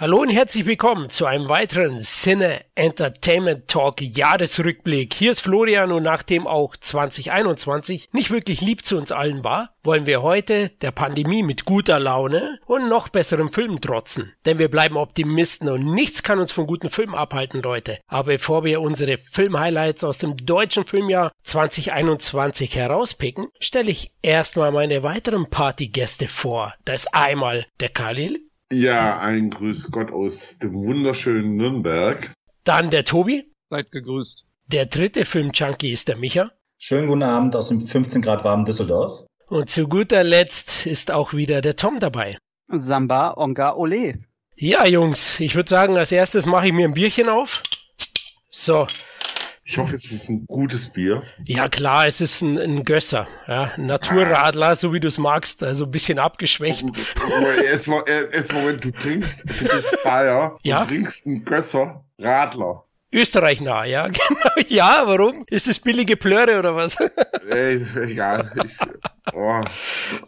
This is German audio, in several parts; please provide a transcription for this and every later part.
Hallo und herzlich willkommen zu einem weiteren Sinne Entertainment Talk Jahresrückblick. Hier ist Florian und nachdem auch 2021 nicht wirklich lieb zu uns allen war, wollen wir heute der Pandemie mit guter Laune und noch besserem Film trotzen. Denn wir bleiben Optimisten und nichts kann uns von guten Filmen abhalten, Leute. Aber bevor wir unsere Filmhighlights aus dem deutschen Filmjahr 2021 herauspicken, stelle ich erstmal meine weiteren Partygäste vor. Da ist einmal der Khalil. Ja, ein Grüß Gott aus dem wunderschönen Nürnberg. Dann der Tobi. Seid gegrüßt. Der dritte Film-Junkie ist der Micha. Schönen guten Abend aus dem 15 Grad warmen Düsseldorf. Und zu guter Letzt ist auch wieder der Tom dabei. Samba Onga Ole. Ja, Jungs, ich würde sagen, als erstes mache ich mir ein Bierchen auf. So, Ich hoffe, es ist ein gutes Bier. ja klar, es ist ein, ein Gösser, ja, ein Naturradler, so wie du es magst, also ein bisschen abgeschwächt. Aber jetzt, mal- äh, jetzt Moment, du trinkst, du bist Bayer, Ja. du trinkst einen Gösser Radler. Österreich nah, ja, genau. Ja, warum? Ist das billige Plöre oder was? Ey, egal. Ich, oh,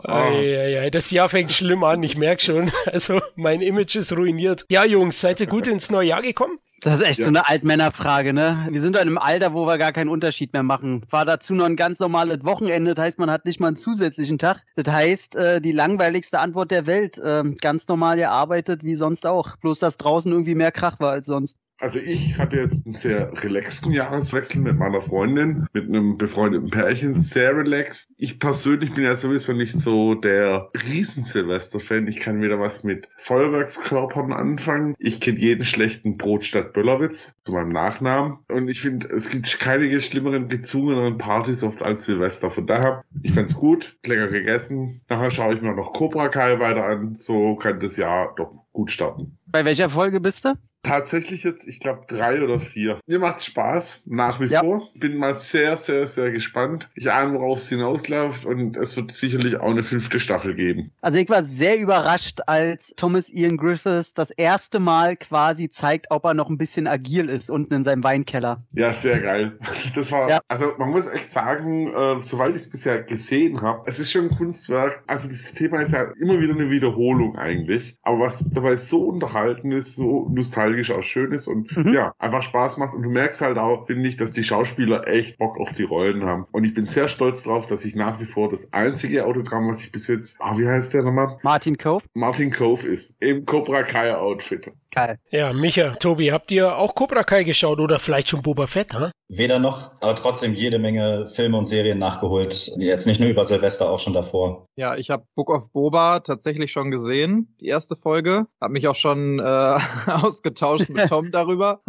oh. Eieiei, das Jahr fängt schlimm an, ich merke schon. Also mein Image ist ruiniert. Ja, Jungs, seid ihr gut ins neue Jahr gekommen? Das ist echt Ja. so eine Altmännerfrage, ne? Wir sind in einem Alter, wo wir gar keinen Unterschied mehr machen. War dazu noch ein ganz normales Wochenende, das heißt, man hat nicht mal einen zusätzlichen Tag. Das heißt, äh, die langweiligste Antwort der Welt. ähm, ganz normal gearbeitet, wie sonst auch. Bloß, dass draußen irgendwie mehr Krach war als sonst. Also ich hatte jetzt einen sehr relaxten Jahreswechsel mit meiner Freundin, mit einem befreundeten Pärchen, sehr relaxed. Ich persönlich bin ja sowieso nicht so der Riesen-Silvester-Fan. Ich kann wieder was mit Feuerwerkskörpern anfangen. Ich kenne jeden schlechten Brot statt Böllerwitz zu meinem Nachnamen. Und ich finde, es gibt keine schlimmeren, gezwungeneren Partys oft als Silvester. Von daher, ich fänd's gut, lecker gegessen. Nachher schaue ich mir noch Cobra Kai weiter an. So kann das Jahr doch gut starten. Bei welcher Folge bist du? Tatsächlich jetzt, ich glaube, drei oder vier. Mir macht's Spaß, nach wie Ja. vor. Bin mal sehr, sehr, sehr gespannt. Ich ahne, worauf es hinausläuft und es wird sicherlich auch eine fünfte Staffel geben. Also ich war sehr überrascht, als Thomas Ian Griffiths das erste Mal quasi zeigt, ob er noch ein bisschen agil ist unten in seinem Weinkeller. Ja, sehr geil. Das war, Ja. also man muss echt sagen, äh, soweit ich es bisher gesehen habe, es ist schon ein Kunstwerk. Also dieses Thema ist ja immer wieder eine Wiederholung eigentlich. Aber was dabei so unterhalten ist, so nostalgisch auch schön ist und Mhm. ja, einfach Spaß macht. Und du merkst halt auch, finde ich, dass die Schauspieler echt Bock auf die Rollen haben. Und ich bin sehr stolz drauf, dass ich nach wie vor das einzige Autogramm, was ich besitze, ah, wie heißt der nochmal? Martin Cove? Martin Cove ist. Im Cobra Kai Outfit. Geil. Ja, Micha, Tobi, habt ihr auch Cobra Kai geschaut oder vielleicht schon Boba Fett, ha? Weder noch, aber trotzdem jede Menge Filme und Serien nachgeholt. Jetzt nicht nur über Silvester, auch schon davor. Ja, ich habe Book of Boba tatsächlich schon gesehen, die erste Folge. Hab mich auch schon äh, ausgetauscht mit Tom darüber.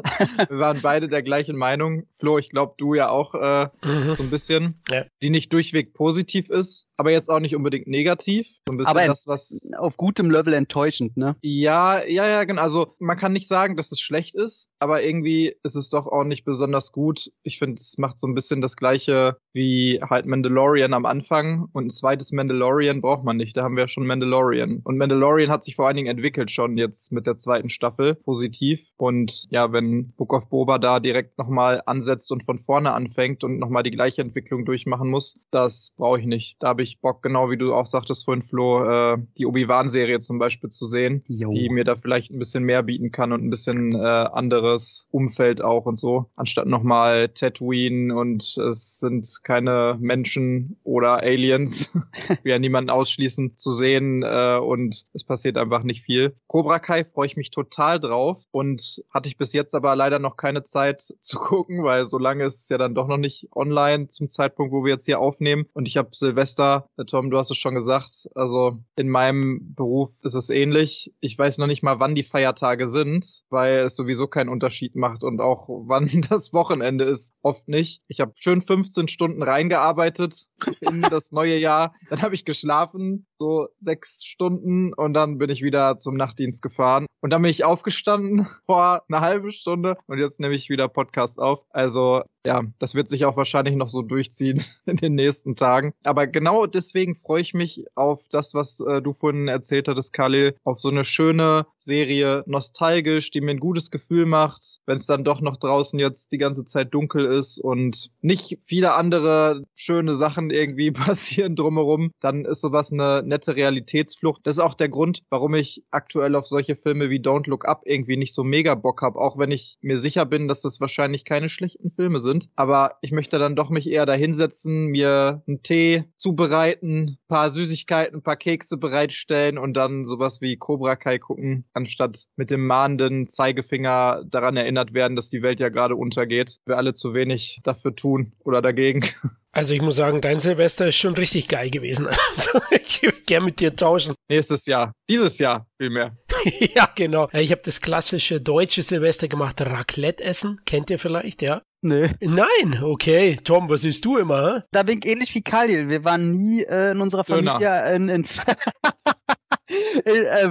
Wir waren beide der gleichen Meinung. Flo, ich glaube, du ja auch äh, Mhm. so ein bisschen. Ja. Die nicht durchweg positiv ist, aber jetzt auch nicht unbedingt negativ. So ein bisschen Aber- das, was Auf gutem Level enttäuschend, ne? Ja, ja, ja, genau. Also man kann nicht sagen, dass es schlecht ist, aber irgendwie ist es doch auch nicht besonders gut. Ich finde, es macht so ein bisschen das gleiche wie halt Mandalorian am Anfang und ein zweites Mandalorian braucht man nicht. Da haben wir ja schon Mandalorian. Und Mandalorian hat sich vor allen Dingen entwickelt schon jetzt mit der zweiten Staffel positiv. Und ja, wenn Book of Boba da direkt nochmal ansetzt und von vorne anfängt und nochmal die gleiche Entwicklung durchmachen muss, das brauche ich nicht. Da habe ich Bock, genau wie du auch sagtest vorhin, Flo, äh, die Obi-Wan-Serie zum Beispiel zu sehen Jo. die mir da vielleicht ein bisschen mehr bieten kann und ein bisschen äh, anderes Umfeld auch und so. Anstatt nochmal Tatooine und es sind keine Menschen oder Aliens, wir ja niemanden ausschließen, zu sehen äh, und es passiert einfach nicht viel. Cobra Kai freue ich mich total drauf und hatte ich bis jetzt aber leider noch keine Zeit zu gucken, weil so lange ist es ja dann doch noch nicht online zum Zeitpunkt, wo wir jetzt hier aufnehmen. Und ich habe Silvester, äh, Tom, du hast es schon gesagt, also in meinem Beruf ist es ähnlich. Ich weiß noch nicht mal, wann die Feiertage sind, weil es sowieso keinen Unterschied macht und auch wann das Wochenende ist, oft nicht. Ich habe schön 15 Stunden reingearbeitet in das neue Jahr. Dann habe ich geschlafen, so sechs Stunden und dann bin ich wieder zum Nachtdienst gefahren. Und dann bin ich aufgestanden vor einer halben Stunde und jetzt nehme ich wieder Podcast auf. Also Ja, das wird sich auch wahrscheinlich noch so durchziehen in den nächsten Tagen. Aber genau deswegen freue ich mich auf das, was äh, du vorhin erzählt hattest, Khalil, auf so eine schöne Serie, nostalgisch, die mir ein gutes Gefühl macht, wenn es dann doch noch draußen jetzt die ganze Zeit dunkel ist und nicht viele andere schöne Sachen irgendwie passieren drumherum, dann ist sowas eine nette Realitätsflucht. Das ist auch der Grund, warum ich aktuell auf solche Filme wie Don't Look Up irgendwie nicht so mega Bock habe, auch wenn ich mir sicher bin, dass das wahrscheinlich keine schlechten Filme sind. Aber ich möchte dann doch mich eher dahinsetzen, mir einen Tee zubereiten, paar Süßigkeiten, ein paar Kekse bereitstellen und dann sowas wie Cobra Kai gucken, anstatt mit dem mahnenden Zeigefinger daran erinnert werden, dass die Welt ja gerade untergeht. Wir alle zu wenig dafür tun oder dagegen. Also ich muss sagen, dein Silvester ist schon richtig geil gewesen. Also ich würde gerne mit dir tauschen. Nächstes Jahr. Dieses Jahr vielmehr. ja, genau. Ich habe das klassische deutsche Silvester gemacht, Raclette essen. Kennt ihr vielleicht, ja? Nö. Nein, okay. Tom, was siehst du immer? Hä? Da bin ich ähnlich wie Khalil. Wir waren nie äh, in unserer Döner. Familie in, in äh,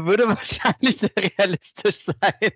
würde wahrscheinlich sehr realistisch sein.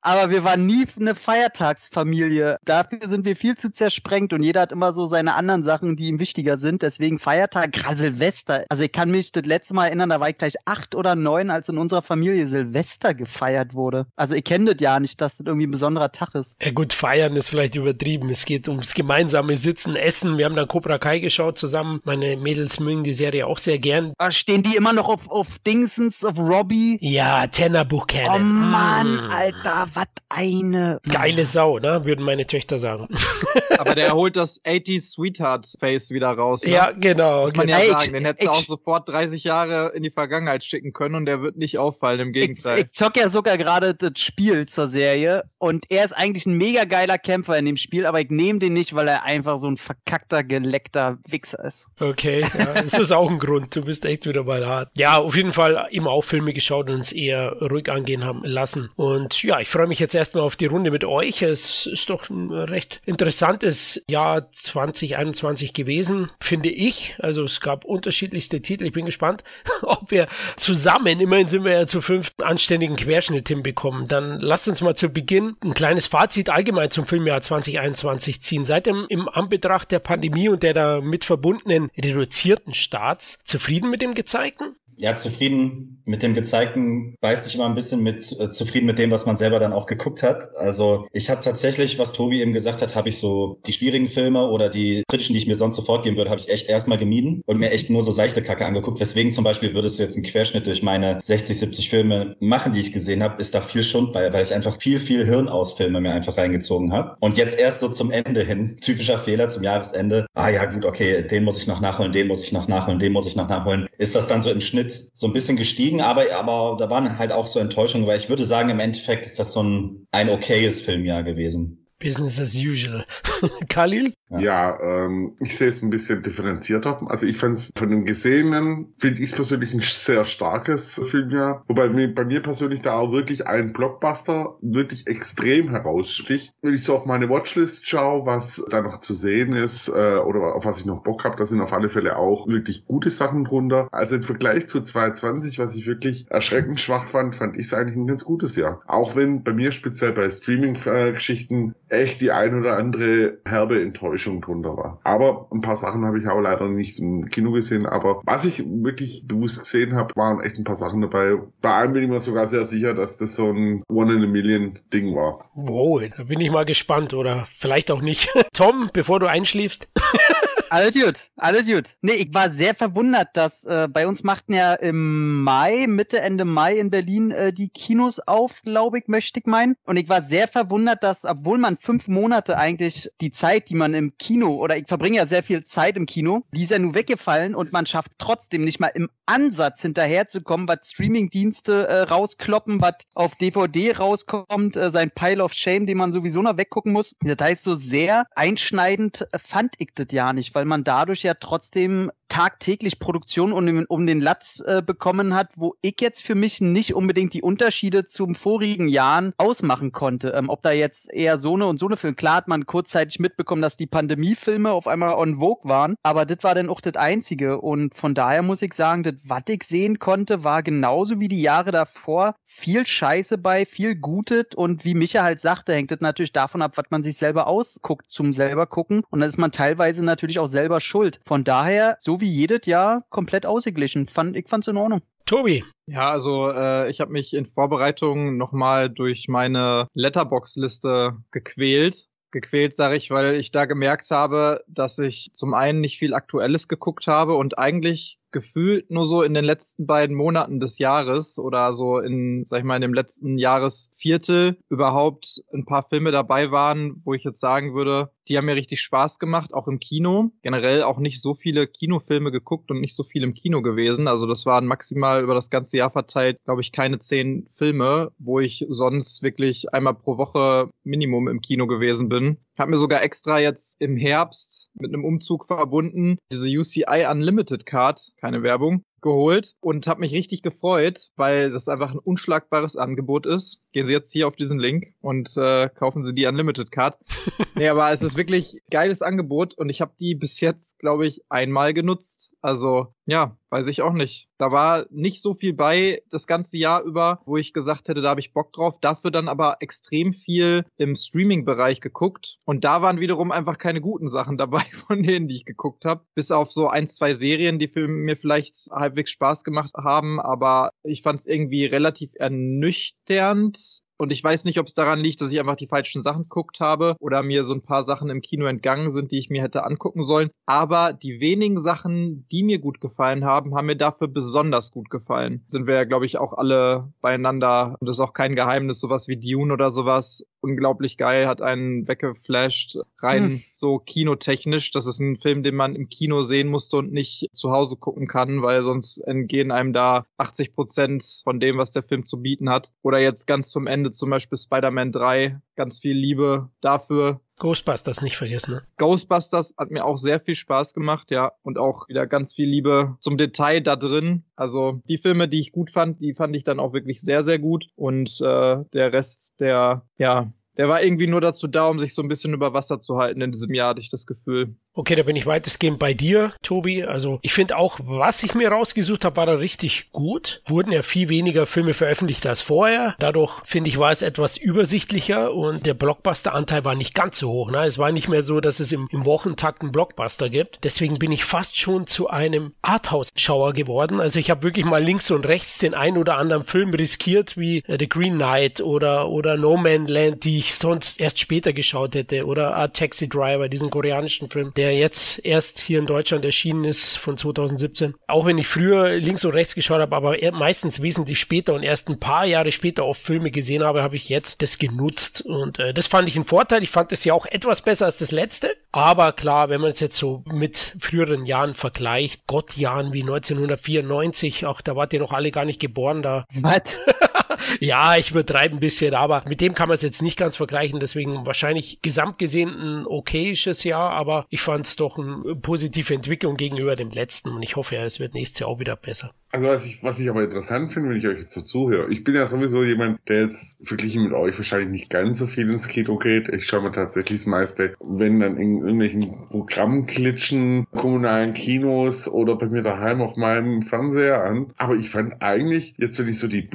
Aber wir waren nie eine Feiertagsfamilie. Dafür sind wir viel zu zersprengt und jeder hat immer so seine anderen Sachen, die ihm wichtiger sind. Deswegen Feiertag, gerade Silvester. Also ich kann mich das letzte Mal erinnern, da war ich gleich acht oder neun, als in unserer Familie Silvester gefeiert wurde. Also ich kenne das ja nicht, dass das irgendwie ein besonderer Tag ist. Ja gut, feiern ist vielleicht übertrieben. Es geht ums gemeinsame Sitzen, Essen. Wir haben dann Cobra Kai geschaut zusammen. Meine Mädels mögen die Serie auch sehr gern. Ah, Stehen die immer noch auf, auf Dingsens, auf Robbie? Ja, Tanner Oh Buchanan. Mann, Mm. Alter, was eine. Geile Sau, ne? Würden meine Töchter sagen. Aber der holt das 80s Sweetheart Face wieder raus. Ne? ja, genau. Muss man ja Ey, sagen, den hättest du ich- auch sofort 30 Jahre in die Vergangenheit schicken können und der wird nicht auffallen, im Ich, Gegenteil. ich zock ja sogar gerade das Spiel zur Serie und er ist eigentlich ein mega geiler Kämpfer in dem Spiel, aber ich nehme den nicht, weil er einfach so ein verkackter, geleckter Wichser ist. Okay, ja, das ist auch ein Grund. Du bist echt wieder mal hart. Ja, auf jeden Fall immer auch Filme geschaut und uns eher ruhig angehen haben lassen. Und ja, ich freue mich jetzt erstmal auf die Runde mit euch. Es ist doch ein recht interessantes Jahr 2021 gewesen, finde ich. Also es gab unterschiedlichste Titel. Ich bin gespannt, ob wir zusammen, immerhin sind wir ja zu fünf, anständigen Querschnitt hinbekommen. Dann lasst uns mal zu Beginn ein kleines Fazit allgemein zum Filmjahr 2021 ziehen. Seid ihr im Anbetracht der Pandemie und der damit verbundenen reduzierten Starts zufrieden mit dem Gezeigten? Ja, zufrieden mit dem Gezeigten beißt sich immer ein bisschen mit äh, zufrieden mit dem, was man selber dann auch geguckt hat. Also ich habe tatsächlich, was Tobi eben gesagt hat, habe ich so die schwierigen Filme oder die kritischen, die ich mir sonst sofort geben würde, habe ich echt erstmal gemieden und mir echt nur so seichte Kacke angeguckt. Weswegen zum Beispiel würdest du jetzt einen Querschnitt durch meine 60, 70 Filme machen, die ich gesehen habe, ist da viel Schund bei, weil ich einfach viel, viel Hirn aus Filme mir einfach reingezogen habe. Und jetzt erst so zum Ende hin, typischer Fehler zum Jahresende. Ah ja, gut, okay, den muss ich noch nachholen, den muss ich noch nachholen, den muss ich noch nachholen. Ist das dann so im Schnitt so ein bisschen gestiegen, aber, aber da waren halt auch so Enttäuschungen, weil ich würde sagen, im Endeffekt ist das so ein, ein okayes Filmjahr gewesen. Business as usual. Khalil? Ja. Ähm, ich sehe es ein bisschen differenzierter. Also ich fand es von dem Gesehenen, finde ich persönlich ein sehr starkes Filmjahr. Wobei mir, bei mir persönlich da auch wirklich ein Blockbuster wirklich extrem heraussticht. Wenn ich so auf meine Watchlist schaue, was da noch zu sehen ist äh, oder auf was ich noch Bock habe, da sind auf alle Fälle auch wirklich gute Sachen drunter. Also im Vergleich zu 2020, was ich wirklich erschreckend schwach fand, fand ich es eigentlich ein ganz gutes Jahr. Auch wenn bei mir speziell bei Streaming-Geschichten echt die ein oder andere herbe Enttäuschung drunter war. Aber ein paar Sachen habe ich auch leider nicht im Kino gesehen. Aber was ich wirklich bewusst gesehen habe, waren echt ein paar Sachen dabei. Bei einem bin ich mir sogar sehr sicher, dass das so ein One in a Million Ding war. Wow, da bin ich mal gespannt oder vielleicht auch nicht. Tom, bevor du einschläfst. Alles gut, alles gut. Nee, ich war sehr verwundert, dass äh, bei uns machten ja im Mai, Mitte, Ende Mai in Berlin äh, die Kinos auf, glaube ich, möchte ich meinen. Und ich war sehr verwundert, dass, obwohl man fünf Monate eigentlich die Zeit, die man im Kino, oder ich verbringe ja sehr viel Zeit im Kino, die ist ja nur weggefallen und man schafft trotzdem nicht mal im Ansatz hinterherzukommen, was Streamingdienste äh, rauskloppen, was auf DVD rauskommt, äh, sein Pile of Shame, den man sowieso noch weggucken muss. Das heißt, so sehr einschneidend fand ich das ja nicht, weil man dadurch ja trotzdem tagtäglich Produktion um, um den Latz äh, bekommen hat, wo ich jetzt für mich nicht unbedingt die Unterschiede zum vorigen Jahren ausmachen konnte. Ähm, ob da jetzt eher so eine und so eine Film. Klar hat man kurzzeitig mitbekommen, dass die Pandemiefilme auf einmal on vogue waren, aber das war dann auch das Einzige. Und von daher muss ich sagen, das, was ich sehen konnte, war genauso wie die Jahre davor viel Scheiße bei, viel Gutes und wie Micha halt sagte, hängt das natürlich davon ab, was man sich selber ausguckt zum selber gucken und dann ist man teilweise natürlich auch selber schuld. Von daher, so wie jedes Jahr, komplett ausgeglichen. Fand, ich fand's in Ordnung. Tobi. Ja, also äh, ich habe mich in Vorbereitung nochmal durch meine Letterbox-Liste gequält gequält, sage ich, weil ich da gemerkt habe, dass ich zum einen nicht viel Aktuelles geguckt habe und eigentlich gefühlt nur so in den letzten beiden Monaten des Jahres oder so in, sag ich mal, in dem letzten Jahresviertel überhaupt ein paar Filme dabei waren, wo ich jetzt sagen würde, die haben mir richtig Spaß gemacht, auch im Kino. Generell auch nicht so viele Kinofilme geguckt und nicht so viel im Kino gewesen. Also das waren maximal über das ganze Jahr verteilt, glaube ich, keine zehn Filme, wo ich sonst wirklich einmal pro Woche Minimum im Kino gewesen bin. Hab mir sogar extra jetzt im Herbst mit einem Umzug verbunden diese UCI Unlimited Card, keine Werbung, geholt und habe mich richtig gefreut, weil das einfach ein unschlagbares Angebot ist. Gehen Sie jetzt hier auf diesen Link und äh, kaufen Sie die Unlimited Card. nee, aber es ist wirklich geiles Angebot und ich habe die bis jetzt, glaube ich, einmal genutzt. Also ja, weiß ich auch nicht. Da war nicht so viel bei das ganze Jahr über, wo ich gesagt hätte, da habe ich Bock drauf. Dafür dann aber extrem viel im Streaming-Bereich geguckt. Und da waren wiederum einfach keine guten Sachen dabei von denen, die ich geguckt habe. Bis auf so ein, zwei Serien, die mir vielleicht halbwegs Spaß gemacht haben. Aber ich fand es irgendwie relativ ernüchternd und ich weiß nicht, ob es daran liegt, dass ich einfach die falschen Sachen geguckt habe oder mir so ein paar Sachen im Kino entgangen sind, die ich mir hätte angucken sollen. Aber die wenigen Sachen, die mir gut gefallen haben, haben mir dafür besonders gut gefallen. Sind wir ja, glaube ich, auch alle beieinander. Und das ist auch kein Geheimnis, sowas wie Dune oder sowas. Unglaublich geil, hat einen weggeflasht, rein hm. so kinotechnisch. Das ist ein Film, den man im Kino sehen musste und nicht zu Hause gucken kann, weil sonst entgehen einem da 80 Prozent von dem, was der Film zu bieten hat. Oder jetzt ganz zum Ende zum Beispiel Spider-Man 3, ganz viel Liebe dafür. Ghostbusters nicht vergessen, ne? Ghostbusters hat mir auch sehr viel Spaß gemacht, ja. Und auch wieder ganz viel Liebe zum Detail da drin. Also die Filme, die ich gut fand, die fand ich dann auch wirklich sehr, sehr gut. Und äh, der Rest, der, ja, der war irgendwie nur dazu da, um sich so ein bisschen über Wasser zu halten in diesem Jahr, hatte ich das Gefühl. Okay, da bin ich weitestgehend bei dir, Tobi. Also ich finde auch, was ich mir rausgesucht habe, war da richtig gut. Wurden ja viel weniger Filme veröffentlicht als vorher. Dadurch, finde ich, war es etwas übersichtlicher und der Blockbuster-Anteil war nicht ganz so hoch. Ne? Es war nicht mehr so, dass es im, im Wochentakt einen Blockbuster gibt. Deswegen bin ich fast schon zu einem Arthouse-Schauer geworden. Also ich habe wirklich mal links und rechts den ein oder anderen Film riskiert, wie äh, The Green Knight oder, oder No Man Land, die ich sonst erst später geschaut hätte. Oder A Taxi Driver, diesen koreanischen Film der jetzt erst hier in Deutschland erschienen ist von 2017. Auch wenn ich früher links und rechts geschaut habe, aber meistens wesentlich später und erst ein paar Jahre später auf Filme gesehen habe, habe ich jetzt das genutzt und äh, das fand ich ein Vorteil. Ich fand es ja auch etwas besser als das letzte, aber klar, wenn man es jetzt so mit früheren Jahren vergleicht, Gottjahren wie 1994, auch da wart ihr noch alle gar nicht geboren, da. Was? ja, ich übertreibe ein bisschen, aber mit dem kann man es jetzt nicht ganz vergleichen. Deswegen wahrscheinlich gesamt gesehen ein okayisches Jahr, aber ich fand es doch eine positive Entwicklung gegenüber dem letzten und ich hoffe, es wird nächstes Jahr auch wieder besser. Also was ich, was ich aber interessant finde, wenn ich euch jetzt so zuhöre, ich bin ja sowieso jemand, der jetzt verglichen mit euch wahrscheinlich nicht ganz so viel ins Kino geht. Ich schaue mir tatsächlich das meiste, wenn dann in irgendwelchen Programmklitschen, kommunalen Kinos oder bei mir daheim auf meinem Fernseher an. Aber ich fand eigentlich, jetzt wenn ich so die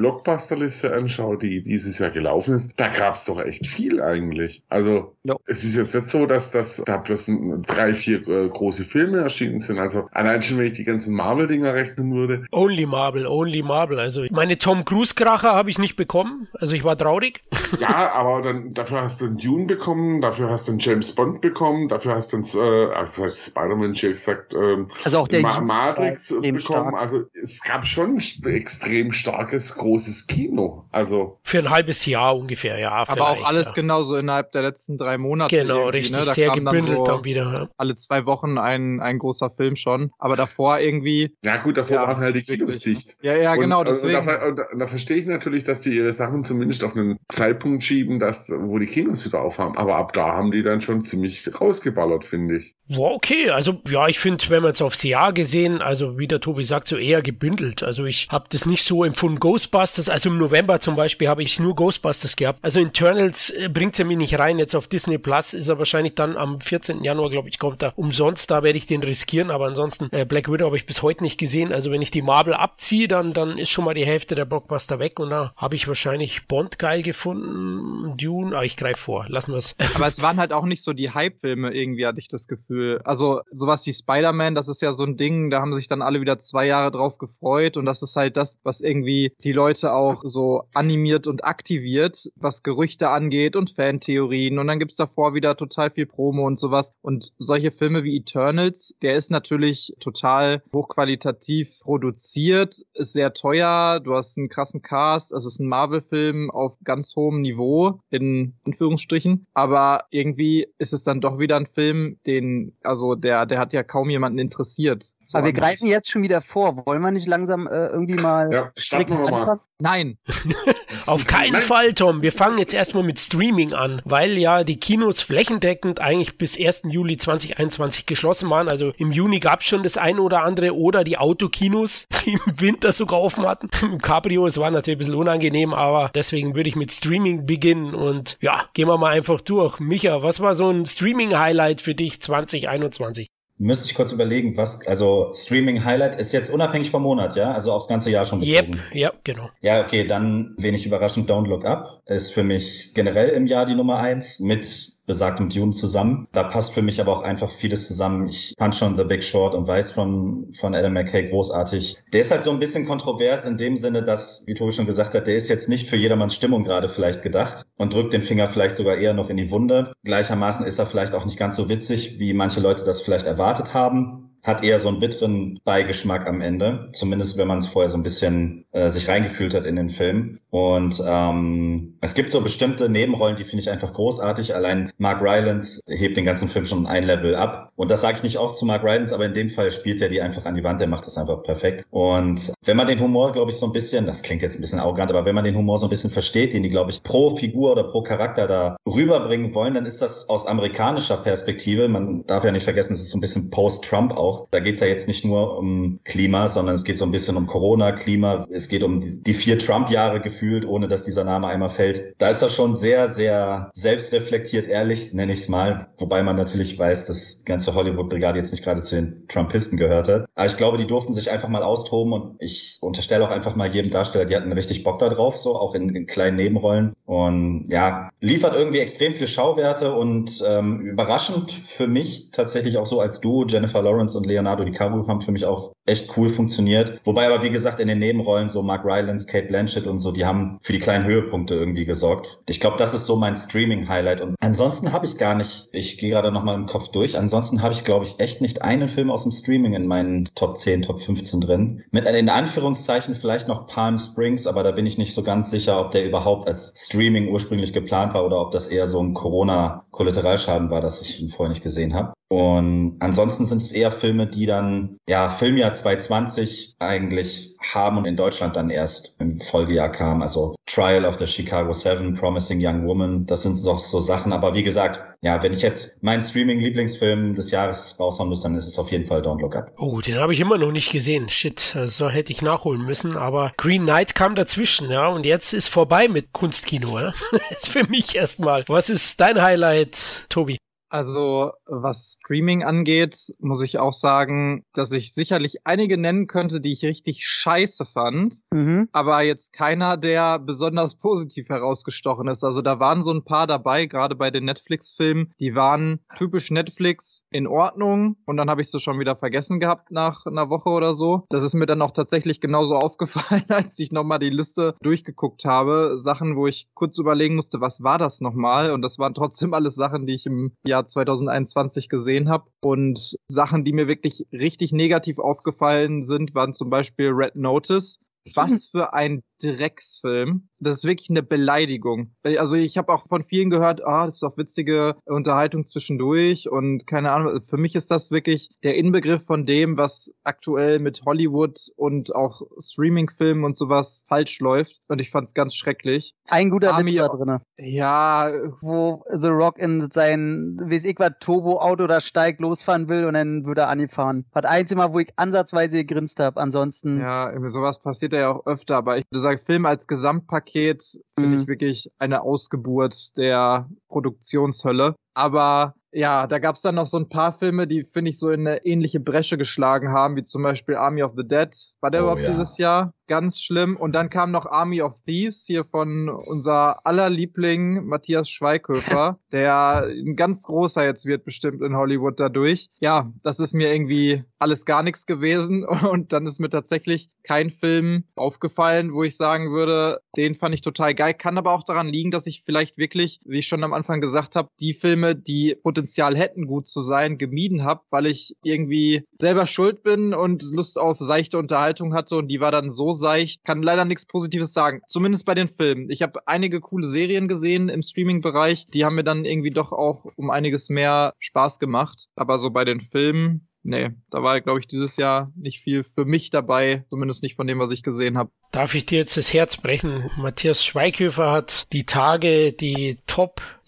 Blockbuster-Liste anschaue, die dieses Jahr gelaufen ist, da gab es doch echt viel eigentlich. Also ja. es ist jetzt nicht so, dass das da bloß drei, vier äh, große Filme erschienen sind. Also allein schon, wenn ich die ganzen Marvel-Dinger rechnen würde. Only Marble, Only Marble. Also meine Tom Cruise Kracher habe ich nicht bekommen. Also ich war traurig. Ja, aber dann dafür hast du einen Dune bekommen, dafür hast du einen James Bond bekommen, dafür hast du einen, äh, also Spider-Man hier gesagt, ähm, also auch der Ma Matrix bekommen. Stark. Also es gab schon ein extrem starkes, großes Kino. Genau. Also. Für ein halbes Jahr ungefähr, ja. Aber auch alles ja. genauso innerhalb der letzten drei Monate. Genau, richtig. Ne? Da sehr gebündelt dann, so dann, wieder. Ja. Alle zwei Wochen ein, ein großer Film schon. Aber davor irgendwie. Ja, gut, davor ja, waren halt die Kinos dicht. Ja, ja, genau. Und, deswegen. Und da, und da, verstehe ich natürlich, dass die ihre Sachen zumindest auf einen Zeitpunkt schieben, dass, wo die Kinos wieder aufhaben. Aber ab da haben die dann schon ziemlich rausgeballert, finde ich. War okay. Also, ja, ich finde, wenn man es aufs Jahr gesehen, also wie der Tobi sagt, so eher gebündelt. Also ich habe das nicht so empfunden. Ghostbusters, also im November zum Beispiel habe ich nur Ghostbusters gehabt. Also Internals äh, bringt ja mich nicht rein. Jetzt auf Disney Plus ist er wahrscheinlich dann am 14. Januar, glaube ich, kommt er umsonst. Da werde ich den riskieren. Aber ansonsten, äh, Black Widow habe ich bis heute nicht gesehen. Also wenn ich die Marvel abziehe, dann, dann ist schon mal die Hälfte der Blockbuster weg. Und da habe ich wahrscheinlich Bond geil gefunden. Dune, aber ich greife vor. Lassen wir es. Aber es waren halt auch nicht so die Hype-Filme irgendwie, hatte ich das Gefühl. Also sowas wie Spider-Man, das ist ja so ein Ding, da haben sich dann alle wieder zwei Jahre drauf gefreut. Und das ist halt das, was irgendwie die Leute auch so animiert und aktiviert, was Gerüchte angeht und Fantheorien. Und dann gibt's davor wieder total viel Promo und sowas. Und solche Filme wie Eternals, der ist natürlich total hochqualitativ produziert, ist sehr teuer, du hast einen krassen Cast, es ist ein Marvel-Film auf ganz hohem Niveau, in Anführungsstrichen. Aber irgendwie ist es dann doch wieder ein Film, den, also der, der hat ja kaum jemanden interessiert. So Aber wir greifen jetzt schon wieder vor. Wollen wir nicht langsam äh, irgendwie mal ja, strikt anfangen? Nein. Auf keinen Nein. Fall, Tom. Wir fangen jetzt erstmal mit Streaming an, weil ja die Kinos flächendeckend eigentlich bis 1. Juli 2021 geschlossen waren. Also im Juni gab es schon das eine oder andere oder die Autokinos, die im Winter sogar offen hatten. Im Cabrio, es war natürlich ein bisschen unangenehm, aber deswegen würde ich mit Streaming beginnen und ja, gehen wir mal einfach durch. Micha, was war so ein Streaming-Highlight für dich 2021? Müsste ich kurz überlegen, was, also Streaming Highlight ist jetzt unabhängig vom Monat, ja? Also aufs ganze Jahr schon bezogen. Yep, ja, genau. Ja, okay, dann wenig überraschend Don't Look Up ist für mich generell im Jahr die Nummer eins mit besagtem Dune zusammen. Da passt für mich aber auch einfach vieles zusammen. Ich fand schon The Big Short und weiß von, von Adam McKay großartig. Der ist halt so ein bisschen kontrovers in dem Sinne, dass, wie Tobi schon gesagt hat, der ist jetzt nicht für jedermanns Stimmung gerade vielleicht gedacht und drückt den Finger vielleicht sogar eher noch in die Wunde. Gleichermaßen ist er vielleicht auch nicht ganz so witzig, wie manche Leute das vielleicht erwartet haben hat eher so einen bitteren Beigeschmack am Ende, zumindest wenn man es vorher so ein bisschen äh, sich reingefühlt hat in den Film. Und ähm, es gibt so bestimmte Nebenrollen, die finde ich einfach großartig. Allein Mark Rylance hebt den ganzen Film schon ein Level ab. Und das sage ich nicht oft zu Mark Rylance, aber in dem Fall spielt er die einfach an die Wand, der macht das einfach perfekt. Und wenn man den Humor, glaube ich, so ein bisschen, das klingt jetzt ein bisschen arrogant, aber wenn man den Humor so ein bisschen versteht, den die, glaube ich, pro Figur oder pro Charakter da rüberbringen wollen, dann ist das aus amerikanischer Perspektive, man darf ja nicht vergessen, es ist so ein bisschen Post-Trump auch, da geht es ja jetzt nicht nur um Klima, sondern es geht so ein bisschen um Corona, Klima. Es geht um die, vier Trump-Jahre gefühlt, ohne dass dieser Name einmal fällt. Da ist er schon sehr, sehr selbstreflektiert, ehrlich, nenne ich es mal. Wobei man natürlich weiß, dass die ganze Hollywood-Brigade jetzt nicht gerade zu den Trumpisten gehört hat. Aber ich glaube, die durften sich einfach mal austoben und ich unterstelle auch einfach mal jedem Darsteller, die hatten richtig Bock da drauf, so auch in, in kleinen Nebenrollen. Und ja, liefert irgendwie extrem viele Schauwerte und ähm, überraschend für mich tatsächlich auch so als Duo Jennifer Lawrence und Leonardo DiCaprio haben für mich auch echt cool funktioniert. Wobei aber, wie gesagt, in den Nebenrollen so Mark Rylance, Kate Blanchett und so, die haben für die kleinen Höhepunkte irgendwie gesorgt. Ich glaube, das ist so mein Streaming-Highlight. Und ansonsten habe ich gar nicht, ich gehe gerade nochmal im Kopf durch, ansonsten habe ich, glaube ich, echt nicht einen Film aus dem Streaming in meinen Top 10, Top 15 drin. Mit in Anführungszeichen vielleicht noch Palm Springs, aber da bin ich nicht so ganz sicher, ob der überhaupt als Streaming ursprünglich geplant war oder ob das eher so ein Corona-Kollateralschaden war, dass ich ihn vorher nicht gesehen habe. Und ansonsten sind es eher Filme, die dann, ja, Filmjahr 2020 eigentlich haben und in Deutschland dann erst im Folgejahr kamen. Also Trial of the Chicago Seven, Promising Young Woman, das sind doch so Sachen. Aber wie gesagt, ja, wenn ich jetzt meinen Streaming-Lieblingsfilm des Jahres raushauen muss, dann ist es auf jeden Fall Don't Look Up. Oh, den habe ich immer noch nicht gesehen. Shit, so also hätte ich nachholen müssen. Aber Green Knight kam dazwischen, ja, und jetzt ist vorbei mit Kunstkino. Ja? jetzt für mich erstmal. Was ist dein Highlight, Tobi? Also was Streaming angeht, muss ich auch sagen, dass ich sicherlich einige nennen könnte, die ich richtig scheiße fand, mhm. aber jetzt keiner, der besonders positiv herausgestochen ist. Also da waren so ein paar dabei, gerade bei den Netflix-Filmen, die waren typisch Netflix in Ordnung und dann habe ich sie schon wieder vergessen gehabt nach einer Woche oder so. Das ist mir dann auch tatsächlich genauso aufgefallen, als ich nochmal die Liste durchgeguckt habe. Sachen, wo ich kurz überlegen musste, was war das nochmal? Und das waren trotzdem alles Sachen, die ich im Jahr Jahr 2021 gesehen habe. Und Sachen, die mir wirklich richtig negativ aufgefallen sind, waren zum Beispiel Red Notice. Was für ein Drecksfilm. Das ist wirklich eine Beleidigung. Also ich habe auch von vielen gehört, ah, das ist doch witzige Unterhaltung zwischendurch und keine Ahnung. Für mich ist das wirklich der Inbegriff von dem, was aktuell mit Hollywood und auch Streamingfilmen und sowas falsch läuft. Und ich fand es ganz schrecklich. Ein guter Army Witz da of- drin. Ja, Wo The Rock in sein, weiß ich was, Turbo-Auto da steigt, losfahren will und dann würde er angefahren. War das einzige Mal, wo ich ansatzweise gegrinst habe. Ansonsten. ja, sowas passiert ja auch öfter, aber ich würde sagen, Film als Gesamtpaket finde Mhm. ich wirklich eine Ausgeburt der Produktionshölle. Aber ja, da gab's dann noch so ein paar Filme, die, finde ich, so in eine ähnliche Bresche geschlagen haben, wie zum Beispiel Army of the Dead. War der Oh, überhaupt ja. dieses Jahr? Ganz schlimm. Und dann kam noch Army of Thieves hier von unser aller Liebling Matthias Schweighöfer, der ein ganz großer jetzt wird bestimmt in Hollywood dadurch. Ja, das ist mir irgendwie alles gar nichts gewesen. Und dann ist mir tatsächlich kein Film aufgefallen, wo ich sagen würde, den fand ich total geil. Kann aber auch daran liegen, dass ich vielleicht wirklich, wie ich schon am Anfang gesagt habe, die Filme, die Potenzial hätten, gut zu sein, gemieden habe, weil ich irgendwie selber schuld bin und Lust auf seichte Unterhaltung hatte und die war dann so seicht. Kann leider nichts Positives sagen. Zumindest bei den Filmen. Ich habe einige coole Serien gesehen im Streaming-Bereich. Die haben mir dann irgendwie doch auch um einiges mehr Spaß gemacht. Aber so bei den Filmen, nee, da war, glaube ich, dieses Jahr nicht viel für mich dabei. Zumindest nicht von dem, was ich gesehen habe. Darf ich dir jetzt das Herz brechen? Matthias Schweighöfer hat die Tage die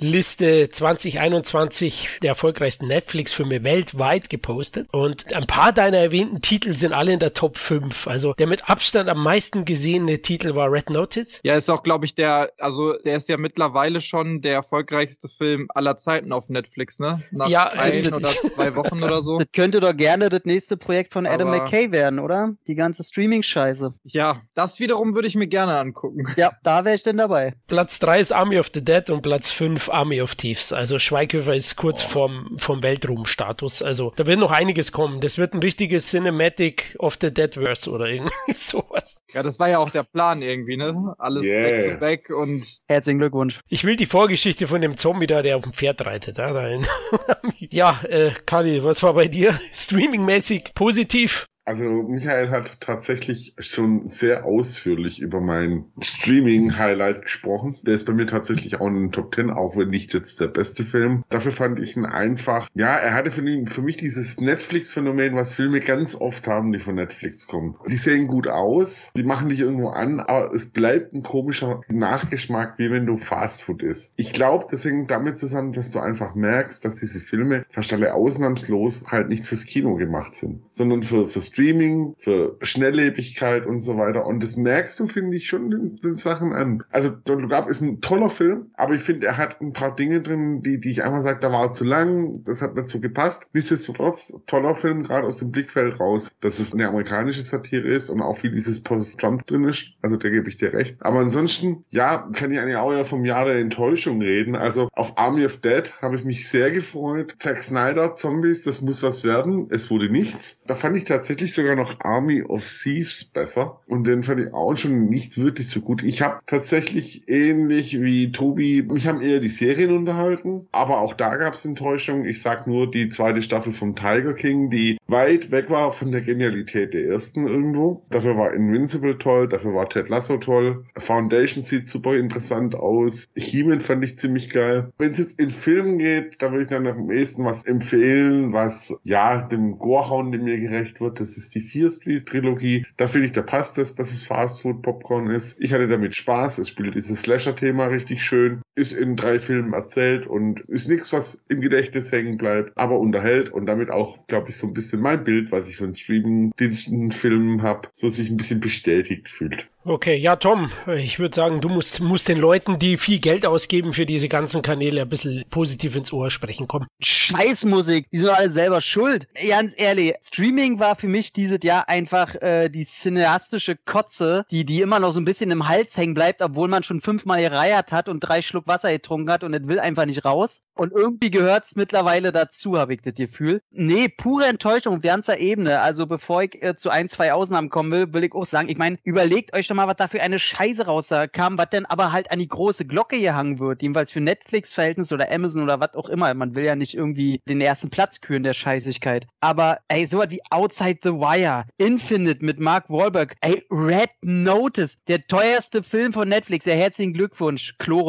Top-Liste 2021 der erfolgreichsten Netflix-Filme weltweit gepostet. Und ein paar deiner erwähnten Titel sind alle in der Top 5. Also der mit Abstand am meisten gesehene Titel war Red Notice. Ja, ist auch, glaube ich, der, also der ist ja mittlerweile schon der erfolgreichste Film aller Zeiten auf Netflix, ne? Nach Ja, ein oder zwei Wochen oder so. Das könnte doch gerne das nächste Projekt von Adam Aber- McKay werden, oder? Die ganze Streaming-Scheiße. Ja, das wiederum würde ich mir gerne angucken. Ja, da wäre ich denn dabei. Platz 3 ist Army of the Dead und Platz 5 Army of Thieves. Also Schweighöfer ist kurz vorm, vom Weltruhmstatus. Also da wird noch einiges kommen. Das wird ein richtiges Cinematic of the Deadverse oder irgendwie sowas. Ja, das war ja auch der Plan irgendwie, ne? Alles Yeah. back to back und Herzlichen Glückwunsch. Ich will die Vorgeschichte von dem Zombie da, der auf dem Pferd reitet. Ja, da in- ja äh, Kali, was war bei dir? Streamingmäßig positiv? Also Michael hat tatsächlich schon sehr ausführlich über mein Streaming-Highlight gesprochen. Der ist bei mir tatsächlich auch in den Top 10, auch wenn nicht jetzt der beste Film. Dafür fand ich ihn einfach, ja, er hatte für, ihn, für mich dieses Netflix-Phänomen, was Filme ganz oft haben, die von Netflix kommen. Die sehen gut aus, die machen dich irgendwo an, aber es bleibt ein komischer Nachgeschmack, wie wenn du Fastfood isst. Ich glaube, das hängt damit zusammen, dass du einfach merkst, dass diese Filme fast alle ausnahmslos halt nicht fürs Kino gemacht sind, sondern für, für Streaming, für Schnelllebigkeit und so weiter. Und das merkst du, finde ich, schon den, den Sachen an. Also Don't Look ist ein toller Film, aber ich finde, er hat ein paar Dinge drin, die, die ich einfach sage, da war zu lang, das hat so gepasst. Nichtsdestotrotz, toller Film, gerade aus dem Blickfeld raus, dass es eine amerikanische Satire ist und auch viel dieses Post-Trump drin ist. Also da gebe ich dir recht. Aber ansonsten, ja, kann ich eigentlich auch ja vom Jahr der Enttäuschung reden. Also auf Army of Dead habe ich mich sehr gefreut. Zack Snyder, Zombies, das muss was werden. Es wurde nichts. Da fand ich tatsächlich sogar noch Army of Thieves besser. Und den fand ich auch schon nicht wirklich so gut. Ich habe tatsächlich ähnlich wie Tobi, mich haben eher die Serien unterhalten. Aber auch da gab es Enttäuschung. Ich sag nur die zweite Staffel vom Tiger King, die weit weg war von der Genialität der ersten irgendwo. Dafür war Invincible toll, dafür war Ted Lasso toll. Foundation sieht super interessant aus. He-Man fand ich ziemlich geil. Wenn es jetzt in Filmen geht, da würde ich dann am ehesten was empfehlen, was ja dem Gorehound in mir gerecht wird. Das ist die Fear Street Trilogie. Da finde ich, da passt es, dass es Fast Food Popcorn ist. Ich hatte damit Spaß. Es spielt dieses Slasher-Thema richtig schön. Ist in drei Filmen erzählt und ist nichts, was im Gedächtnis hängen bleibt, aber unterhält und damit auch, glaube ich, so ein bisschen mein Bild, was ich von Streaming-Diensten, Filmen habe, so sich ein bisschen bestätigt fühlt. Okay, ja, Tom, ich würde sagen, du musst, musst den Leuten, die viel Geld ausgeben für diese ganzen Kanäle, ein bisschen positiv ins Ohr sprechen. Komm. Scheißmusik, die sind alle selber schuld. Ganz ehrlich, Streaming war für mich dieses Jahr einfach äh, die cineastische Kotze, die, die immer noch so ein bisschen im Hals hängen bleibt, obwohl man schon fünfmal gereiert hat und drei Schluck Wasser getrunken hat und es will einfach nicht raus. Und irgendwie gehört's mittlerweile dazu, habe ich das Gefühl. Nee, pure Enttäuschung auf ganzer Ebene. Also bevor ich äh, zu ein, zwei Ausnahmen kommen will, will ich auch sagen, ich meine, überlegt euch doch mal, was da für eine Scheiße rauskam, was denn aber halt an die große Glocke gehangen wird, jedenfalls für Netflix-Verhältnis oder Amazon oder was auch immer. Man will ja nicht irgendwie den ersten Platz küren der Scheißigkeit. Aber ey, so was wie Outside the Wire, Infinite mit Mark Wahlberg, ey, Red Notice, der teuerste Film von Netflix. Ja, herzlichen Glückwunsch. Klo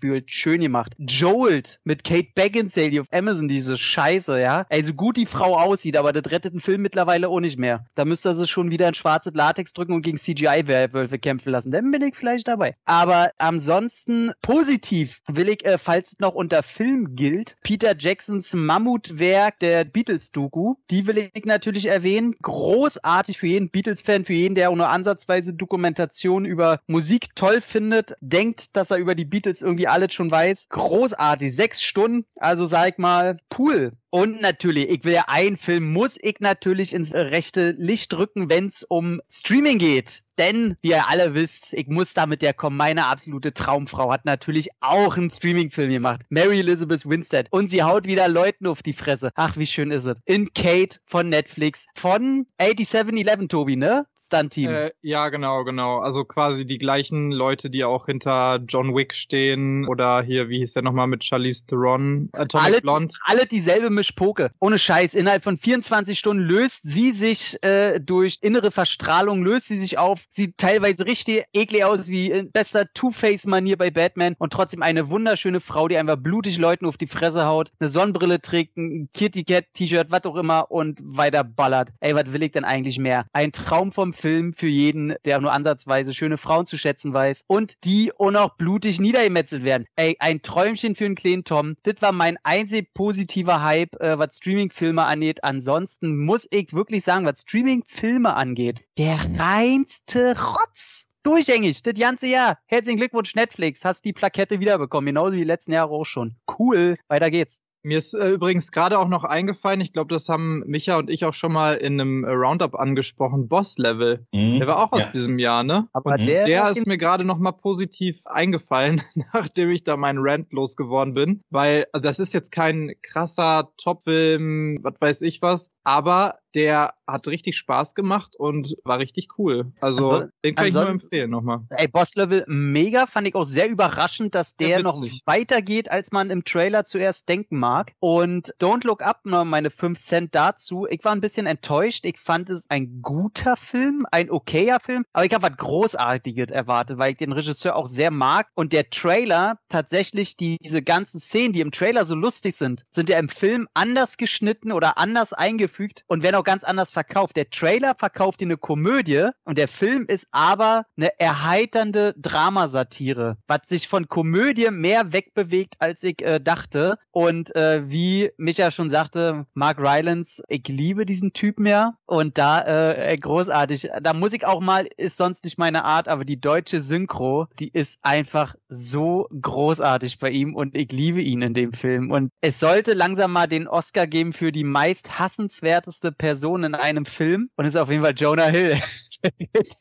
runtergespült, schön gemacht. Jolt mit Kate Beckinsale, die auf Amazon diese Scheiße, ja. Ey, so gut die Frau aussieht, aber das rettet den Film mittlerweile auch nicht mehr. Da müsste sie schon wieder in schwarzes Latex drücken und gegen CGI-Wölfe kämpfen lassen. Dann bin ich vielleicht dabei. Aber ansonsten positiv will ich, äh, falls es noch unter Film gilt, Peter Jacksons Mammutwerk der Beatles-Doku. Die will ich natürlich erwähnen. Großartig für jeden Beatles-Fan, für jeden, der auch nur ansatzweise Dokumentation über Musik toll findet, denkt, dass er über die Beatles irgendwie alles schon weiß. Großartig. Sechs Stunden. Also sag mal, cool. Und natürlich, ich will ja einen Film, muss ich natürlich ins rechte Licht drücken, wenn es um Streaming geht. Denn, wie ihr alle wisst, ich muss damit ja kommen, meine absolute Traumfrau hat natürlich auch einen Streaming-Film gemacht. Mary Elizabeth Winstead. Und sie haut wieder Leuten auf die Fresse. Ach, wie schön ist es. In Kate von Netflix. Von 8711, Tobi, ne? Stunt-Team. Äh, ja, genau, genau. Also quasi die gleichen Leute, die auch hinter John Wick stehen. Oder hier, wie hieß der nochmal mit Charlize Theron? Atomic alle, Blonde. alle dieselbe Mischpoke. Ohne Scheiß. Innerhalb von 24 Stunden löst sie sich äh, durch innere Verstrahlung, löst sie sich auf. Sieht teilweise richtig eklig aus, wie in bester Two-Face-Manier bei Batman. Und trotzdem eine wunderschöne Frau, die einfach blutig Leuten auf die Fresse haut, eine Sonnenbrille trägt, ein Kitty Cat-T-Shirt, was auch immer und weiter ballert. Ey, was will ich denn eigentlich mehr? Ein Traum vom Film für jeden, der nur ansatzweise schöne Frauen zu schätzen weiß und die auch noch blutig niedergemetzelt werden. Ey, ein Träumchen für einen kleinen Tom. Das war mein einzig positiver Hype, äh, was Streaming-Filme angeht. Ansonsten muss ich wirklich sagen, was Streaming-Filme angeht, der reinste Rotz. Durchgängig, das ganze Jahr. Herzlichen Glückwunsch, Netflix. Hast die Plakette wiederbekommen. Genauso wie die letzten Jahre auch schon. Cool. Weiter geht's. Mir ist äh, übrigens gerade auch noch eingefallen, ich glaube, das haben Micha und ich auch schon mal in einem äh, Roundup angesprochen, Boss Level. Mhm. Der war auch aus Ja. diesem Jahr, ne? Aber Und der, der ist mir gerade noch mal positiv eingefallen, nachdem ich da meinen Rant losgeworden bin, weil also das ist jetzt kein krasser Topfilm, was weiß ich was, aber der hat richtig Spaß gemacht und war richtig cool. Also Also, den kann ich nur empfehlen nochmal. Ey, Boss Level mega, fand ich auch sehr überraschend, dass der Ja, noch weitergeht, als man im Trailer zuerst denken mag. Und Don't Look Up, noch meine 5 Cent dazu. Ich war ein bisschen enttäuscht. Ich fand es ein guter Film, ein okayer Film, aber ich habe was Großartiges erwartet, weil ich den Regisseur auch sehr mag. Und der Trailer, tatsächlich die, diese ganzen Szenen, die im Trailer so lustig sind, sind ja im Film anders geschnitten oder anders eingefügt und werden auch ganz anders verkauft. Der Trailer verkauft dir eine Komödie und der Film ist aber eine erheiternde Dramasatire, was sich von Komödie mehr wegbewegt, als ich äh, dachte. Und äh, wie Micha schon sagte, Mark Rylance, ich liebe diesen Typen ja. Und da äh, großartig. Da muss ich auch mal, ist sonst nicht meine Art, aber die deutsche Synchro, die ist einfach so großartig bei ihm und ich liebe ihn in dem Film. Und es sollte langsam mal den Oscar geben für die meist hassenswerteste Person in einem Film. Und es ist auf jeden Fall Jonah Hill.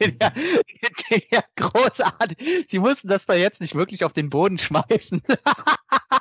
den, ja, den ja großartig. Sie mussten das da jetzt nicht wirklich auf den Boden schmeißen.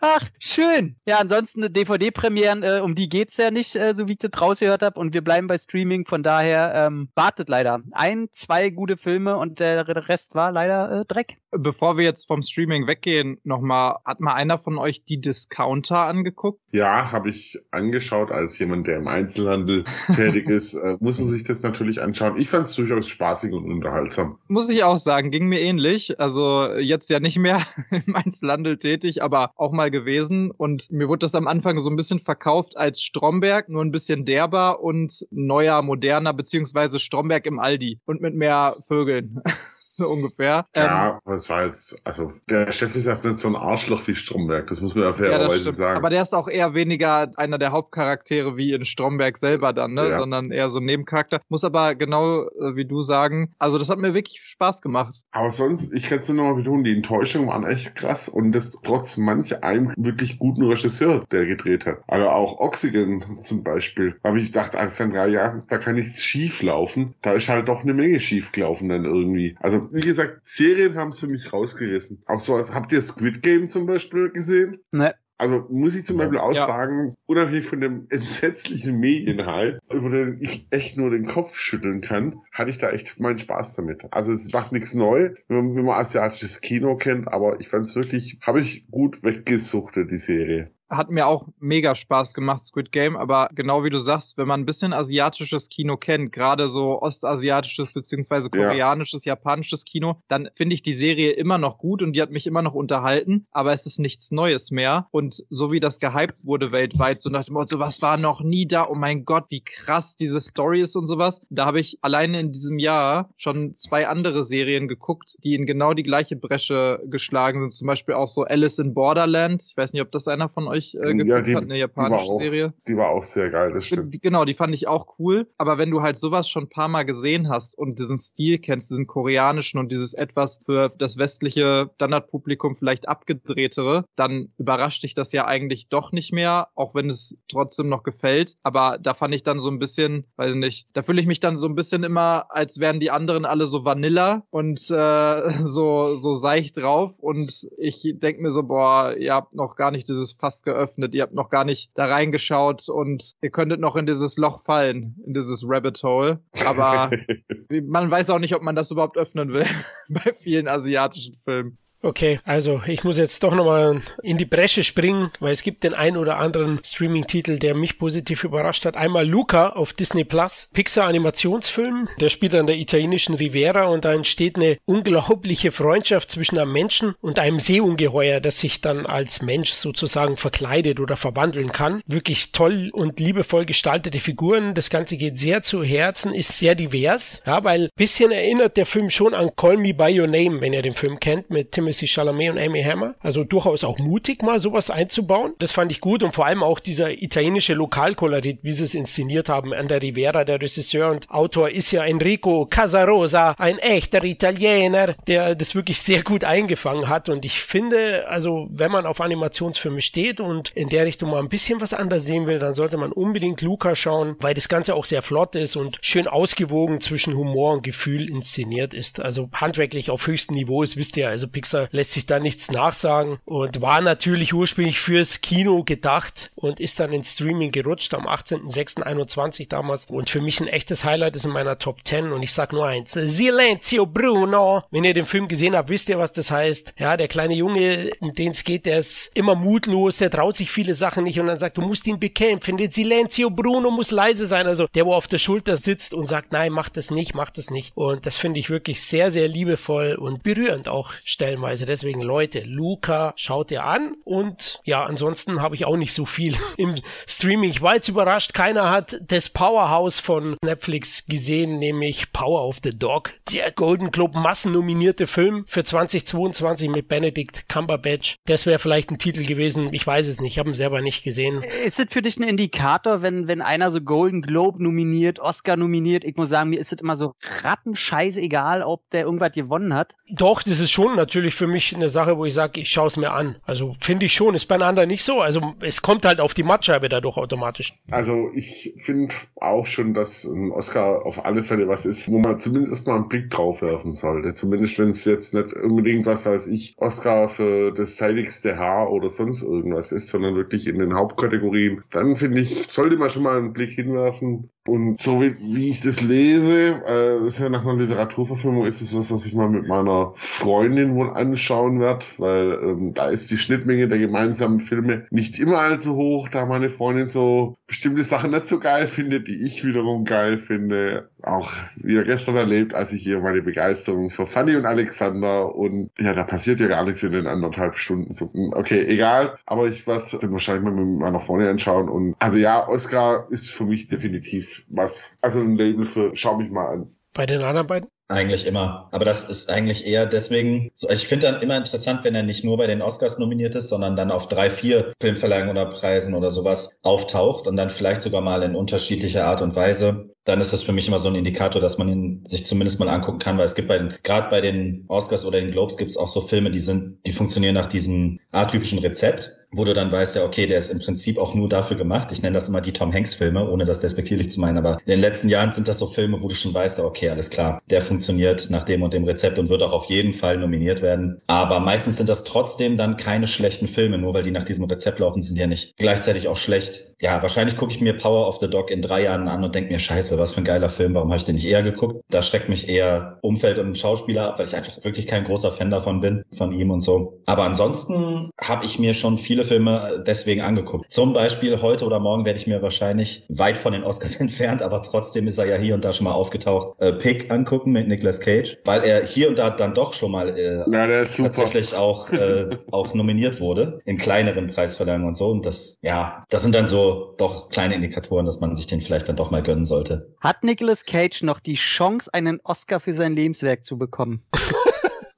Ach, schön. Ja, ansonsten DVD-Premieren, äh, um die geht's ja nicht, äh, so wie ich das rausgehört habe. Und wir bleiben bei Streaming, von daher ähm, wartet leider. Ein, zwei gute Filme und der Rest war leider äh, Dreck. Bevor wir jetzt vom Streaming weggehen, nochmal, hat mal einer von euch die Discounter angeguckt? Ja, habe ich angeschaut als jemand, der im Einzelhandel tätig ist. Äh, muss man sich das natürlich anschauen. Ich fand es durchaus spaßig und unterhaltsam. Muss ich auch sagen, ging mir ähnlich. Also jetzt ja nicht mehr im Einzelhandel tätig, aber auch mal gewesen. Und mir wurde das am Anfang so ein bisschen verkauft als Stromberg, nur ein bisschen derber und neuer, moderner, beziehungsweise Stromberg im Aldi und mit mehr Vögeln. so ungefähr. Ähm, Ja, aber es war jetzt, also der Chef ist erst nicht so ein Arschloch wie Stromberg, das muss man ja fairerweise sagen. Aber der ist auch eher weniger einer der Hauptcharaktere wie in Stromberg selber dann, ne? Ja. Sondern eher so ein Nebencharakter. Muss aber genau äh, wie du sagen, also das hat mir wirklich Spaß gemacht. Aber sonst, ich kann es nur nochmal betonen, die Enttäuschungen waren echt krass und das trotz manch einem wirklich guten Regisseur, der gedreht hat. Also auch Oxygen zum Beispiel. Da habe ich gedacht, Alexandra, ja, da kann nichts schief laufen. Da ist halt doch eine Menge schief gelaufen dann irgendwie. Also wie gesagt, Serien haben es für mich rausgerissen. Auch so, als habt ihr Squid Game zum Beispiel gesehen? Ne, Also muss ich zum Beispiel auch Ja. sagen, unabhängig von dem entsetzlichen Medienhalt, über den ich echt nur den Kopf schütteln kann, hatte ich da echt meinen Spaß damit. Also es macht nichts neu, wenn man, wenn man asiatisches Kino kennt, aber ich fand es wirklich, habe ich gut weggesuchtet, die Serie. Hat mir auch mega Spaß gemacht, Squid Game, aber genau wie du sagst, wenn man ein bisschen asiatisches Kino kennt, gerade so ostasiatisches beziehungsweise Ja. koreanisches, japanisches Kino, dann finde ich die Serie immer noch gut und die hat mich immer noch unterhalten, aber es ist nichts Neues mehr. Und so wie das gehypt wurde weltweit, so nach dem Motto, was war noch nie da, oh mein Gott, wie krass diese Story ist und sowas, da habe ich alleine in diesem Jahr schon zwei andere Serien geguckt, die in genau die gleiche Bresche geschlagen sind, zum Beispiel auch so Alice in Borderland, ich weiß nicht, ob das einer von euch äh, geguckt Ja, die- hat, eine die japanische auch- Serie. Die war auch sehr geil, das stimmt. Die- Genau, die fand ich auch cool. Aber wenn du halt sowas schon ein paar Mal gesehen hast und diesen Stil kennst, diesen koreanischen und dieses etwas für das westliche Standardpublikum vielleicht abgedrehtere, dann überrascht dich das ja eigentlich doch nicht mehr, auch wenn es trotzdem noch gefällt. Aber da fand ich dann so ein bisschen, weiß ich nicht, da fühle ich mich dann so ein bisschen immer, als wären die anderen alle so Vanilla und äh, so, so seicht drauf. Und ich denke mir so, boah, ihr habt noch gar nicht dieses Fass geöffnet, ihr habt noch gar nicht da reingeschaut und ihr könntet noch in dieses Loch fallen, in dieses Rabbit Hole. Aber man weiß auch nicht, ob man das überhaupt öffnen will bei vielen asiatischen Filmen. Okay, also ich muss jetzt doch nochmal in die Bresche springen, weil es gibt den ein oder anderen Streaming-Titel, der mich positiv überrascht hat. Einmal Luca auf Disney Plus, Pixar-Animationsfilm, der spielt an der italienischen Riviera und da entsteht eine unglaubliche Freundschaft zwischen einem Menschen und einem Seeungeheuer, das sich dann als Mensch sozusagen verkleidet oder verwandeln kann. Wirklich toll und liebevoll gestaltete Figuren. Das Ganze geht sehr zu Herzen, ist sehr divers, ja, weil bisschen erinnert der Film schon an Call Me By Your Name, wenn ihr den Film kennt, mit Timothy Chalamet und Amy Hammer. Also durchaus auch mutig, mal sowas einzubauen. Das fand ich gut und vor allem auch dieser italienische Lokalkolorit, wie sie es inszeniert haben an der Riviera. Der Regisseur und Autor ist ja Enrico Casarosa, ein echter Italiener, der das wirklich sehr gut eingefangen hat. Und ich finde, also wenn man auf Animationsfilme steht und in der Richtung mal ein bisschen was anders sehen will, dann sollte man unbedingt Luca schauen, weil das Ganze auch sehr flott ist und schön ausgewogen zwischen Humor und Gefühl inszeniert ist. Also handwerklich auf höchstem Niveau ist, wisst ihr, also Pixar lässt sich da nichts nachsagen und war natürlich ursprünglich fürs Kino gedacht und ist dann ins Streaming gerutscht am 18.06.21 damals und für mich ein echtes Highlight ist in meiner Top 10 und ich sag nur eins, Silenzio Bruno. Wenn ihr den Film gesehen habt, wisst ihr, was das heißt. Ja, der kleine Junge, um den es geht, der ist immer mutlos, der traut sich viele Sachen nicht und dann sagt, du musst ihn bekämpfen, der Silenzio Bruno muss leise sein, also der, wo auf der Schulter sitzt und sagt, nein, mach das nicht, mach das nicht und das finde ich wirklich sehr, sehr liebevoll und berührend auch stellenweise. Deswegen Leute, Luca schaut ihr an und ja, ansonsten habe ich auch nicht so viel im Streaming. Ich war jetzt überrascht, keiner hat das Powerhouse von Netflix gesehen, nämlich Power of the Dog. Der Golden Globe massennominierte Film für 2022 mit Benedict Cumberbatch. Das wäre vielleicht ein Titel gewesen, ich weiß es nicht, ich habe ihn selber nicht gesehen. Ist es für dich ein Indikator, wenn, wenn einer so Golden Globe nominiert, Oscar nominiert? Ich muss sagen, mir ist es immer so rattenscheiß egal, ob der irgendwas gewonnen hat. Doch, das ist schon natürlich für mich eine Sache, wo ich sage, ich schaue es mir an. Also finde ich schon, ist bei anderen nicht so. Also es kommt halt auf die Mattscheibe dadurch automatisch. Also ich finde auch schon, dass ein Oscar auf alle Fälle was ist, wo man zumindest mal einen Blick drauf werfen sollte. Zumindest wenn es jetzt nicht unbedingt, was weiß ich, Oscar für das zeitigste Haar oder sonst irgendwas ist, sondern wirklich in den Hauptkategorien. Dann finde ich, sollte man schon mal einen Blick hinwerfen. Und so wie, wie ich das lese, äh, ist ja nach einer Literaturverfilmung, ist es was, was ich mal mit meiner Freundin wohl anschauen werde, weil ähm, da ist die Schnittmenge der gemeinsamen Filme nicht immer allzu hoch, da meine Freundin so bestimmte Sachen nicht so geil findet, die ich wiederum geil finde. Auch wieder gestern erlebt, als ich ihr meine Begeisterung für Fanny und Alexander und ja, da passiert ja gar nichts in den anderthalb Stunden. So, okay, egal, aber ich werde es dann wahrscheinlich mal mit meiner Freundin anschauen und also ja, Oscar ist für mich definitiv was, also ein Label für schau mich mal an. Bei den anderen beiden? Eigentlich immer. Aber das ist eigentlich eher deswegen, so, also ich finde dann immer interessant, wenn er nicht nur bei den Oscars nominiert ist, sondern dann auf drei, vier Filmverleihungen oder Preisen oder sowas auftaucht und dann vielleicht sogar mal in unterschiedlicher Art und Weise. Dann ist das für mich immer so ein Indikator, dass man ihn sich zumindest mal angucken kann, weil es gibt bei den, gerade bei den Oscars oder den Globes gibt es auch so Filme, die sind, die funktionieren nach diesem atypischen Rezept wo du dann weißt, ja, okay, der ist im Prinzip auch nur dafür gemacht. Ich nenne das immer die Tom Hanks-Filme, ohne das despektierlich zu meinen, aber in den letzten Jahren sind das so Filme, wo du schon weißt, ja, okay, alles klar, der funktioniert nach dem und dem Rezept und wird auch auf jeden Fall nominiert werden. Aber meistens sind das trotzdem dann keine schlechten Filme, nur weil die nach diesem Rezept laufen, sind ja nicht gleichzeitig auch schlecht. Ja, wahrscheinlich gucke ich mir Power of the Dog in drei Jahren an und denke mir, scheiße, was für ein geiler Film, warum habe ich den nicht eher geguckt? Da schreckt mich eher Umfeld und Schauspieler ab, weil ich einfach wirklich kein großer Fan davon bin, von ihm und so. Aber ansonsten habe ich mir schon viele Filme deswegen angeguckt. Zum Beispiel heute oder morgen werde ich mir wahrscheinlich weit von den Oscars entfernt, aber trotzdem ist er ja hier und da schon mal aufgetaucht, äh, Pick angucken mit Nicolas Cage, weil er hier und da dann doch schon mal äh, Ja, tatsächlich auch, äh, auch nominiert wurde in kleineren Preisverleihungen und so. Und das, ja, das sind dann so doch kleine Indikatoren, dass man sich den vielleicht dann doch mal gönnen sollte. Hat Nicolas Cage noch die Chance, einen Oscar für sein Lebenswerk zu bekommen?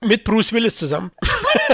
Mit Bruce Willis zusammen.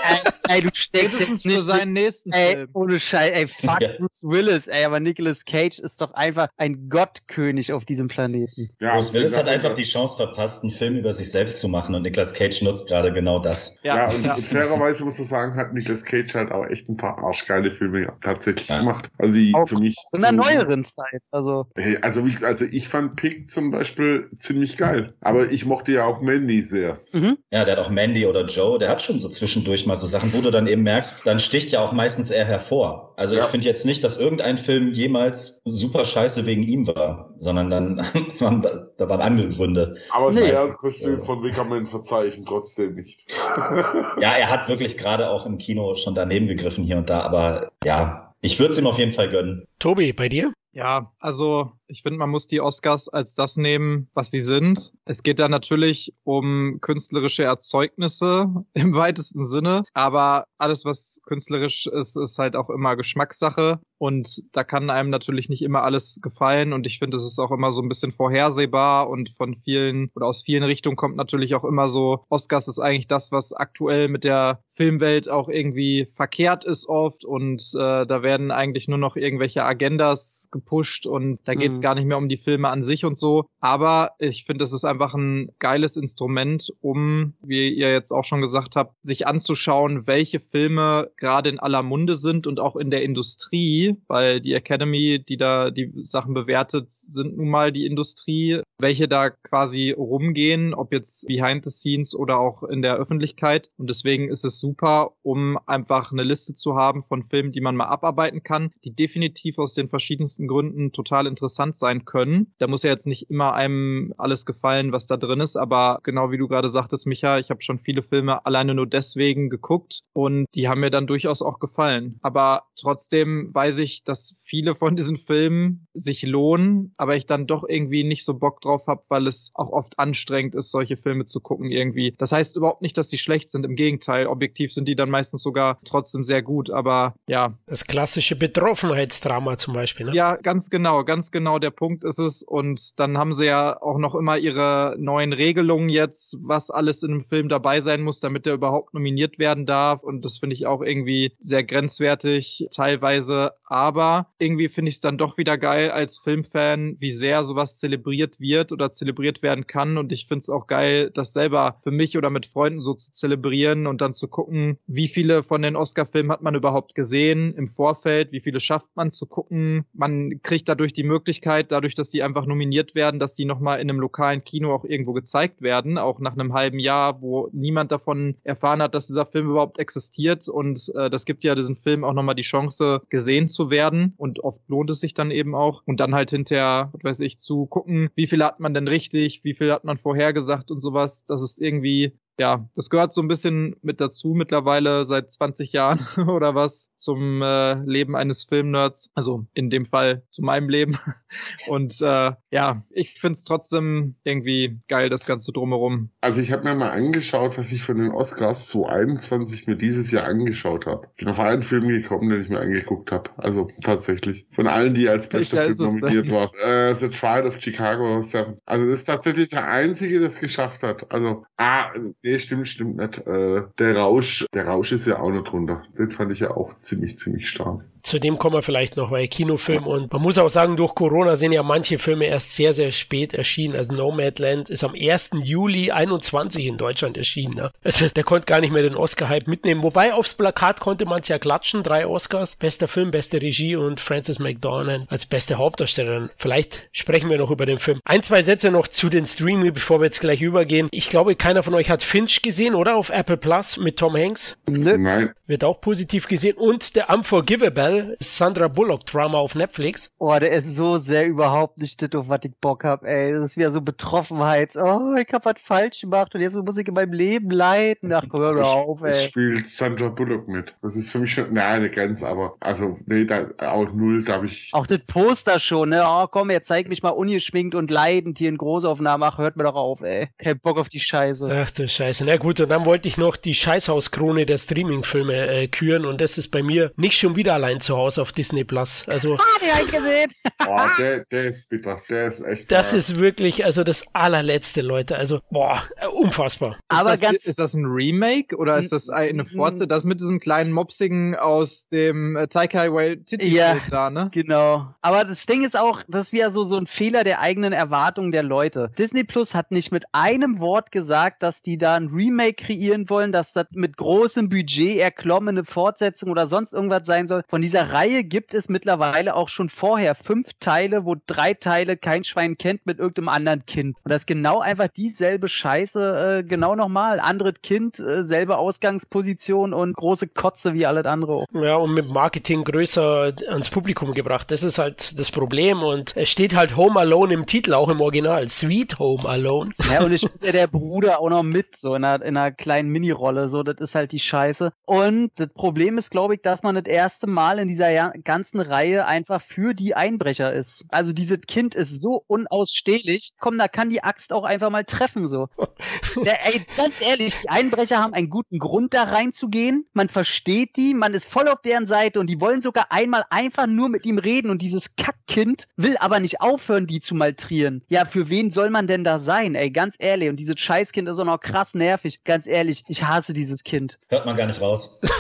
ey, ey, du steckst jetzt nicht für seinen nächsten Ey, Film. ohne Scheiß, ey, fuck Ja. Bruce Willis, ey, aber Nicolas Cage ist doch einfach ein Gottkönig auf diesem Planeten. Ja, Bruce Willis hat einfach die Chance verpasst, einen Film über sich selbst zu machen und Nicolas Cage nutzt gerade genau das. Ja, und, und fairerweise muss ich sagen, hat Nicolas Cage halt auch echt ein paar arschgeile Filme tatsächlich Ja. gemacht. Also die Auch für mich. In der neueren Zeit, also. Hey, also, wie, gesagt, also ich fand Pick zum Beispiel ziemlich geil. Aber ich mochte ja auch Mandy sehr. Mhm. Ja, der hat auch Mandy oder Joe, der hat schon so zwischendurch mal so Sachen, wo du dann eben merkst, dann sticht ja auch meistens er hervor. Also Ja. ich finde jetzt nicht, dass irgendein Film jemals super scheiße wegen ihm war, sondern dann waren, da waren andere Gründe. Aber das Nee. Kostüm von Wickerman verzeichnen trotzdem nicht. Ja, er hat wirklich gerade auch im Kino schon daneben gegriffen hier und da, aber ja, ich würde es ihm auf jeden Fall gönnen. Tobi, bei dir? Ja, also ich finde, man muss die Oscars als das nehmen, was sie sind. Es geht da natürlich um künstlerische Erzeugnisse im weitesten Sinne, aber alles, was künstlerisch ist, ist halt auch immer Geschmackssache. Und da kann einem natürlich nicht immer alles gefallen. Und ich finde, es ist auch immer so ein bisschen vorhersehbar. Und von vielen oder aus vielen Richtungen kommt natürlich auch immer so, Oscars ist eigentlich das, was aktuell mit der Filmwelt auch irgendwie verkehrt ist oft. Und äh, da werden eigentlich nur noch irgendwelche Agendas gepusht. Und da geht Mhm. gar nicht mehr um die Filme an sich und so. Aber ich finde, es ist einfach ein geiles Instrument, um, wie ihr jetzt auch schon gesagt habt, sich anzuschauen, welche Filme gerade in aller Munde sind und auch in der Industrie, weil die Academy, die da die Sachen bewertet, sind nun mal die Industrie, welche da quasi rumgehen, ob jetzt behind the scenes oder auch in der Öffentlichkeit. Und deswegen ist es super, um einfach eine Liste zu haben von Filmen, die man mal abarbeiten kann, die definitiv aus den verschiedensten Gründen total interessant sein können. Da muss ja jetzt nicht immer einem alles gefallen, was da drin ist, aber genau wie du gerade sagtest, Micha, ich habe schon viele Filme alleine nur deswegen geguckt und die haben mir dann durchaus auch gefallen. Aber trotzdem weiß ich, dass viele von diesen Filmen sich lohnen, aber ich dann doch irgendwie nicht so Bock drauf habe, weil es auch oft anstrengend ist, solche Filme zu gucken irgendwie. Das heißt überhaupt nicht, dass die schlecht sind. Im Gegenteil, objektiv sind die dann meistens sogar trotzdem sehr gut. Aber ja, Das klassische Betroffenheitsdrama zum Beispiel. Ne? ja, ganz genau, ganz genau der Punkt ist es. Und dann haben sie ja auch noch immer ihre neuen Regelungen jetzt, was alles in einem Film dabei sein muss, damit er überhaupt nominiert werden darf. Und das finde ich auch irgendwie sehr grenzwertig teilweise. Aber irgendwie finde ich es dann doch wieder geil als Filmfan, wie sehr sowas zelebriert wird oder zelebriert werden kann. Und ich finde es auch geil, das selber für mich oder mit Freunden so zu zelebrieren und dann zu gucken, wie viele von den Oscar-Filmen hat man überhaupt gesehen im Vorfeld, wie viele schafft man zu gucken. Man kriegt dadurch die Möglichkeit, dadurch, dass die einfach nominiert werden, dass die nochmal in einem lokalen Kino auch irgendwo gezeigt werden, auch nach einem halben Jahr, wo niemand davon erfahren hat, dass dieser Film überhaupt existiert. Und äh, das gibt ja diesen Film auch nochmal die Chance, gesehen zu werden. Und oft lohnt es sich dann eben auch. Und dann halt hinterher, was weiß ich, zu gucken, wie viel hat man denn richtig, wie viel hat man vorhergesagt und sowas. Das ist irgendwie ja, das gehört so ein bisschen mit dazu mittlerweile seit 20 Jahren oder was zum äh, Leben eines Filmnerds. Also in dem Fall zu meinem Leben. Und äh, ja, ich find's trotzdem irgendwie geil, das Ganze drumherum. Also ich habe mir mal angeschaut, was ich von den Oscars 2021 mir dieses Jahr angeschaut habe. Ich bin auf einen Film gekommen, den ich mir angeguckt habe. Also tatsächlich. Von allen, die als bester Film es nominiert waren. Äh, The Trial of Chicago 7. Also das ist tatsächlich der einzige, der es geschafft hat. Also, ah, nee, stimmt, stimmt nicht. Äh, der Rausch, der Rausch ist ja auch noch drunter. Den fand ich ja auch ziemlich, ziemlich stark. Zu dem kommen wir vielleicht noch, weil Kinofilm und man muss auch sagen, durch Corona sind ja manche Filme erst sehr, sehr spät erschienen. Also Nomadland ist am 1. Juli 21 in Deutschland erschienen. Ne? Also der konnte gar nicht mehr den Oscar-Hype mitnehmen. Wobei aufs Plakat konnte man es ja klatschen. Drei Oscars. Bester Film, beste Regie und Frances McDormand als beste Hauptdarstellerin. Vielleicht sprechen wir noch über den Film. Ein, zwei Sätze noch zu den Streaming, bevor wir jetzt gleich übergehen. Ich glaube, keiner von euch hat Finch gesehen, oder? Auf Apple Plus mit Tom Hanks. Nö. Nein. Wird auch positiv gesehen. Und der Unforgivable, Sandra Bullock Drama auf Netflix. Oh, der ist so sehr überhaupt nicht das, auf was ich Bock hab, ey. Das ist wieder so Betroffenheit. Oh, ich hab was falsch gemacht und jetzt muss ich in meinem Leben leiden. Ach, komm, hör doch auf, Es ey. spielt Sandra Bullock mit. Das ist für mich schon, nein, eine Grenze, aber, also, nee, da, auch null, da habe ich. Auch das Poster schon, ne? Oh, komm, jetzt zeig mich mal ungeschminkt und leidend hier in Großaufnahme. Ach, hört mir doch auf, ey. Kein Bock auf die Scheiße. Ach du Scheiße. Na gut, und dann wollte ich noch die Scheißhauskrone der Streaming-Filme äh, küren und das ist bei mir nicht schon wieder allein zu Hause auf Disney Plus. Also Ah, den hab ich gesehen. Oh, der, der ist bitter. Der ist echt. das wahr. ist wirklich also das allerletzte, Leute. Also boah, unfassbar. Aber ist das, ganz. ist das ein Remake oder ist das eine Fortsetzung? Das mit diesem kleinen Mopsigen aus dem äh, Taika Waititi Ja. da, ne? Genau. Aber das Ding ist auch, das ist wieder so, so ein Fehler der eigenen Erwartungen der Leute. Disney Plus hat nicht mit einem Wort gesagt, dass die da ein Remake kreieren wollen, dass das mit großem Budget erklommene Fortsetzung oder sonst irgendwas sein soll. Von dieser Reihe gibt es mittlerweile auch schon vorher fünf Teile, wo drei Teile kein Schwein kennt mit irgendeinem anderen Kind. Und das ist genau einfach dieselbe Scheiße, äh, genau nochmal. Anderes Kind, äh, selbe Ausgangsposition und große Kotze wie alles andere. auch. Ja, und mit Marketing größer ans Publikum gebracht. Das ist halt das Problem. Und es steht halt Home Alone im Titel, auch im Original. Sweet Home Alone. Ja, und es spielt ja der Bruder auch noch mit, so in einer, in einer kleinen Minirolle, so, das ist halt die Scheiße. Und das Problem ist, glaube ich, dass man das erste Mal in dieser ja- ganzen Reihe einfach für die Einbrecher ist. Also dieses Kind ist so unausstehlich, komm, da kann die Axt auch einfach mal treffen, so. Der, ey, ganz ehrlich, die Einbrecher haben einen guten Grund, da reinzugehen. Man versteht die, man ist voll auf deren Seite und die wollen sogar einmal einfach nur mit ihm reden und dieses Kackkind will aber nicht aufhören, die zu maltrieren. Ja, für wen soll man denn da sein, ey, ganz ehrlich. Und dieses Scheißkind ist auch noch krass nervig. Ganz ehrlich, ich hasse dieses Kind. Hört man gar nicht raus.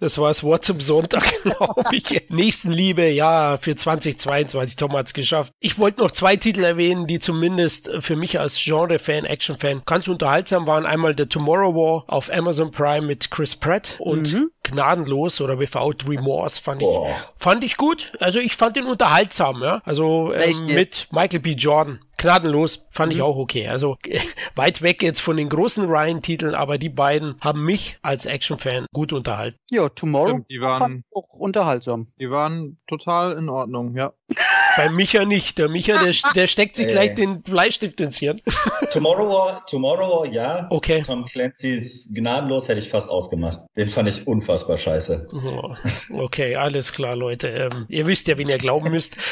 Das war das Wort zum Sonntag, ich. Nächstenliebe, ja, für 2022. Tom hat's geschafft. Ich wollte noch zwei Titel erwähnen, die zumindest für mich als Genre-Fan, Action-Fan ganz unterhaltsam waren. Einmal The Tomorrow War auf Amazon Prime mit Chris Pratt und Mhm. Gnadenlos oder Without Remorse fand ich, fand ich gut. Also ich fand ihn unterhaltsam, ja. Also ähm, mit Michael B. Jordan. Gnadenlos fand ich Mhm. auch okay. Also weit weg jetzt von den großen Ryan-Titeln, aber die beiden haben mich als Action-Fan gut unterhalten. Ja, Tomorrow Stimmt, die waren- fand ich auch unterhaltsam. Die waren total in Ordnung, ja. Bei Micha nicht. Der Micha, der, der steckt sich Äh. gleich den Bleistift ins Hirn. Tomorrow War, Tomorrow War, ja. Okay. Tom Clancy's Gnadenlos hätte ich fast ausgemacht. Den fand ich unfassbar scheiße. Oh, Okay, alles klar, Leute. Ähm, ihr wisst ja, wen ihr glauben müsst.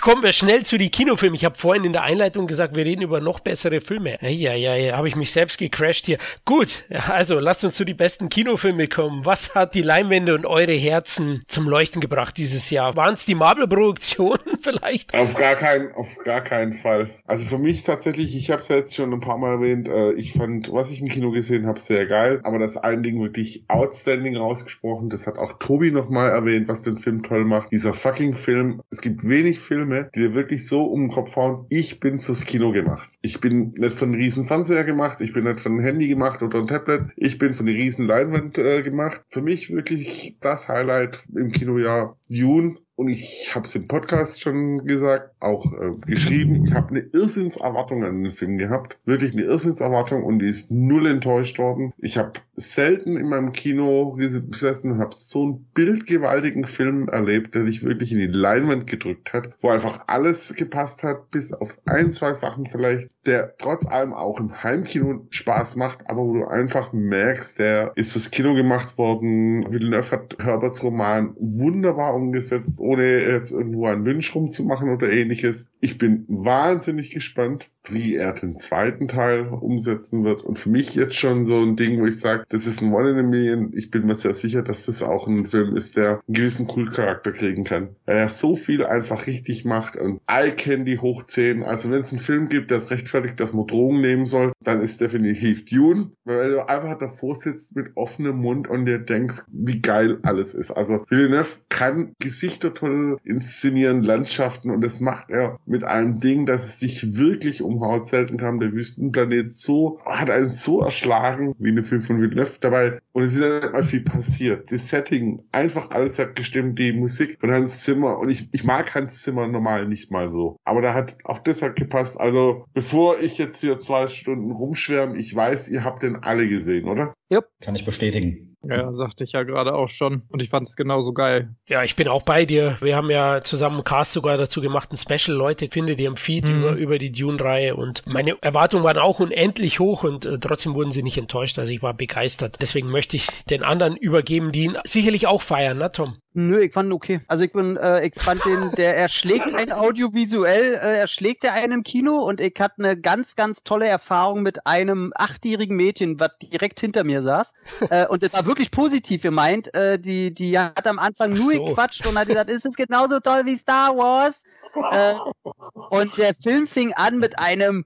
Kommen wir schnell zu die Kinofilme. Ich habe vorhin in der Einleitung gesagt, wir reden über noch bessere Filme. Ja, ja, ja, habe ich mich selbst gecrashed hier. Gut, also lasst uns zu die besten Kinofilme kommen. Was hat die Leinwände und eure Herzen zum Leuchten gebracht dieses Jahr? Waren die Marvel-Produktionen vielleicht? Auf gar keinen, auf gar keinen Fall. Also für mich tatsächlich, ich habe es ja jetzt schon ein paar Mal erwähnt, äh, ich fand, was ich im Kino gesehen habe, sehr geil. Aber das ein Ding wirklich outstanding rausgesprochen. Das hat auch Tobi nochmal erwähnt, was den Film toll macht. Dieser fucking Film. Es gibt wenig Filme, die dir wirklich so um den Kopf hauen. Ich bin fürs Kino gemacht. Ich bin nicht von einem riesen Fernseher gemacht. Ich bin nicht von einem Handy gemacht oder einem Tablet. Ich bin von einer riesen Leinwand äh, gemacht. Für mich wirklich das Highlight im Kinojahr Dune. Und ich habe es im Podcast schon gesagt, auch äh, geschrieben. Ich habe eine Irrsinnserwartung an den Film gehabt. Wirklich eine Irrsinnserwartung und die ist null enttäuscht worden. Ich habe selten in meinem Kino gesessen habe so einen bildgewaltigen Film erlebt, der dich wirklich in die Leinwand gedrückt hat, wo einfach alles gepasst hat, bis auf ein, zwei Sachen vielleicht, der trotz allem auch im Heimkino Spaß macht, aber wo du einfach merkst, der ist fürs Kino gemacht worden. Villeneuve hat Herberts Roman wunderbar umgesetzt, ohne jetzt irgendwo einen Lynch rumzumachen oder ähnliches. Ich bin wahnsinnig gespannt wie er den zweiten Teil umsetzen wird. Und für mich jetzt schon so ein Ding, wo ich sage, das ist ein One in a Million. Ich bin mir sehr sicher, dass das auch ein Film ist, der einen gewissen Kultcharakter kriegen kann. Weil er so viel einfach richtig macht und Eye Candy hochzählen. Also wenn es einen Film gibt, der es rechtfertigt, dass man Drogen nehmen soll, dann ist definitiv Dune. Weil du einfach davor sitzt mit offenem Mund und dir denkst, wie geil alles ist. Also Villeneuve kann Gesichter toll inszenieren, Landschaften und das macht er mit einem Ding, dass es sich wirklich umhaut. Selten kam der Wüstenplanet so, hat einen so erschlagen wie eine Film von Villeneuve dabei. Und es ist ja nicht mal viel passiert. Das Setting, einfach alles hat gestimmt. Die Musik von Hans Zimmer und ich, ich mag Hans Zimmer normal nicht mal so. Aber da hat auch das hat gepasst. Also bevor ich jetzt hier zwei Stunden rumschwärme, ich weiß, ihr habt den alle gesehen, oder? Yep. Kann ich bestätigen. Ja, sagte ich ja gerade auch schon. Und ich fand es genauso geil. Ja, ich bin auch bei dir. Wir haben ja zusammen einen Cast sogar dazu gemacht, ein Special. Leute, findet ihr im Feed mhm. über, über die Dune-Reihe. Und meine Erwartungen waren auch unendlich hoch und äh, trotzdem wurden sie nicht enttäuscht. Also ich war begeistert. Deswegen möchte ich den anderen übergeben, die ihn sicherlich auch feiern, ne, Tom? Nö, ich fand ihn okay. Also ich bin, äh, ich fand den, der erschlägt ein audiovisuell, äh, erschlägt er einen im Kino und ich hatte eine ganz, ganz tolle Erfahrung mit einem achtjährigen Mädchen, was direkt hinter mir saß. äh, und das war wirklich positiv gemeint. Äh, die, die hat am Anfang nur so. gequatscht und hat gesagt, ist es genauso toll wie Star Wars? Äh, und der Film fing an mit einem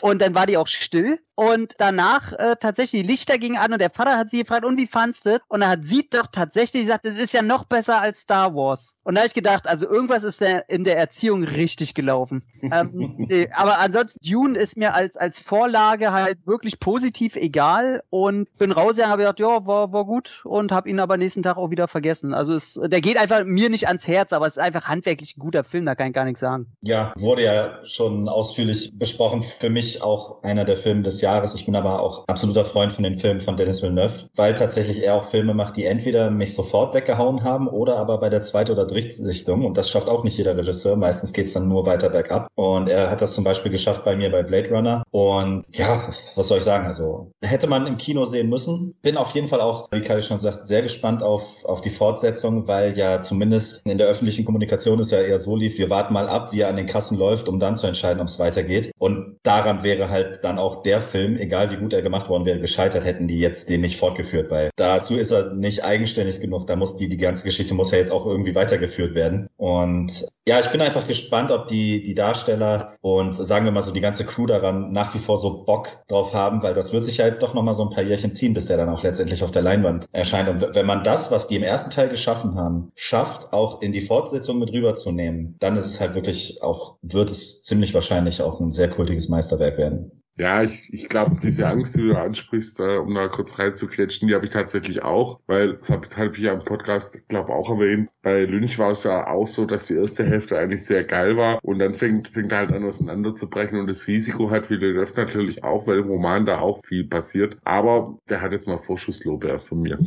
und dann war die auch still. Und danach äh, tatsächlich die Lichter gingen an und der Vater hat sie gefragt, und wie fandst du? Und dann hat sie doch tatsächlich gesagt, es ist ja noch besser als Star Wars. Und da habe ich gedacht, also irgendwas ist der, in der Erziehung richtig gelaufen. ähm, äh, aber ansonsten, Dune ist mir als, als Vorlage halt wirklich positiv egal und bin rausgegangen, habe gedacht, ja, war, war gut und habe ihn aber nächsten Tag auch wieder vergessen. Also es, der geht einfach mir nicht ans Herz, aber es ist einfach handwerklich ein guter Film, da kann ich gar nichts sagen. Ja, wurde ja schon ausführlich besprochen. Für mich auch einer der Filme des Jahres. Ich bin aber auch absoluter Freund von den Filmen von Dennis Villeneuve, weil tatsächlich er auch Filme macht, die entweder mich sofort weggehauen haben oder aber bei der zweiten oder dritten Sichtung. Und das schafft auch nicht jeder Regisseur. Meistens geht es dann nur weiter bergab. Und er hat das zum Beispiel geschafft bei mir bei Blade Runner. Und ja, was soll ich sagen? Also hätte man im Kino sehen müssen. Bin auf jeden Fall auch, wie Kai schon sagt, sehr gespannt auf, auf die Fortsetzung, weil ja zumindest in der öffentlichen Kommunikation ist ja eher so lief, wir warten mal ab, wie er an den Kassen läuft, um dann zu entscheiden, ob es weitergeht. Und daran wäre halt dann auch der Film, egal wie gut er gemacht worden wäre, gescheitert, hätten die jetzt den nicht fortgeführt, weil dazu ist er nicht eigenständig genug. Da muss die, die ganze Geschichte muss ja jetzt auch irgendwie weitergeführt werden. Und ja, ich bin einfach gespannt, ob die, die Darsteller und sagen wir mal so die ganze Crew daran nach wie vor so Bock drauf haben, weil das wird sich ja jetzt doch nochmal so ein paar Jährchen ziehen, bis der dann auch letztendlich auf der Leinwand erscheint. Und wenn man das, was die im ersten Teil geschaffen haben, schafft, auch in die Fortsetzung mit rüberzunehmen, dann ist es halt wirklich auch, wird es ziemlich wahrscheinlich auch ein sehr kultiges Meisterwerk werden. Ja, ich, ich glaube, diese Angst, die du ansprichst, äh, um da kurz reinzukletschen, die habe ich tatsächlich auch, weil das habe ich ja im Podcast, glaube auch erwähnt. Bei Lynch war es ja auch so, dass die erste Hälfte eigentlich sehr geil war und dann fängt, fängt er halt an auseinanderzubrechen und das Risiko hat wie Villeneuve natürlich auch, weil im Roman da auch viel passiert. Aber der hat jetzt mal Vorschusslobär von mir.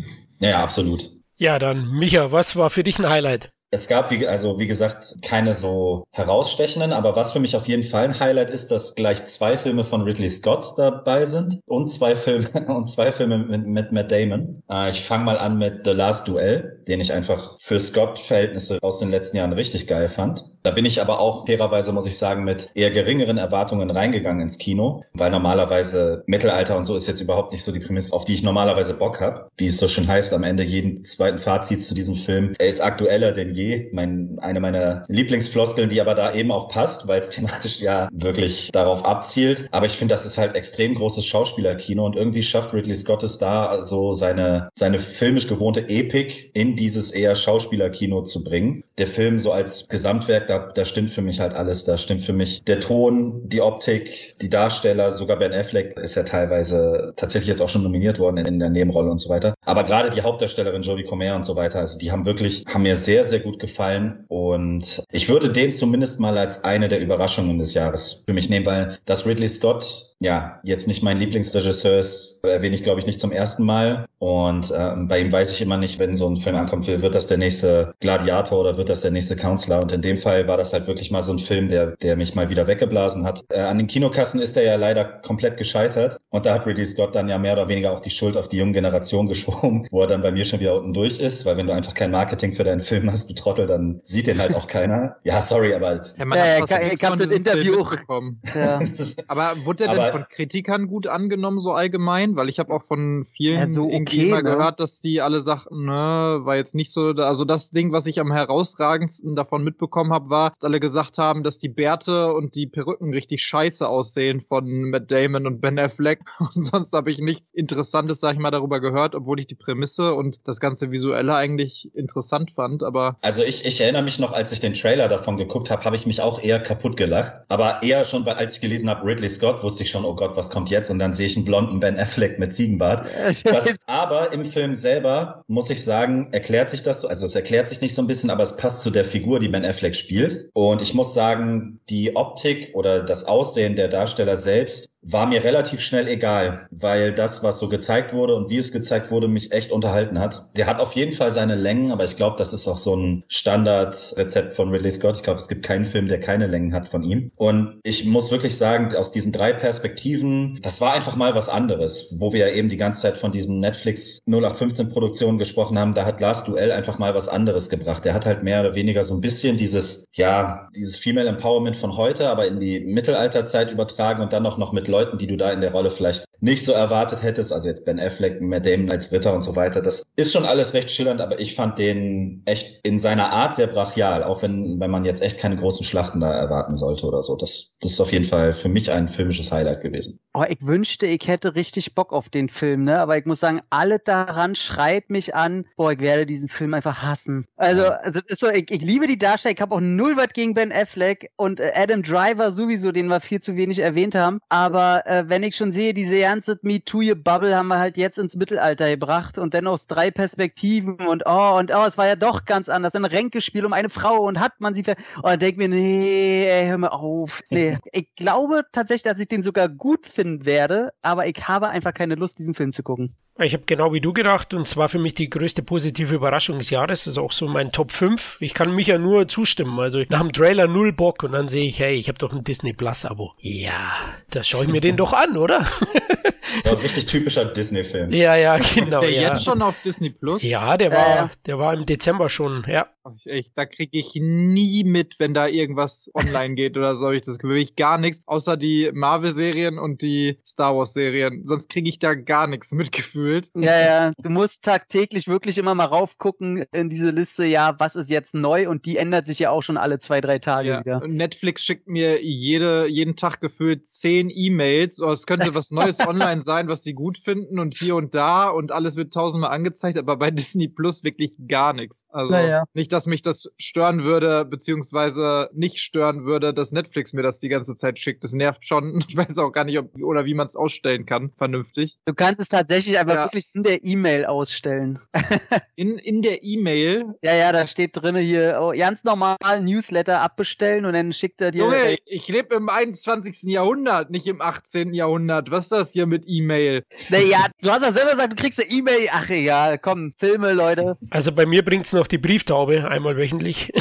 Ja, absolut. Ja, dann Micha, was war für dich ein Highlight? Es gab, wie, also wie gesagt, keine so herausstechenden, aber was für mich auf jeden Fall ein Highlight ist, dass gleich zwei Filme von Ridley Scott dabei sind und zwei Filme und zwei Filme mit, mit Matt Damon. Äh, ich fange mal an mit The Last Duel, den ich einfach für Scott-Verhältnisse aus den letzten Jahren richtig geil fand. Da bin ich aber auch fairerweise, muss ich sagen, mit eher geringeren Erwartungen reingegangen ins Kino, weil normalerweise Mittelalter und so ist jetzt überhaupt nicht so die Prämisse, auf die ich normalerweise Bock habe. Wie es so schön heißt, am Ende jeden zweiten Fazit zu diesem Film. Er ist aktueller denn je. Mein, eine meiner Lieblingsfloskeln, die aber da eben auch passt, weil es thematisch ja wirklich darauf abzielt. Aber ich finde, das ist halt extrem großes Schauspielerkino und irgendwie schafft Ridley Scott es da so seine, seine filmisch gewohnte Epik in dieses eher Schauspielerkino zu bringen. Der Film so als Gesamtwerk, da, da stimmt für mich halt alles. Da stimmt für mich der Ton, die Optik, die Darsteller, sogar Ben Affleck ist ja teilweise tatsächlich jetzt auch schon nominiert worden in, in der Nebenrolle und so weiter. Aber gerade die Hauptdarstellerin Jodie Comer und so weiter, also die haben wirklich, haben mir sehr, sehr gut gefallen. Und ich würde den zumindest mal als eine der Überraschungen des Jahres für mich nehmen, weil dass Ridley Scott ja jetzt nicht mein Lieblingsregisseur ist, erwähne ich glaube ich nicht zum ersten Mal. Und ähm, bei ihm weiß ich immer nicht, wenn so ein Film ankommt, wird das der nächste Gladiator oder wird das der nächste Counselor? Und in dem Fall war das halt wirklich mal so ein Film, der, der mich mal wieder weggeblasen hat. Äh, an den Kinokassen ist er ja leider komplett gescheitert. Und da hat Ridley Scott dann ja mehr oder weniger auch die Schuld auf die junge Generation geschoben, wo er dann bei mir schon wieder unten durch ist, weil wenn du einfach kein Marketing für deinen Film hast, du Trottel, dann sieht den halt auch keiner. Ja, sorry, aber. Ja, man hat ich, habe das Interview auch. Ja. aber wurde er denn von Kritikern gut angenommen, so allgemein? Weil ich habe auch von vielen ja, so irgendwie okay, mal ne? gehört, dass die alle sagten, ne, war jetzt nicht so. Also das Ding, was ich am herausragendsten davon mitbekommen habe, war, dass alle gesagt haben, dass die Bärte und die Perücken richtig scheiße aussehen von Matt Damon und Ben Affleck. Und sonst habe ich nichts Interessantes, sag ich mal, darüber gehört, obwohl ich die Prämisse und das ganze Visuelle eigentlich interessant fand. Aber also ich, ich erinnere mich noch, als ich den Trailer davon geguckt habe, habe ich mich auch eher kaputt gelacht. Aber eher schon, weil als ich gelesen habe, Ridley Scott, wusste ich schon, oh Gott, was kommt jetzt? Und dann sehe ich einen blonden Ben Affleck mit Ziegenbart. Das, aber im Film selber muss ich sagen, erklärt sich das so, also es erklärt sich nicht so ein bisschen, aber es passt zu der Figur, die Ben Affleck spielt. Und ich muss sagen, die Optik oder das Aussehen der Darsteller selbst war mir relativ schnell egal, weil das, was so gezeigt wurde und wie es gezeigt wurde, mich echt unterhalten hat. Der hat auf jeden Fall seine Längen, aber ich glaube, das ist auch so ein Standardrezept von Ridley Scott. Ich glaube, es gibt keinen Film, der keine Längen hat von ihm. Und ich muss wirklich sagen, aus diesen drei Perspektiven, das war einfach mal was anderes, wo wir ja eben die ganze Zeit von diesem Netflix 0815 Produktion gesprochen haben. Da hat Lars Duell einfach mal was anderes gebracht. Der hat halt mehr oder weniger so ein bisschen dieses, ja, dieses Female Empowerment von heute, aber in die Mittelalterzeit übertragen und dann auch noch mit Leuten, die du da in der Rolle vielleicht nicht so erwartet hättest. Also jetzt Ben Affleck, Matt Damon als Ritter und so weiter. Das ist schon alles recht schillernd, aber ich fand den echt in seiner Art sehr brachial, auch wenn, wenn man jetzt echt keine großen Schlachten da erwarten sollte oder so. Das, das ist auf jeden Fall für mich ein filmisches Highlight gewesen. Oh, ich wünschte, ich hätte richtig Bock auf den Film, ne? Aber ich muss sagen, alle daran schreit mich an, boah, ich werde diesen Film einfach hassen. Also, also so, ich, ich liebe die Darsteller, ich habe auch null was gegen Ben Affleck und äh, Adam Driver sowieso, den wir viel zu wenig erwähnt haben. Aber äh, wenn ich schon sehe, diese ganze MeToo-Bubble haben wir halt jetzt ins Mittelalter gebracht und dann aus drei Perspektiven und oh, und oh, es war ja doch ganz anders. Ein Ränkespiel um eine Frau und hat man sie ver Oh, denk mir, nee, ey, hör mir auf. Nee. ich glaube tatsächlich, dass ich den sogar gut finden werde, aber ich habe einfach keine Lust, diesen Film zu gucken. Ich habe genau wie du gedacht und zwar für mich die größte positive Überraschung des Jahres. Das ist auch so mein Top 5. Ich kann mich ja nur zustimmen. Also nach dem Trailer null Bock und dann sehe ich, hey, ich habe doch ein Disney Plus Abo. Ja, da schaue ich mir den doch an, oder? So ein richtig typischer Disney-Film. Ja, ja, genau. Ist der ja. jetzt schon auf Disney Plus? Ja, der war, äh. der war im Dezember schon, ja. Echt, da kriege ich nie mit, wenn da irgendwas online geht oder so. Ich das ich gar nichts, außer die Marvel-Serien und die Star Wars-Serien. Sonst kriege ich da gar nichts mitgefühlt. Ja, ja, du musst tagtäglich wirklich immer mal raufgucken in diese Liste, ja, was ist jetzt neu und die ändert sich ja auch schon alle zwei, drei Tage ja. wieder. Netflix schickt mir jede, jeden Tag gefühlt zehn E-Mails. Oh, es könnte was Neues online sein, was sie gut finden und hier und da und alles wird tausendmal angezeigt, aber bei Disney Plus wirklich gar nichts. Also ja. nicht, dass mich das stören würde, beziehungsweise nicht stören würde, dass Netflix mir das die ganze Zeit schickt. Das nervt schon. Ich weiß auch gar nicht, ob oder wie man es ausstellen kann, vernünftig. Du kannst es tatsächlich einfach ja. wirklich in der E-Mail ausstellen. in, in der E-Mail? Ja, ja, da steht drin hier, oh, ganz normal Newsletter abbestellen und dann schickt er dir. Junge, ich lebe im 21. Jahrhundert, nicht im 18. Jahrhundert. Was ist das hier mit E-Mail? Naja, du hast ja selber gesagt, du kriegst eine E-Mail. Ach egal, komm, Filme, Leute. Also bei mir bringt es noch die Brieftaube einmal wöchentlich.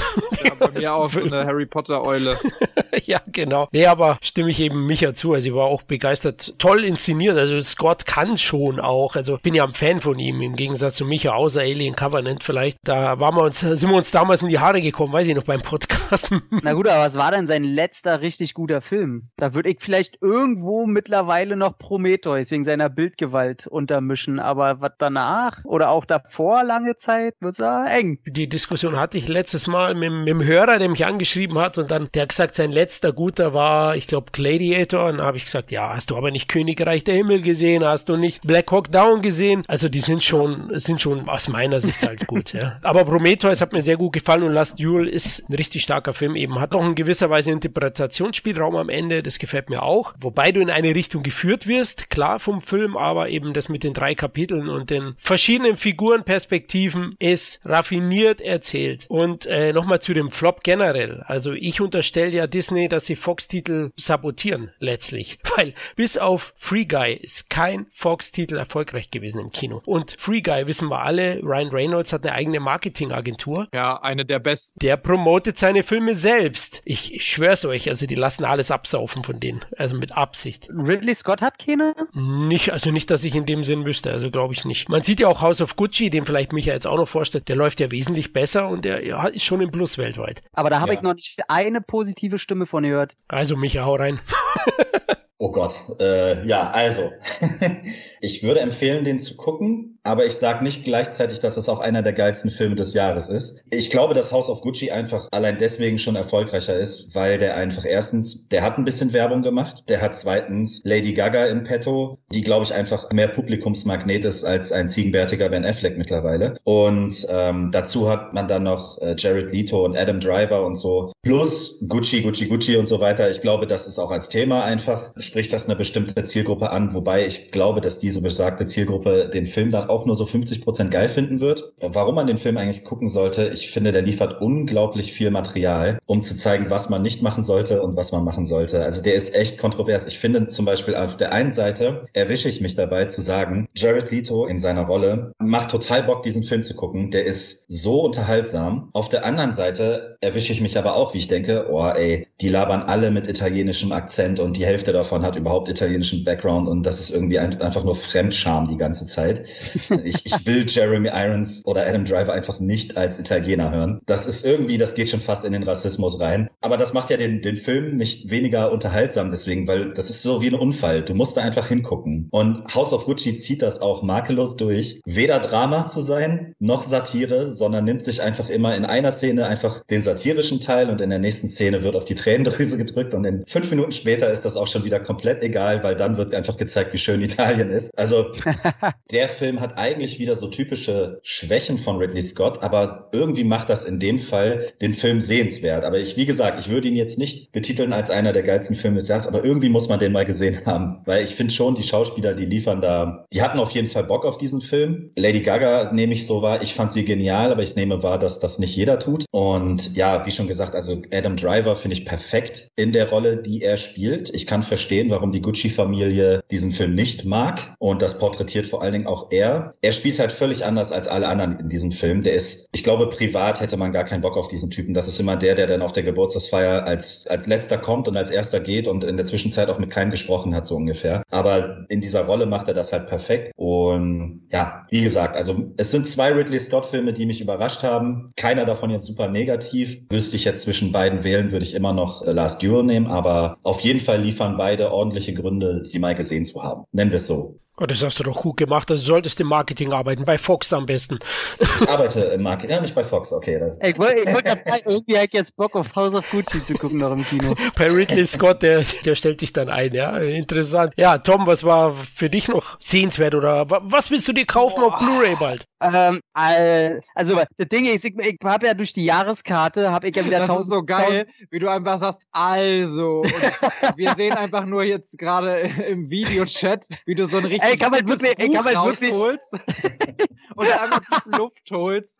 Ja, bei mir auch so eine Harry Potter Eule. ja, genau. Nee, aber stimme ich eben Micha zu. Also ich war auch begeistert. Toll inszeniert. Also Scott kann schon auch. Also bin ja ein Fan von ihm im Gegensatz zu Micha, außer Alien Covenant vielleicht. Da waren wir uns, sind wir uns damals in die Haare gekommen, weiß ich noch beim Podcast. Na gut, aber was war denn sein letzter richtig guter Film? Da würde ich vielleicht irgendwo mittlerweile noch Prometheus wegen seiner Bildgewalt untermischen. Aber was danach oder auch davor lange Zeit wird es eng. Die Diskussion hatte ich letztes Mal mit, mit dem Hörer, der mich angeschrieben hat und dann, der hat gesagt, sein letzter guter war, ich glaube, Gladiator. Und dann habe ich gesagt, ja, hast du aber nicht Königreich der Himmel gesehen, hast du nicht Black Hawk Down gesehen. Also die sind schon, sind schon aus meiner Sicht halt gut, ja. Aber Prometheus hat mir sehr gut gefallen und Last Duel ist ein richtig starker Film eben. Hat noch in gewisser Weise Interpretationsspielraum am Ende, das gefällt mir auch. Wobei du in eine Richtung geführt wirst, klar vom Film, aber eben das mit den drei Kapiteln und den verschiedenen Figurenperspektiven ist raffiniert erzählt. Und äh, nochmal zu dem Flop generell. Also ich unterstelle ja Disney dass sie Fox-Titel sabotieren, letztlich. Weil bis auf Free Guy ist kein Fox-Titel erfolgreich gewesen im Kino. Und Free Guy, wissen wir alle, Ryan Reynolds hat eine eigene Marketingagentur. Ja, eine der besten. Der promotet seine Filme selbst. Ich, ich schwör's euch, also die lassen alles absaufen von denen. Also mit Absicht. Ridley Scott hat keine? Nicht, also nicht, dass ich in dem Sinn wüsste, also glaube ich nicht. Man sieht ja auch House of Gucci, den vielleicht Micha jetzt auch noch vorstellt, der läuft ja wesentlich besser und der ja, ist schon im Plus weltweit. Aber da habe Ja. ich noch nicht eine positive Stimme von gehört. Also Micha, hau rein. Oh Gott, äh, ja, also, ich würde empfehlen, den zu gucken, aber ich sage nicht gleichzeitig, dass es auch einer der geilsten Filme des Jahres ist. Ich glaube, dass House of Gucci einfach allein deswegen schon erfolgreicher ist, weil der einfach erstens, der hat ein bisschen Werbung gemacht, der hat zweitens Lady Gaga im Petto, die, glaube ich, einfach mehr Publikumsmagnet ist als ein ziegenbärtiger Ben Affleck mittlerweile. Und ähm, dazu hat man dann noch äh, Jared Leto und Adam Driver und so, plus Gucci, Gucci, Gucci und so weiter. Ich glaube, das ist auch als Thema einfach, spricht das eine bestimmte Zielgruppe an, wobei ich glaube, dass diese besagte Zielgruppe den Film dann auch nur so 50 Prozent geil finden wird. Warum man den Film eigentlich gucken sollte, ich finde, der liefert unglaublich viel Material, um zu zeigen, was man nicht machen sollte und was man machen sollte. Also der ist echt kontrovers. Ich finde zum Beispiel auf der einen Seite erwische ich mich dabei zu sagen, Jared Leto in seiner Rolle macht total Bock, diesen Film zu gucken. Der ist so unterhaltsam. Auf der anderen Seite erwische ich mich aber auch, wie ich denke, oh ey, die labern alle mit italienischem Akzent und die Hälfte davon hat überhaupt italienischen Background und das ist irgendwie ein, einfach nur Fremdscham die ganze Zeit. Ich, ich will Jeremy Irons oder Adam Driver einfach nicht als Italiener hören. Das ist irgendwie, das geht schon fast in den Rassismus rein. Aber das macht ja den, den Film nicht weniger unterhaltsam deswegen, weil das ist so wie ein Unfall. Du musst da einfach hingucken. Und House of Gucci zieht das auch makellos durch. Weder Drama zu sein, noch Satire, sondern nimmt sich einfach immer in einer Szene einfach den satirischen Teil und in der nächsten Szene wird auf die Tränendrüse gedrückt und in fünf Minuten später ist das auch schon wieder komplett egal, weil dann wird einfach gezeigt, wie schön Italien ist. Also der Film hat eigentlich wieder so typische Schwächen von Ridley Scott, aber irgendwie macht das in dem Fall den Film sehenswert. Aber ich, wie gesagt, ich würde ihn jetzt nicht betiteln als einer der geilsten Filme des Jahres, aber irgendwie muss man den mal gesehen haben, weil ich finde schon, die Schauspieler, die liefern da, die hatten auf jeden Fall Bock auf diesen Film. Lady Gaga nehme ich so wahr, ich fand sie genial, aber ich nehme wahr, dass das nicht jeder tut. Und ja, wie schon gesagt, also Adam Driver finde ich perfekt in der Rolle, die er spielt. Ich kann verstehen, warum die Gucci-Familie diesen Film nicht mag und das porträtiert vor allen Dingen auch er. Er spielt halt völlig anders als alle anderen in diesem Film. Der ist, ich glaube, privat hätte man gar keinen Bock auf diesen Typen. Das ist immer der, der dann auf der Geburtstagsfeier als, als letzter kommt und als erster geht und in der Zwischenzeit auch mit keinem gesprochen hat, so ungefähr. Aber in dieser Rolle macht er das halt perfekt. Und ja, wie gesagt, also es sind zwei Ridley Scott-Filme, die mich überrascht haben. Keiner davon jetzt super negativ. Wüsste ich jetzt zwischen beiden wählen, würde ich immer noch The Last Duel nehmen. Aber auf jeden Fall liefern beide ordentliche Gründe, sie mal gesehen zu haben. Nennen wir es so. Oh, das hast du doch gut gemacht. Also solltest im Marketing arbeiten, bei Fox am besten. Ich arbeite im Marketing, ja, nicht bei Fox, okay. Das, Ich wollte ich wollt gerade sagen, irgendwie hätte ich jetzt Bock auf House of Gucci zu gucken noch im Kino. Bei Ridley Scott, der, der stellt dich dann ein, ja. Interessant. Ja, Tom, was war für dich noch sehenswert oder wa- was willst du dir kaufen auf Blu-ray bald? Ähm, äh, also das Ding ist, ich, ich habe ja durch die Jahreskarte, habe ich ja wieder Das ist 1000 so geil, wie du einfach sagst, also. Und wir sehen einfach nur jetzt gerade im Videochat, wie du so ein richtig Ey, halt dickes wirklich- ich Buch hab halt wirklich- und einfach Luft holst.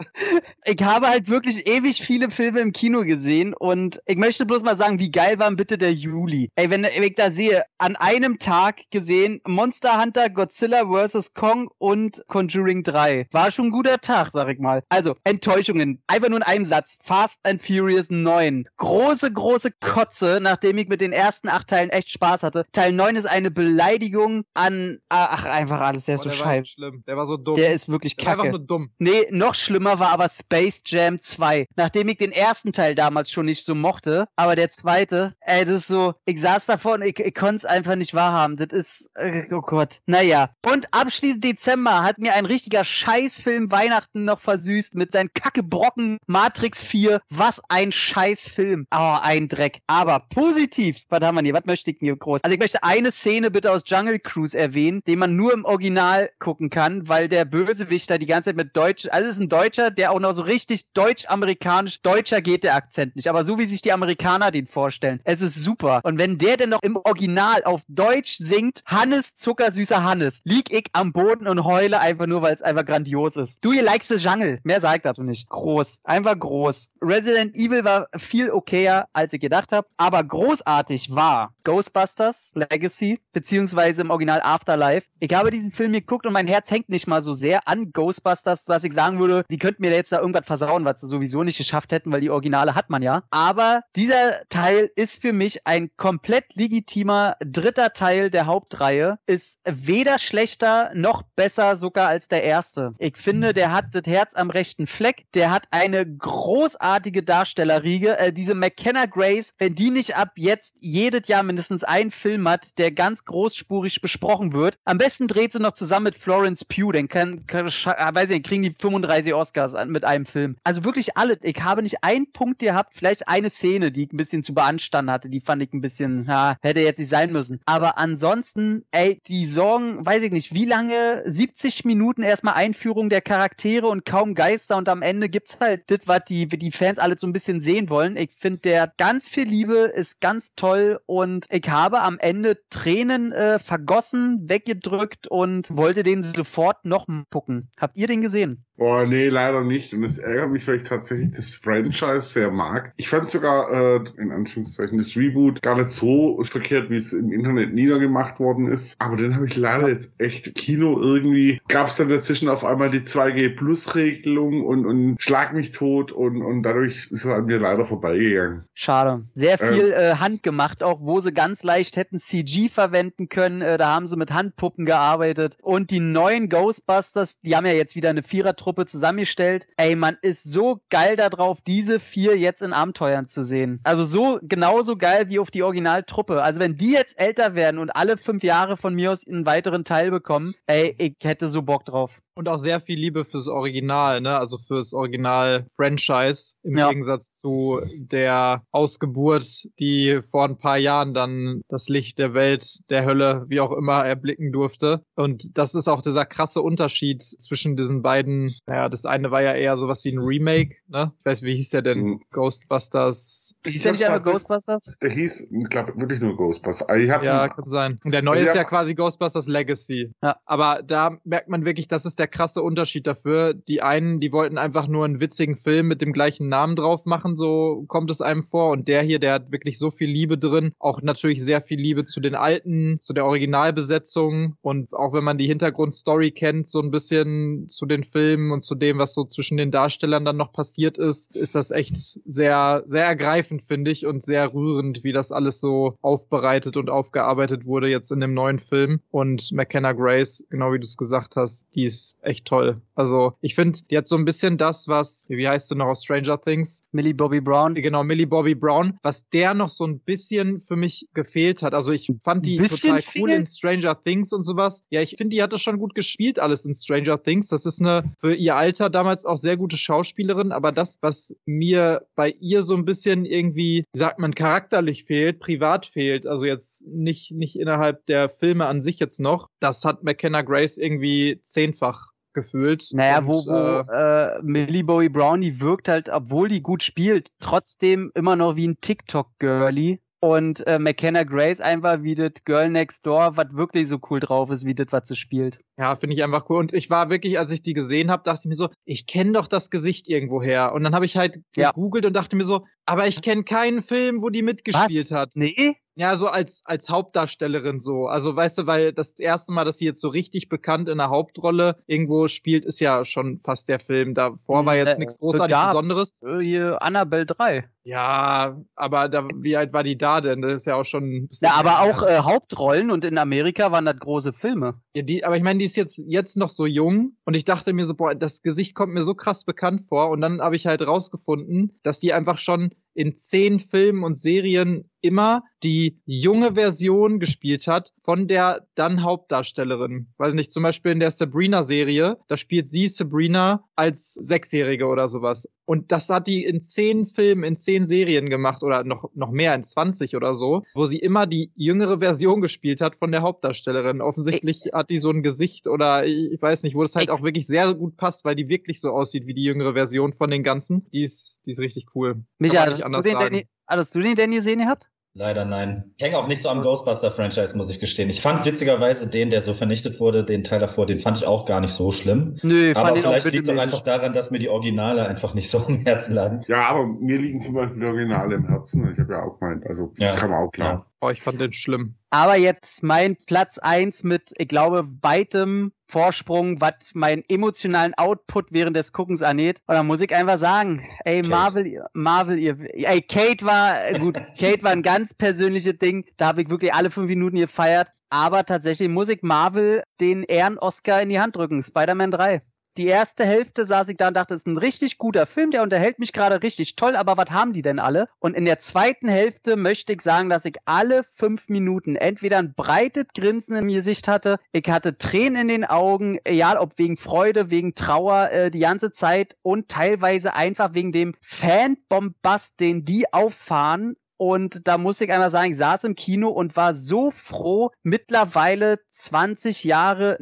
ich habe halt wirklich ewig viele Filme im Kino gesehen und ich möchte bloß mal sagen, wie geil war bitte der Juli. Ey, wenn, ich da sehe, an einem Tag gesehen Monster Hunter, Godzilla vs. Kong und Conjuring 3. War schon ein guter Tag, sag ich mal. Also, Enttäuschungen. Einfach nur in einem Satz. Fast and Furious 9. Große, große Kotze, nachdem ich mit den ersten acht Teilen echt Spaß hatte. Teil 9 ist eine Beleidigung an, ach, einfach alles, der ist Boah, so der war scheiße. schlimm. Der war so dumm. Der ist wirklich Der einfach nur dumm. Nee, noch schlimmer war aber Space Jam 2. Nachdem ich den ersten Teil damals schon nicht so mochte, aber der zweite, ey, das ist so, ich saß davor und ich, ich konnte es einfach nicht wahrhaben. Das ist, äh, oh Gott. Naja. Und abschließend Dezember hat mir ein richtiger Scheißfilm Weihnachten noch versüßt mit seinen Kackebrocken Matrix 4. Was ein Scheißfilm. Oh, ein Dreck. Aber positiv, was haben wir hier? Was möchte ich hier groß? Also ich möchte eine Szene bitte aus Jungle Cruise erwähnen, den man nur im Original gucken kann, weil der Bösewicht da die ganze Zeit mit Deutsch, also es ist ein Deutscher, der auch noch so richtig deutsch-amerikanisch, deutscher geht der Akzent nicht, aber so wie sich die Amerikaner den vorstellen. Es ist super. Und wenn der denn noch im Original auf Deutsch singt, Hannes, zuckersüßer Hannes, lieg ich am Boden und heule einfach nur, weil es einfach grandios ist. Du, ihr likest the Jungle. Mehr sagt dazu nicht. Groß. Einfach groß. Resident Evil war viel okayer, als ich gedacht habe, aber großartig war Ghostbusters Legacy, beziehungsweise im Original Afterlife. Ich habe diesen Film geguckt und mein Herz hängt nicht mal so sehr an Ghostbusters, dass ich sagen würde, die könnten mir jetzt da irgendwas versauen, was sie sowieso nicht geschafft hätten, weil die Originale hat man ja. Aber dieser Teil ist für mich ein komplett legitimer dritter Teil der Hauptreihe. Ist weder schlechter noch besser sogar als der erste. Ich finde, der hat das Herz am rechten Fleck. Der hat eine großartige Darstellerriege. Äh, diese McKenna Grace, wenn die nicht ab jetzt jedes Jahr mindestens einen Film hat, der ganz großspurig besprochen wird, am besten dreht sie noch zusammen mit Florence Pugh, dann kann, kann weiß ich, kriegen die 35 Oscars mit einem Film. Also wirklich alle. Ich habe nicht einen Punkt gehabt, vielleicht eine Szene, die ich ein bisschen zu beanstanden hatte, die fand ich ein bisschen, ja, hätte jetzt nicht sein müssen. Aber ansonsten, ey, die sorgen, weiß ich nicht, wie lange, 70 Minuten erstmal Einführung der Charaktere und kaum Geister und am Ende gibt's halt das, was die, die Fans alle so ein bisschen sehen wollen. Ich finde, der ganz viel Liebe, ist ganz toll und ich habe am Ende Tränen äh, vergossen, weggedrückt und wollte den sofort noch gucken. Habt ihr den gesehen? Boah, nee, leider nicht. Und es ärgert mich, weil ich tatsächlich das Franchise sehr mag. Ich fand sogar, äh, in Anführungszeichen, das Reboot gar nicht so verkehrt, wie es im Internet niedergemacht worden ist. Aber den habe ich leider jetzt echt Kino irgendwie. Gab es dann dazwischen auf einmal die 2G-Plus-Regelung und, und Schlag mich tot und, und dadurch ist es an mir leider vorbeigegangen. Schade. Sehr ähm. viel ähm, äh, handgemacht, auch wo sie ganz leicht hätten CG verwenden können. Äh, da haben sie mit Handpuppen gearbeitet. Und die neuen Ghostbusters, die haben ja jetzt wieder eine Vierertruppe Truppe zusammengestellt. Ey, man ist so geil darauf, diese vier jetzt in Abenteuern zu sehen. Also so genauso geil wie auf die Originaltruppe. Also wenn die jetzt älter werden und alle fünf Jahre von mir aus einen weiteren Teil bekommen, ey, ich hätte so Bock drauf. Und auch sehr viel Liebe fürs Original, ne? Also fürs Original-Franchise im ja. Gegensatz zu der Ausgeburt, die vor ein paar Jahren dann das Licht der Welt, der Hölle, wie auch immer, erblicken durfte. Und das ist auch dieser krasse Unterschied zwischen diesen beiden. Naja, das eine war ja eher sowas wie ein Remake, ne? Ich weiß, wie hieß der denn? Mhm. Ghostbusters. Hieß der nicht einfach Ghostbusters? Der hieß, ich glaube, wirklich nur Ghostbusters. Also ja, kann sein. Und der neue ist ja quasi Ghostbusters Legacy. Ja. Aber da merkt man wirklich, dass es der der krasse Unterschied dafür. Die einen, die wollten einfach nur einen witzigen Film mit dem gleichen Namen drauf machen, so kommt es einem vor. Und der hier, der hat wirklich so viel Liebe drin. Auch natürlich sehr viel Liebe zu den alten, zu der Originalbesetzung. Und auch wenn man die Hintergrundstory kennt, so ein bisschen zu den Filmen und zu dem, was so zwischen den Darstellern dann noch passiert ist, ist das echt sehr, sehr ergreifend, finde ich, und sehr rührend, wie das alles so aufbereitet und aufgearbeitet wurde jetzt in dem neuen Film. Und McKenna Grace, genau wie du es gesagt hast, die ist echt toll. Also ich finde, die hat so ein bisschen das, was, wie heißt du noch aus Stranger Things? Millie Bobby Brown. Genau, Millie Bobby Brown, was der noch so ein bisschen für mich gefehlt hat. Also ich fand die total cool in Stranger Things und sowas. Ja, ich finde, die hat das schon gut gespielt, alles in Stranger Things. Das ist eine für ihr Alter damals auch sehr gute Schauspielerin, aber das, was mir bei ihr so ein bisschen irgendwie, wie sagt man, charakterlich fehlt, privat fehlt, also jetzt nicht, nicht innerhalb der Filme an sich jetzt noch, das hat McKenna Grace irgendwie zehnfach gefühlt. Naja, und, wo, wo äh, äh, Millie Bowie Brown, die wirkt halt, obwohl die gut spielt, trotzdem immer noch wie ein TikTok-Girlie. Und äh, McKenna Grace einfach wie das Girl Next Door, was wirklich so cool drauf ist, wie das, was sie spielt. Ja, finde ich einfach cool. Und ich war wirklich, als ich die gesehen habe, dachte ich mir so, ich kenne doch das Gesicht irgendwo her. Und dann habe ich halt ja. gegoogelt und dachte mir so, aber ich kenne keinen Film, wo die mitgespielt was? hat. Nee? Ja, so als, als Hauptdarstellerin so. Also weißt du, weil das erste Mal, dass sie jetzt so richtig bekannt in der Hauptrolle irgendwo spielt, ist ja schon fast der Film. Davor war hm, jetzt äh, nichts großartig ja, Besonderes. Äh, hier Annabelle 3. Ja, aber da, wie alt war die da denn? Das ist ja auch schon. Ja, aber auch äh, Hauptrollen und in Amerika waren das große Filme. Ja, die, aber ich meine, die ist jetzt, jetzt noch so jung und ich dachte mir so, boah, das Gesicht kommt mir so krass bekannt vor und dann habe ich halt rausgefunden, dass die einfach schon in zehn Filmen und Serien immer die junge Version gespielt hat von der dann Hauptdarstellerin. Weiß nicht, zum Beispiel in der Sabrina-Serie, da spielt sie Sabrina als Sechsjährige oder sowas. Und das hat die in zehn Filmen, in zehn Serien gemacht oder noch, noch mehr, in 20 oder so, wo sie immer die jüngere Version gespielt hat von der Hauptdarstellerin. Offensichtlich hat die so ein Gesicht oder ich weiß nicht, wo das halt auch wirklich sehr gut passt, weil die wirklich so aussieht wie die jüngere Version von den ganzen. Die ist, die ist richtig cool. Micha, hattest du, den, Danny, hattest du den denn gesehen gehabt? Leider nein. Ich hänge auch nicht so am Ghostbuster-Franchise, muss ich gestehen. Ich fand witzigerweise den, der so vernichtet wurde, den Teil davor, den fand ich auch gar nicht so schlimm. Nö, aber fand vielleicht liegt es auch einfach daran, dass mir die Originale einfach nicht so am Herzen lagen. Ja, aber mir liegen zum Beispiel die Originale im Herzen. Ich habe ja auch gemeint, also ja. kann man auch klar. Ja. Oh, ich fand den schlimm. Aber jetzt mein Platz eins mit, ich glaube, weitem Vorsprung, was meinen emotionalen Output während des Guckens angeht. Und da muss ich einfach sagen, ey, Kate. Marvel, Marvel, ihr, ey, Kate war, gut, Kate war ein ganz persönliches Ding. Da habe ich wirklich alle fünf Minuten gefeiert. Aber tatsächlich muss ich Marvel den Ehren-Oscar in die Hand drücken. Spider-Man 3 die erste Hälfte saß ich da und dachte, es ist ein richtig guter Film, der unterhält mich gerade richtig toll, aber was haben die denn alle? Und in der zweiten Hälfte möchte ich sagen, dass ich alle fünf Minuten entweder ein breites Grinsen im Gesicht hatte, ich hatte Tränen in den Augen, egal ob wegen Freude, wegen Trauer, äh, die ganze Zeit und teilweise einfach wegen dem Fanbombast, den die auffahren und da muss ich einmal sagen, ich saß im Kino und war so froh, mittlerweile 20 Jahre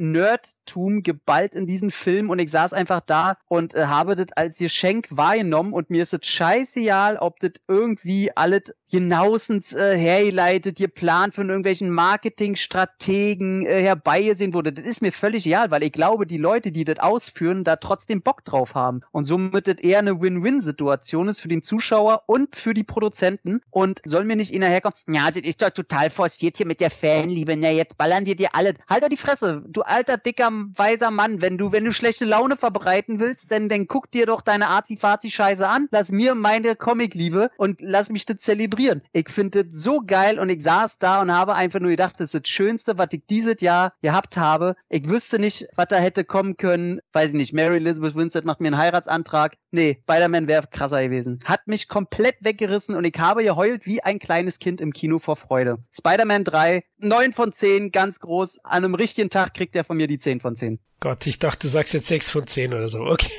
Nerdtum geballt in diesen Film und ich saß einfach da und äh, habe das als Geschenk wahrgenommen und mir ist es scheißegal, ob das irgendwie alles hinausens äh, hergeleitet, geplant von irgendwelchen Marketingstrategen äh, herbeigesehen wurde. Das ist mir völlig egal, weil ich glaube, die Leute, die das ausführen, da trotzdem Bock drauf haben. Und somit das eher eine Win-Win-Situation ist für den Zuschauer und für die Produzenten. Und soll mir nicht einer herkommen, ja, das ist doch total forciert hier mit der Fanliebe, na jetzt ballern wir dir alle, halt doch die Fresse, du alter, dicker, weiser Mann, wenn du, wenn du schlechte Laune verbreiten willst, dann, dann guck dir doch deine Azi-Fazi-Scheiße an, lass mir meine Comic-Liebe und lass mich das zelebrieren. Ich finde das so geil und ich saß da und habe einfach nur gedacht, das ist das Schönste, was ich dieses Jahr gehabt habe. Ich wüsste nicht, was da hätte kommen können, weiß ich nicht, Mary Elizabeth Winstead macht mir einen Heiratsantrag. Nee, Spider-Man wäre krasser gewesen. Hat mich komplett weggerissen und ich habe geheult geheult wie ein kleines Kind im Kino vor Freude. Spider-Man 3, 9 von 10, ganz groß. An einem richtigen Tag kriegt er von mir die 10 von 10. Gott, ich dachte, du sagst jetzt 6 von 10 oder so. Okay.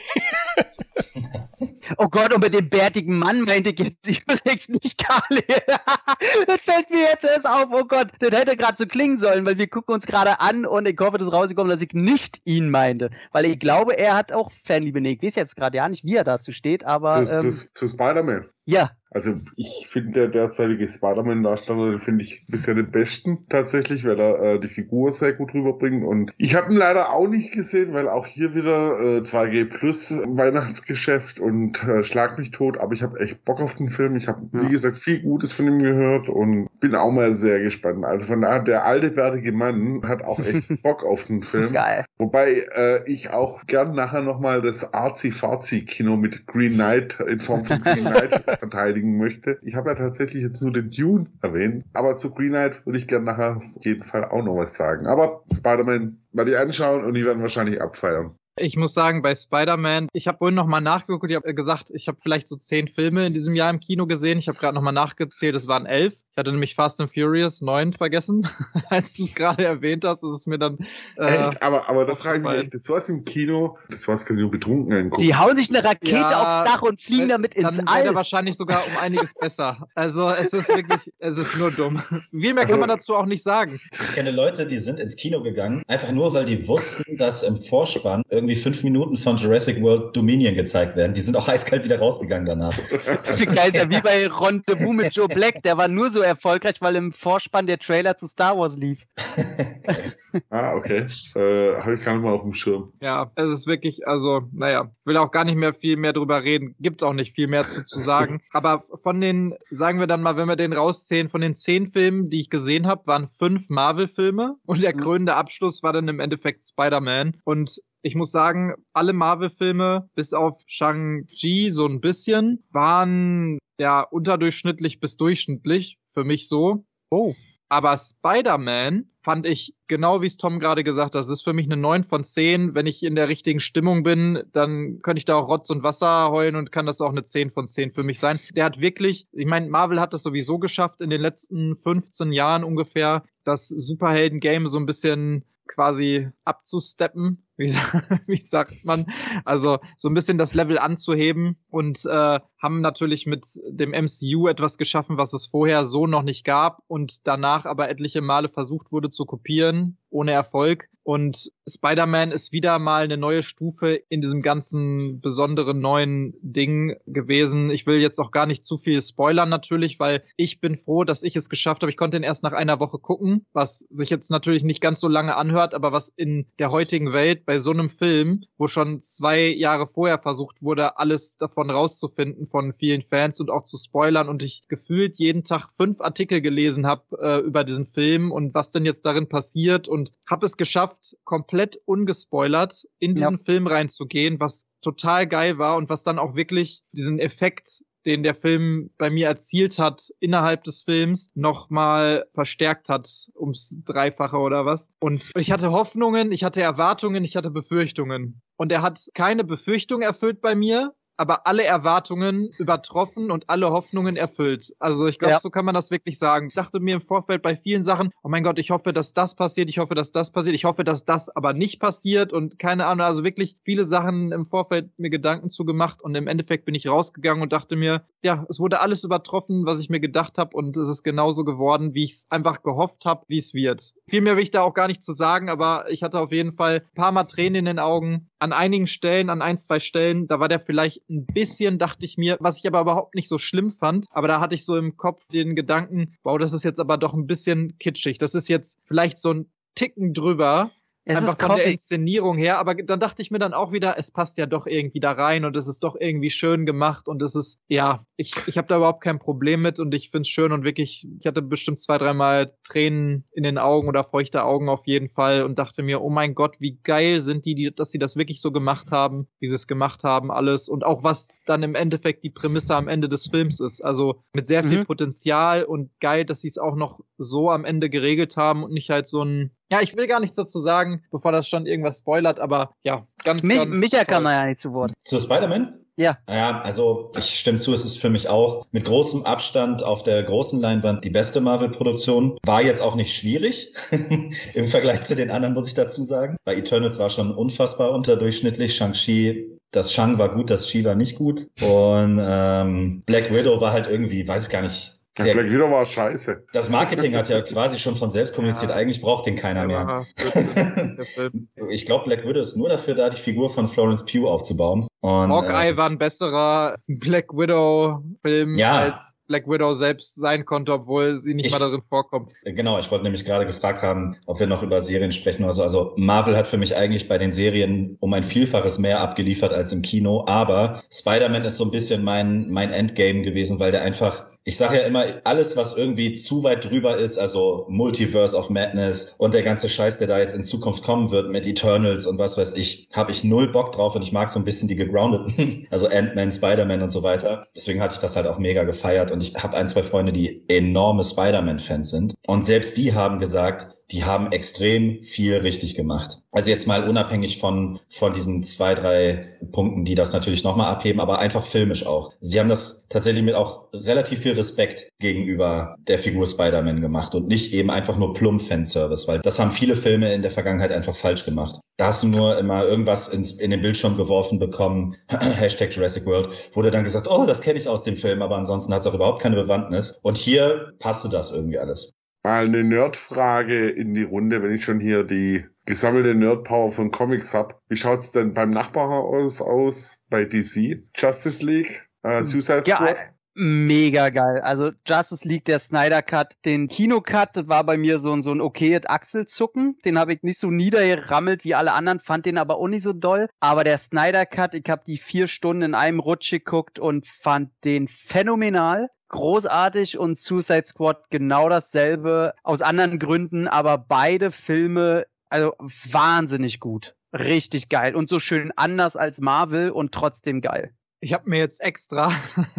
Oh Gott, und mit dem bärtigen Mann meinte ich jetzt übrigens nicht Carly. das fällt mir jetzt erst auf. Oh Gott, das hätte gerade so klingen sollen, weil wir gucken uns gerade an und ich hoffe, das ist rausgekommen, dass ich nicht ihn meinte. Weil ich glaube, er hat auch Fanliebe. Nee, ich weiß jetzt gerade ja nicht, wie er dazu steht, aber. Zu, ähm, zu, zu Spider-Man. Ja, also ich finde der derzeitige Spider-Man-Darsteller, den finde ich bisher den besten tatsächlich, weil er äh, die Figur sehr gut rüberbringt. Und ich habe ihn leider auch nicht gesehen, weil auch hier wieder äh, 2G Plus Weihnachtsgeschäft und äh, Schlag mich tot. Aber ich habe echt Bock auf den Film. Ich habe, ja. wie gesagt, viel Gutes von ihm gehört und bin auch mal sehr gespannt. Also von daher, der alte, bärtige Mann hat auch echt Bock auf den Film. Geil. Wobei äh, ich auch gern nachher nochmal das Arzi-Fazi-Kino mit Green Knight in Form von Green Knight verteidigen möchte. Ich habe ja tatsächlich jetzt nur den Dune erwähnt, aber zu Green Knight würde ich gerne nachher auf jeden Fall auch noch was sagen. Aber Spider-Man werde ich anschauen und die werden wahrscheinlich abfeiern. Ich muss sagen, bei Spider-Man, ich habe vorhin nochmal nachgeguckt, ich habe gesagt, ich habe vielleicht so zehn Filme in diesem Jahr im Kino gesehen. Ich habe gerade nochmal nachgezählt, es waren elf. Ich hatte nämlich Fast and Furious 9 vergessen. Als du es gerade erwähnt hast, ist es mir dann. Äh, echt? Aber, aber da frage ich mich echt, das war's im Kino, das war's kann ich nur betrunken angucken. Die hauen sich eine Rakete ja, aufs Dach und fliegen damit ins dann All. Dann wahrscheinlich sogar um einiges besser. Also es ist wirklich, es ist nur dumm. Viel mehr kann man also dazu auch nicht sagen. Ich kenne Leute, die sind ins Kino gegangen, einfach nur, weil die wussten, dass im Vorspann irgendwie fünf Minuten von Jurassic World Dominion gezeigt werden. Die sind auch eiskalt wieder rausgegangen danach. Das ist geil, ja wie bei Ron Rendezvous mit Joe Black, der war nur so erfolgreich, weil im Vorspann der Trailer zu Star Wars lief. ah, okay. Äh, Habe ich gar nicht mal auf dem Schirm. Ja, es ist wirklich, also, naja, will auch gar nicht mehr viel mehr drüber reden. Gibt auch nicht viel mehr zu, zu sagen. Aber von den, sagen wir dann mal, wenn wir den rauszählen, von den zehn Filmen, die ich gesehen habe, waren fünf Marvel-Filme und der mhm. krönende Abschluss war dann im Endeffekt Spider-Man. Und ich muss sagen, alle Marvel-Filme, bis auf Shang-Chi so ein bisschen, waren ja unterdurchschnittlich bis durchschnittlich für mich so. Oh. Aber Spider-Man fand ich, genau wie es Tom gerade gesagt hat, das ist für mich eine 9 von 10. Wenn ich in der richtigen Stimmung bin, dann könnte ich da auch Rotz und Wasser heulen und kann das auch eine 10 von 10 für mich sein. Der hat wirklich, ich meine, Marvel hat das sowieso geschafft in den letzten 15 Jahren ungefähr, das Superhelden-Game so ein bisschen quasi abzusteppen wie, wie sagt man, also so ein bisschen das Level anzuheben und äh, haben natürlich mit dem MCU etwas geschaffen, was es vorher so noch nicht gab und danach aber etliche Male versucht wurde zu kopieren, ohne Erfolg. Und Spider-Man ist wieder mal eine neue Stufe in diesem ganzen besonderen neuen Ding gewesen. Ich will jetzt auch gar nicht zu viel spoilern natürlich, weil ich bin froh, dass ich es geschafft habe. Ich konnte ihn erst nach einer Woche gucken, was sich jetzt natürlich nicht ganz so lange anhört, aber was in der heutigen Welt bei so einem Film, wo schon zwei Jahre vorher versucht wurde, alles davon rauszufinden von vielen Fans und auch zu spoilern und ich gefühlt jeden Tag fünf Artikel gelesen habe äh, über diesen Film und was denn jetzt darin passiert und habe es geschafft, komplett ungespoilert in diesen ja. Film reinzugehen, was total geil war und was dann auch wirklich diesen Effekt den der Film bei mir erzielt hat innerhalb des Films, nochmal verstärkt hat ums Dreifache oder was. Und ich hatte Hoffnungen, ich hatte Erwartungen, ich hatte Befürchtungen. Und er hat keine Befürchtung erfüllt bei mir, aber alle Erwartungen übertroffen und alle Hoffnungen erfüllt. Also ich glaube, ja. so kann man das wirklich sagen. Ich dachte mir im Vorfeld bei vielen Sachen, oh mein Gott, ich hoffe, dass das passiert, ich hoffe, dass das passiert, ich hoffe, dass das aber nicht passiert und keine Ahnung, also wirklich viele Sachen im Vorfeld mir Gedanken zu gemacht und im Endeffekt bin ich rausgegangen und dachte mir, ja, es wurde alles übertroffen, was ich mir gedacht habe und es ist genauso geworden, wie ich es einfach gehofft habe, wie es wird. Viel mehr will ich da auch gar nicht zu sagen, aber ich hatte auf jeden Fall ein paar Mal Tränen in den Augen. An einigen Stellen, an ein, zwei Stellen, da war der vielleicht ein bisschen, dachte ich mir, was ich aber überhaupt nicht so schlimm fand. Aber da hatte ich so im Kopf den Gedanken, wow, das ist jetzt aber doch ein bisschen kitschig. Das ist jetzt vielleicht so ein Ticken drüber. Es einfach von der Inszenierung her, aber dann dachte ich mir dann auch wieder, es passt ja doch irgendwie da rein und es ist doch irgendwie schön gemacht und es ist, ja, ich, ich habe da überhaupt kein Problem mit und ich find's schön und wirklich, ich hatte bestimmt zwei, dreimal Tränen in den Augen oder feuchte Augen auf jeden Fall und dachte mir, oh mein Gott, wie geil sind die, die dass sie das wirklich so gemacht haben, wie sie es gemacht haben, alles und auch was dann im Endeffekt die Prämisse am Ende des Films ist. Also mit sehr viel mhm. Potenzial und geil, dass sie es auch noch so am Ende geregelt haben und nicht halt so ein ja, ich will gar nichts dazu sagen, bevor das schon irgendwas spoilert, aber ja, ganz, Mich, ganz Micha toll. kann man ja nicht zu Wort. Zu Spider-Man? Ja. Ja, also ich stimme zu, es ist für mich auch mit großem Abstand auf der großen Leinwand die beste Marvel-Produktion. War jetzt auch nicht schwierig im Vergleich zu den anderen, muss ich dazu sagen. Bei Eternals war schon unfassbar unterdurchschnittlich. Shang-Chi, das Shang war gut, das Chi war nicht gut. Und ähm, Black Widow war halt irgendwie, weiß ich gar nicht, der, Black Widow war scheiße. Das Marketing hat ja quasi schon von selbst kommuniziert, ja. eigentlich braucht den keiner mehr. ich glaube, Black Widow ist nur dafür da, die Figur von Florence Pugh aufzubauen. Und, Hawkeye äh, war ein besserer Black Widow-Film ja. als Black Widow selbst sein konnte, obwohl sie nicht ich, mal darin vorkommt. Genau, ich wollte nämlich gerade gefragt haben, ob wir noch über Serien sprechen oder so. Also Marvel hat für mich eigentlich bei den Serien um ein Vielfaches mehr abgeliefert als im Kino, aber Spider-Man ist so ein bisschen mein, mein Endgame gewesen, weil der einfach ich sage ja immer, alles, was irgendwie zu weit drüber ist, also Multiverse of Madness und der ganze Scheiß, der da jetzt in Zukunft kommen wird mit Eternals und was weiß ich, habe ich null Bock drauf und ich mag so ein bisschen die gegroundeten, also Ant-Man, Spider-Man und so weiter. Deswegen hatte ich das halt auch mega gefeiert und ich habe ein, zwei Freunde, die enorme Spider-Man-Fans sind. Und selbst die haben gesagt, die haben extrem viel richtig gemacht. Also jetzt mal unabhängig von, von diesen zwei, drei Punkten, die das natürlich nochmal abheben, aber einfach filmisch auch. Sie haben das tatsächlich mit auch relativ viel Respekt gegenüber der Figur Spider-Man gemacht und nicht eben einfach nur plump Fanservice, weil das haben viele Filme in der Vergangenheit einfach falsch gemacht. Da hast du nur immer irgendwas ins, in den Bildschirm geworfen bekommen, Hashtag Jurassic World, wurde dann gesagt, oh, das kenne ich aus dem Film, aber ansonsten hat es auch überhaupt keine Bewandtnis. Und hier passte das irgendwie alles. Mal eine Nerdfrage in die Runde, wenn ich schon hier die gesammelte Nerdpower von Comics hab. Wie schaut's denn beim Nachbarhaus aus bei DC? Justice League? Äh, Suicide Squad? Ja, mega geil. Also Justice League, der Snyder Cut, den Kino Cut, das war bei mir so, so ein okayes Achselzucken. Den habe ich nicht so niedergerammelt wie alle anderen, fand den aber auch nicht so doll. Aber der Snyder Cut, ich habe die vier Stunden in einem Rutsch geguckt und fand den phänomenal großartig und Suicide Squad genau dasselbe aus anderen Gründen, aber beide Filme also wahnsinnig gut. Richtig geil und so schön anders als Marvel und trotzdem geil. Ich habe mir jetzt extra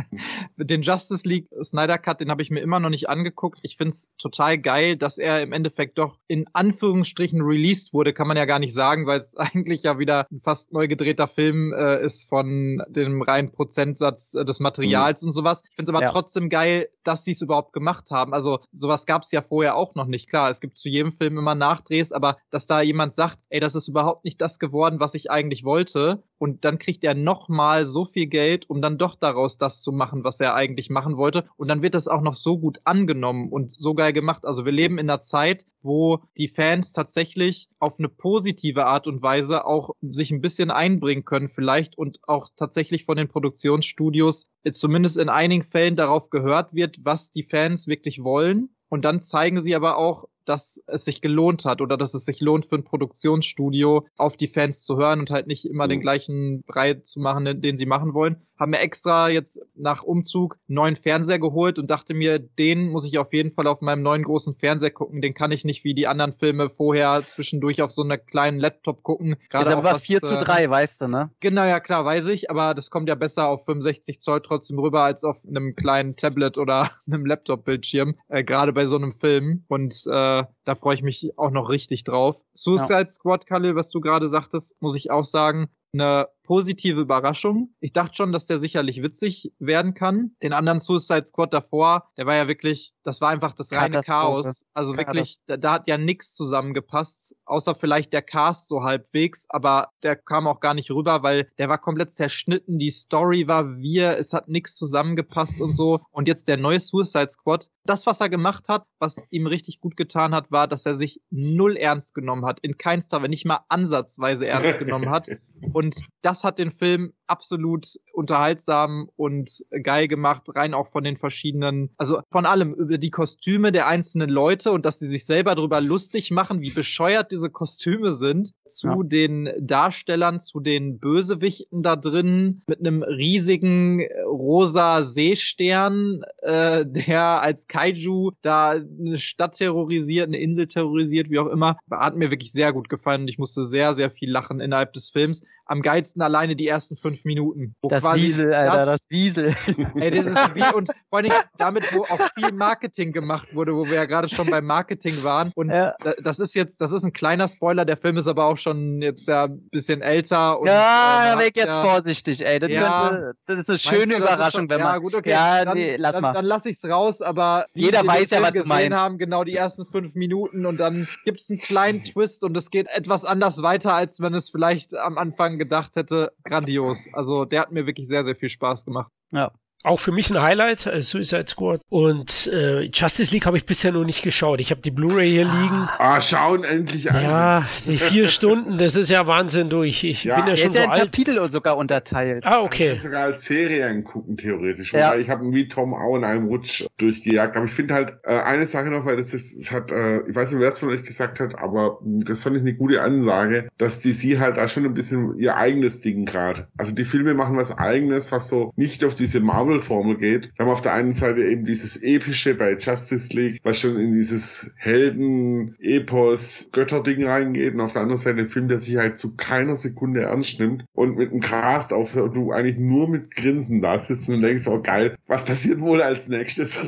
den Justice League Snyder Cut, den habe ich mir immer noch nicht angeguckt. Ich finde es total geil, dass er im Endeffekt doch in Anführungsstrichen released wurde, kann man ja gar nicht sagen, weil es eigentlich ja wieder ein fast neu gedrehter Film äh, ist von dem reinen Prozentsatz äh, des Materials mhm. und sowas. Ich finde es aber ja. trotzdem geil, dass sie es überhaupt gemacht haben. Also sowas gab es ja vorher auch noch nicht. Klar, es gibt zu jedem Film immer Nachdrehs, aber dass da jemand sagt, ey, das ist überhaupt nicht das geworden, was ich eigentlich wollte und dann kriegt er nochmal so viel Geld, um dann doch daraus das zu machen, was er eigentlich machen wollte. Und dann wird das auch noch so gut angenommen und so geil gemacht. Also wir leben in einer Zeit, wo die Fans tatsächlich auf eine positive Art und Weise auch sich ein bisschen einbringen können vielleicht und auch tatsächlich von den Produktionsstudios jetzt zumindest in einigen Fällen darauf gehört wird, was die Fans wirklich wollen. Und dann zeigen sie aber auch, dass es sich gelohnt hat oder dass es sich lohnt für ein Produktionsstudio auf die Fans zu hören und halt nicht immer mhm. den gleichen Brei zu machen, den sie machen wollen haben mir extra jetzt nach Umzug einen neuen Fernseher geholt und dachte mir, den muss ich auf jeden Fall auf meinem neuen großen Fernseher gucken. Den kann ich nicht wie die anderen Filme vorher zwischendurch auf so einer kleinen Laptop gucken. Gerade ist aber was, 4 zu 3, äh, weißt du, ne? Genau, ja klar, weiß ich, aber das kommt ja besser auf 65 Zoll trotzdem rüber als auf einem kleinen Tablet oder einem Laptop-Bildschirm, äh, gerade bei so einem Film. Und äh, da freue ich mich auch noch richtig drauf. Suicide ja. Squad, Kalle, was du gerade sagtest, muss ich auch sagen, eine positive Überraschung. Ich dachte schon, dass der sicherlich witzig werden kann. Den anderen Suicide Squad davor, der war ja wirklich, das war einfach das reine Chaos. Also wirklich, da, da, hat ja nichts zusammengepasst, außer vielleicht der Cast so halbwegs, aber der kam auch gar nicht rüber, weil der war komplett zerschnitten, die Story war wir, es hat nichts zusammengepasst und so. Und jetzt der neue Suicide Squad, das, was er gemacht hat, was ihm richtig gut getan hat, war, dass er sich null ernst genommen hat, in keinster, wenn nicht mal ansatzweise ernst genommen hat. Und das hat den Film absolut unterhaltsam und geil gemacht, rein auch von den verschiedenen, also von allem, über die Kostüme der einzelnen Leute und dass sie sich selber darüber lustig machen, wie bescheuert diese Kostüme sind, zu ja. den Darstellern, zu den Bösewichten da drin, mit einem riesigen rosa Seestern, äh, der als Kaiju da eine Stadt terrorisiert, eine Insel terrorisiert, wie auch immer, hat mir wirklich sehr gut gefallen und ich musste sehr, sehr viel lachen innerhalb des Films am geilsten alleine die ersten fünf Minuten. Das Wiesel, Alter, das, das, Wiesel. Ey, das ist wie, und vor allem damit, wo auch viel Marketing gemacht wurde, wo wir ja gerade schon beim Marketing waren. Und ja. das ist jetzt, das ist ein kleiner Spoiler, der Film ist aber auch schon jetzt ja ein bisschen älter. Und, ja, äh, weg jetzt ja, vorsichtig, ey. Das, ja, könnte, das ist eine schöne du, Überraschung, schon, wenn man. Ja, gut, okay. Ja, dann, nee, lass dann, mal. Dann lass ich's raus, aber jeder die, weiß ja, was gesehen meinst. haben, genau die ersten fünf Minuten und dann gibt's einen kleinen Twist und es geht etwas anders weiter, als wenn es vielleicht am Anfang gedacht hätte grandios. Also der hat mir wirklich sehr, sehr viel Spaß gemacht. Ja, auch für mich ein Highlight, äh, Suicide Squad. Und äh, Justice League habe ich bisher noch nicht geschaut. Ich habe die Blu-ray hier liegen. Ah, schauen endlich an. Ja, die vier Stunden, das ist ja Wahnsinn durch. Ich ja. bin ja schon ist so ja in alt. Kapitel sogar unterteilt. Ah, okay. Ich kann sogar als Serien gucken, theoretisch. Ja. Ich habe wie Tom auch in einem Rutsch durchgejagt. Aber ich finde halt äh, eine Sache noch, weil das ist, das hat, äh, ich weiß nicht, wer es von euch gesagt hat, aber das fand ich eine gute Ansage, dass die sie halt da schon ein bisschen ihr eigenes Ding gerade. Also die Filme machen was eigenes, was so nicht auf diese Marvel Marvel-Formel geht. Wir haben auf der einen Seite eben dieses epische bei Justice League, was schon in dieses Helden-Epos-Götterding reingeht und auf der anderen Seite ein Film, der sich halt zu keiner Sekunde ernst nimmt und mit einem Cast aufhört du eigentlich nur mit Grinsen da sitzt und denkst, oh geil, was passiert wohl als nächstes?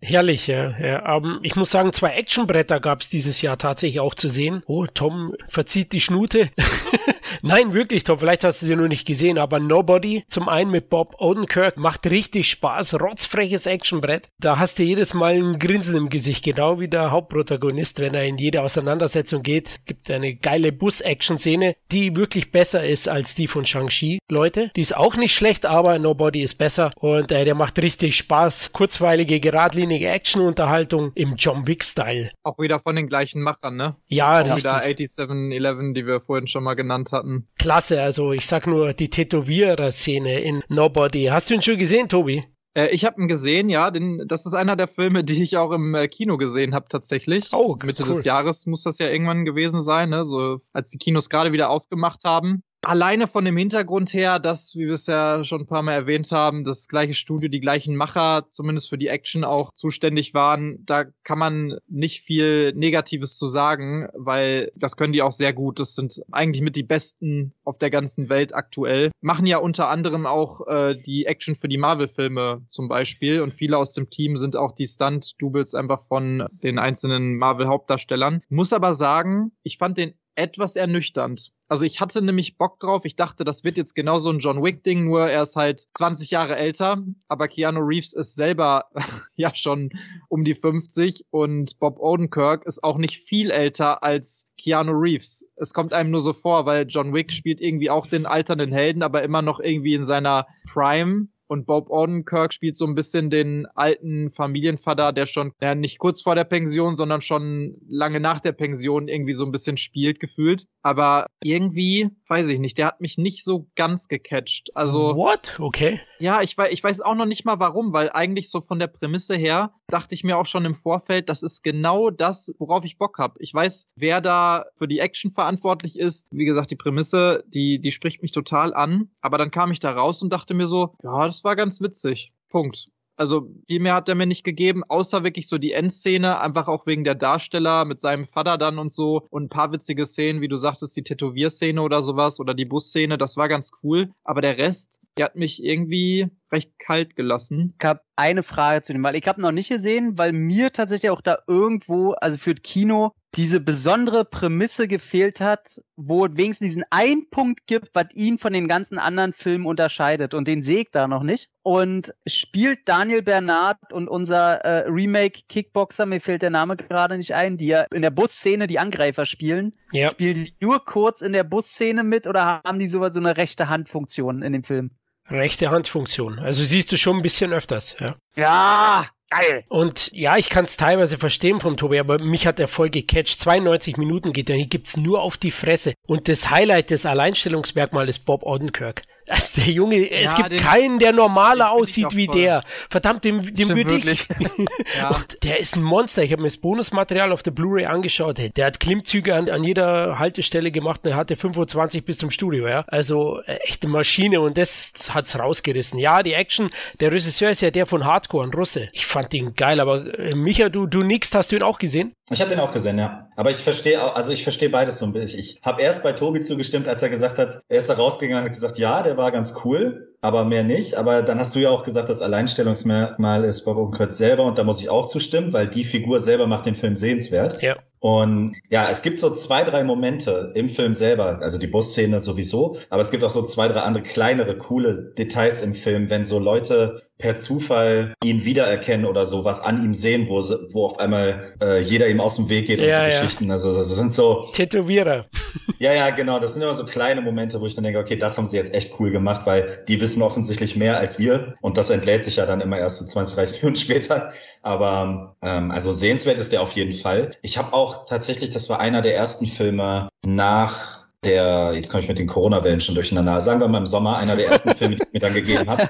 Herrlich, ja. ja. Um, ich muss sagen, zwei Actionbretter gab es dieses Jahr tatsächlich auch zu sehen. Oh, Tom verzieht die Schnute. Nein, wirklich, Tom, vielleicht hast du sie nur nicht gesehen, aber Nobody, zum einen mit Bob Odenkirk, macht richtig Spaß, rotzfreches Actionbrett. Da hast du jedes Mal ein Grinsen im Gesicht, genau wie der Hauptprotagonist, wenn er in jede Auseinandersetzung geht. Gibt eine geile Bus-Action-Szene, die wirklich besser ist als die von Shang-Chi. Leute, die ist auch nicht schlecht, aber Nobody ist besser und äh, der macht richtig Spaß. Kurzweilige, geradlinige Action-Unterhaltung im John Wick-Style. Auch wieder von den gleichen Machern, ne? Ja, auch richtig. Wieder 8711, die wir vorhin schon mal genannt hatten. Klasse, also ich sag nur die Tätowierer-Szene in Nobody. Hast du ihn schon gesehen, Tobi? Äh, ich habe ihn gesehen, ja, denn das ist einer der Filme, die ich auch im äh, Kino gesehen habe tatsächlich. Oh, Mitte cool. des Jahres muss das ja irgendwann gewesen sein, ne? So als die Kinos gerade wieder aufgemacht haben. Alleine von dem Hintergrund her, dass, wie wir es ja schon ein paar Mal erwähnt haben, das gleiche Studio, die gleichen Macher zumindest für die Action auch zuständig waren, da kann man nicht viel Negatives zu sagen, weil das können die auch sehr gut. Das sind eigentlich mit die besten auf der ganzen Welt aktuell. Machen ja unter anderem auch äh, die Action für die Marvel-Filme zum Beispiel und viele aus dem Team sind auch die Stunt-Doubles einfach von den einzelnen Marvel-Hauptdarstellern. Muss aber sagen, ich fand den etwas ernüchternd. Also ich hatte nämlich Bock drauf. Ich dachte, das wird jetzt genau so ein John Wick-Ding, nur er ist halt 20 Jahre älter. Aber Keanu Reeves ist selber ja schon um die 50 und Bob Odenkirk ist auch nicht viel älter als Keanu Reeves. Es kommt einem nur so vor, weil John Wick spielt irgendwie auch den alternden Helden, aber immer noch irgendwie in seiner Prime. Und Bob Odenkirk spielt so ein bisschen den alten Familienvater, der schon, ja, nicht kurz vor der Pension, sondern schon lange nach der Pension irgendwie so ein bisschen spielt, gefühlt. Aber irgendwie, weiß ich nicht, der hat mich nicht so ganz gecatcht. Also. What? Okay. Ja, ich weiß, ich weiß auch noch nicht mal warum, weil eigentlich so von der Prämisse her dachte ich mir auch schon im Vorfeld, das ist genau das, worauf ich Bock habe. Ich weiß, wer da für die Action verantwortlich ist. Wie gesagt, die Prämisse, die, die spricht mich total an. Aber dann kam ich da raus und dachte mir so, ja, das war ganz witzig. Punkt. Also viel mehr hat er mir nicht gegeben, außer wirklich so die Endszene, einfach auch wegen der Darsteller mit seinem Vater dann und so und ein paar witzige Szenen, wie du sagtest, die Tätowierszene oder sowas oder die Busszene, das war ganz cool. Aber der Rest, der hat mich irgendwie recht kalt gelassen. Ich habe eine Frage zu dem, weil ich habe noch nicht gesehen, weil mir tatsächlich auch da irgendwo, also für Kino, diese besondere Prämisse gefehlt hat, wo es wenigstens diesen einen Punkt gibt, was ihn von den ganzen anderen Filmen unterscheidet. Und den sehe ich da noch nicht. Und spielt Daniel Bernard und unser äh, Remake Kickboxer, mir fällt der Name gerade nicht ein, die ja in der Busszene die Angreifer spielen. Ja. Spielen die nur kurz in der Busszene mit oder haben die sowas so eine rechte Handfunktion in dem Film? Rechte Handfunktion. Also siehst du schon ein bisschen öfters, ja. Ja, geil. Und ja, ich kann es teilweise verstehen vom Tobi, aber mich hat der voll gecatcht. 92 Minuten geht der, hier gibt's nur auf die Fresse. Und das Highlight, das Alleinstellungsmerkmal ist Bob Odenkirk. Also der Junge, ja, es gibt den, keinen, der normaler aussieht wie voll. der. Verdammt, dem, dem würde ich. ja. Und der ist ein Monster. Ich habe mir das Bonusmaterial auf der Blu-ray angeschaut. Der hat Klimmzüge an, an jeder Haltestelle gemacht und er hatte 25 bis zum Studio, ja. Also äh, echte Maschine und das hat's rausgerissen. Ja, die Action, der Regisseur ist ja der von Hardcore, ein Russe. Ich fand den geil, aber äh, Micha, du, du nix, hast du ihn auch gesehen? Ich habe den auch gesehen, ja. Aber ich verstehe auch, also ich verstehe beides so ein bisschen. Ich habe erst bei Tobi zugestimmt, als er gesagt hat, er ist da rausgegangen und hat gesagt, ja, der war ganz cool aber mehr nicht. Aber dann hast du ja auch gesagt, das Alleinstellungsmerkmal ist Bob Odenkirk selber und da muss ich auch zustimmen, weil die Figur selber macht den Film sehenswert. Ja. Und ja, es gibt so zwei, drei Momente im Film selber, also die Busszene sowieso, aber es gibt auch so zwei, drei andere kleinere, coole Details im Film, wenn so Leute per Zufall ihn wiedererkennen oder so, was an ihm sehen, wo, wo auf einmal äh, jeder ihm aus dem Weg geht ja, und so ja. Geschichten. Also das sind so. Tätowierer. ja, ja, genau. Das sind immer so kleine Momente, wo ich dann denke, okay, das haben sie jetzt echt cool gemacht, weil die wissen offensichtlich mehr als wir. Und das entlädt sich ja dann immer erst so 20, 30 Minuten später. Aber ähm, also sehenswert ist der auf jeden Fall. Ich habe auch tatsächlich, das war einer der ersten Filme nach der, jetzt komme ich mit den Corona-Wellen schon durcheinander, sagen wir mal im Sommer, einer der ersten Filme, die ich mir dann gegeben habe.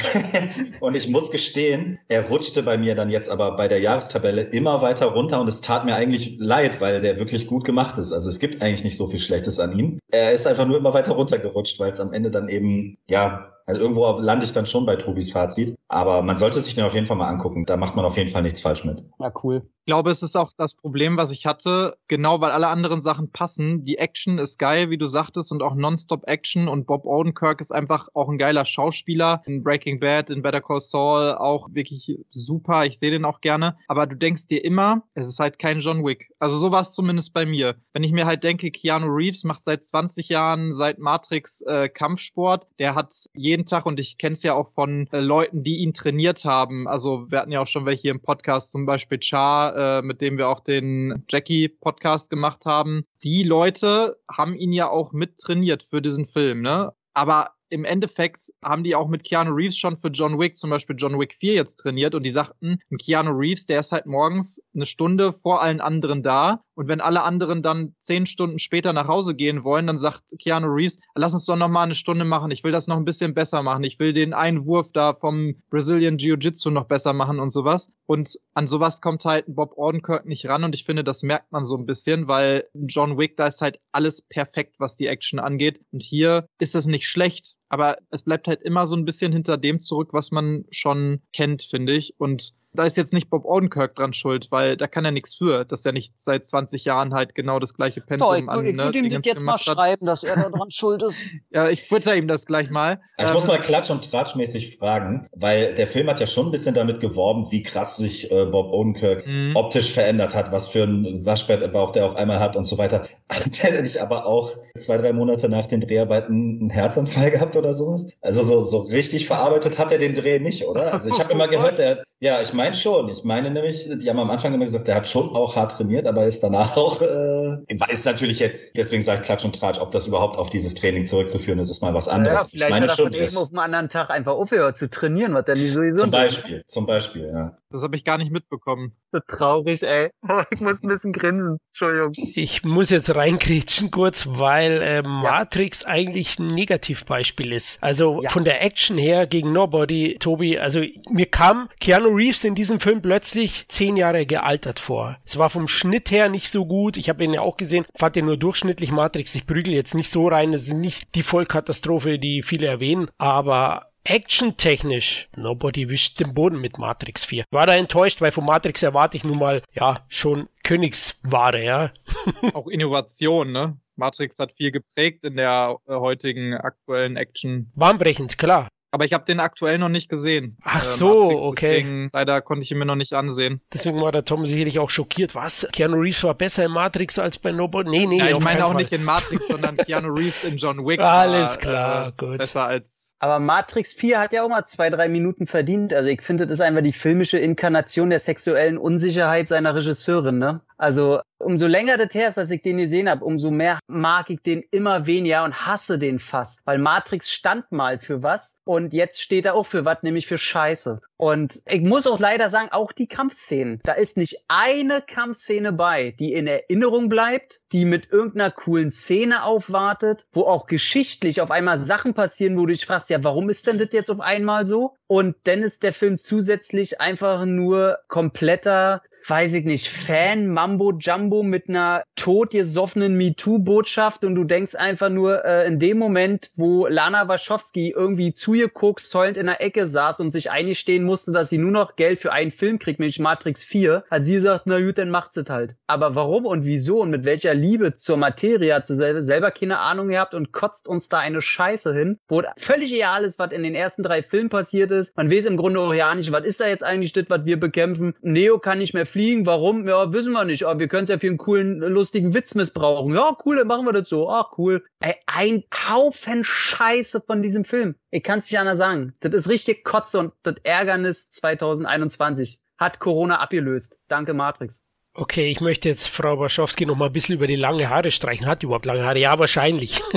und ich muss gestehen, er rutschte bei mir dann jetzt aber bei der Jahrestabelle immer weiter runter und es tat mir eigentlich leid, weil der wirklich gut gemacht ist. Also es gibt eigentlich nicht so viel Schlechtes an ihm. Er ist einfach nur immer weiter runtergerutscht, weil es am Ende dann eben, ja, also irgendwo lande ich dann schon bei Tobis Fazit. Aber man sollte sich den auf jeden Fall mal angucken. Da macht man auf jeden Fall nichts falsch mit. Ja, cool. Ich glaube, es ist auch das Problem, was ich hatte, genau weil alle anderen Sachen passen. Die Action ist geil, wie du sagtest, und auch Nonstop-Action. Und Bob Odenkirk ist einfach auch ein geiler Schauspieler. In Breaking Bad, in Better Call Saul auch wirklich super. Ich sehe den auch gerne. Aber du denkst dir immer, es ist halt kein John Wick. Also so war es zumindest bei mir. Wenn ich mir halt denke, Keanu Reeves macht seit 20 Jahren, seit Matrix äh, Kampfsport. Der hat jeden Tag, und ich kenne es ja auch von äh, Leuten, die ihn trainiert haben. Also wir hatten ja auch schon welche im Podcast, zum Beispiel Char, äh, mit dem wir auch den Jackie-Podcast gemacht haben. Die Leute haben ihn ja auch mit trainiert für diesen Film, ne? Aber im Endeffekt haben die auch mit Keanu Reeves schon für John Wick, zum Beispiel John Wick 4 jetzt trainiert und die sagten, Keanu Reeves, der ist halt morgens eine Stunde vor allen anderen da und wenn alle anderen dann zehn Stunden später nach Hause gehen wollen, dann sagt Keanu Reeves, lass uns doch noch mal eine Stunde machen. Ich will das noch ein bisschen besser machen. Ich will den Einwurf da vom Brazilian Jiu-Jitsu noch besser machen und sowas. Und an sowas kommt halt Bob Odenkirk nicht ran und ich finde, das merkt man so ein bisschen, weil John Wick, da ist halt alles perfekt, was die Action angeht. Und hier ist es nicht schlecht, aber es bleibt halt immer so ein bisschen hinter dem zurück, was man schon kennt, finde ich. Und da ist jetzt nicht Bob Odenkirk dran schuld, weil da kann er nichts für, dass er nicht seit 20 Jahren halt genau das gleiche Pensum Doch, ich, an ich ne, würde ihm das jetzt mal schreiben, dass er da dran schuld ist. Ja, ich twitter ihm das gleich mal. Ich Ähm, muss mal klatsch- und tratschmäßig fragen, weil der Film hat ja schon ein bisschen damit geworben, wie krass sich äh, Bob Odenkirk Mhm. optisch verändert hat, was für ein Waschbrettbauch der auf einmal hat und so weiter. Hat der nicht aber auch zwei, drei Monate nach den Dreharbeiten einen Herzanfall gehabt oder sowas? Also so, so richtig verarbeitet hat er den Dreh nicht, oder? Also ich habe immer gehört, der, ja, ich meine schon. Ich meine nämlich, die haben am Anfang immer gesagt, der hat schon auch hart trainiert, aber ist danach auch, äh, ist natürlich jetzt, deswegen sage ich Klatsch und Tratsch, ob das überhaupt auf dieses Training zurückzuführen ist, ist mal was anderes. Ja, ich vielleicht meine hat er schon, von eben das, auf den anderen Tag einfach aufgehört zu trainieren, was er nicht sowieso zum Beispiel, zum Beispiel, ja. Das habe ich gar nicht mitbekommen. So traurig, ey. Ich muss ein bisschen grinsen. Entschuldigung. Ich muss jetzt reingrätschen kurz, weil äh, Matrix eigentlich ein Negativbeispiel ist. Also Ja. von der Action her gegen Nobody, Tobi, also mir kam Keanu Reeves in diesem Film plötzlich zehn Jahre gealtert vor. Es war vom Schnitt her nicht so gut. Ich habe ihn ja auch gesehen, fand den nur durchschnittlich Matrix. Ich prügel jetzt nicht so rein. Es ist nicht die Vollkatastrophe, die viele erwähnen, aber Action-technisch, nobody wischt den Boden mit Matrix 4. War da enttäuscht, weil von Matrix erwarte ich nun mal, ja, schon Königsware, ja. Auch Innovation, ne? Matrix hat viel geprägt in der äh, heutigen aktuellen Action. Bahnbrechend, klar. Aber ich habe den aktuell noch nicht gesehen. Ach so, Matrix, okay. Deswegen, leider konnte ich ihn mir noch nicht ansehen. Deswegen war der Tom sicherlich auch schockiert. Was? Keanu Reeves war besser in Matrix als bei Nobody? Nee, nee, ja, ich meine auch Fall. nicht in Matrix, sondern Keanu Reeves in John Wick. Alles war, klar, äh, gut. Besser als. Aber Matrix 4 hat ja auch mal zwei, drei Minuten verdient. Also ich finde, das ist einfach die filmische Inkarnation der sexuellen Unsicherheit seiner Regisseurin, ne? Also umso länger das her ist, dass ich den gesehen habe, umso mehr mag ich den immer weniger und hasse den fast. Weil Matrix stand mal für was und jetzt steht er auch für was, nämlich für Scheiße. Und ich muss auch leider sagen, auch die Kampfszenen. Da ist nicht eine Kampfszene bei, die in Erinnerung bleibt, die mit irgendeiner coolen Szene aufwartet, wo auch geschichtlich auf einmal Sachen passieren, wo du dich fragst, ja, warum ist denn das jetzt auf einmal so? Und dann ist der Film zusätzlich einfach nur kompletter weiß ich nicht, Fan Mambo Jumbo mit einer totgesoffenen MeToo-Botschaft und du denkst einfach nur, äh, in dem Moment, wo Lana Wachowski irgendwie zu ihr guckt, zollend in der Ecke saß und sich eingestehen musste, dass sie nur noch Geld für einen Film kriegt, nämlich Matrix 4, hat sie gesagt, na gut, dann macht sie halt. Aber warum und wieso und mit welcher Liebe zur Materie hat sie selber keine Ahnung gehabt und kotzt uns da eine Scheiße hin, wo völlig egal ist, was in den ersten drei Filmen passiert ist. Man weiß im Grunde auch ja nicht, was ist da jetzt eigentlich das, was wir bekämpfen. Neo kann nicht mehr fliegen, warum? Ja, wissen wir nicht, aber wir können es ja für einen coolen, lustigen Witz missbrauchen. Ja, cool, dann machen wir das so. Ach, cool. Ey, ein Haufen Scheiße von diesem Film. Ich kann es nicht anders sagen. Das ist richtig Kotze und das Ärgernis 2021 hat Corona abgelöst. Danke, Matrix. Okay, ich möchte jetzt Frau Waschowski noch mal ein bisschen über die lange Haare streichen. Hat die überhaupt lange Haare? Ja, wahrscheinlich.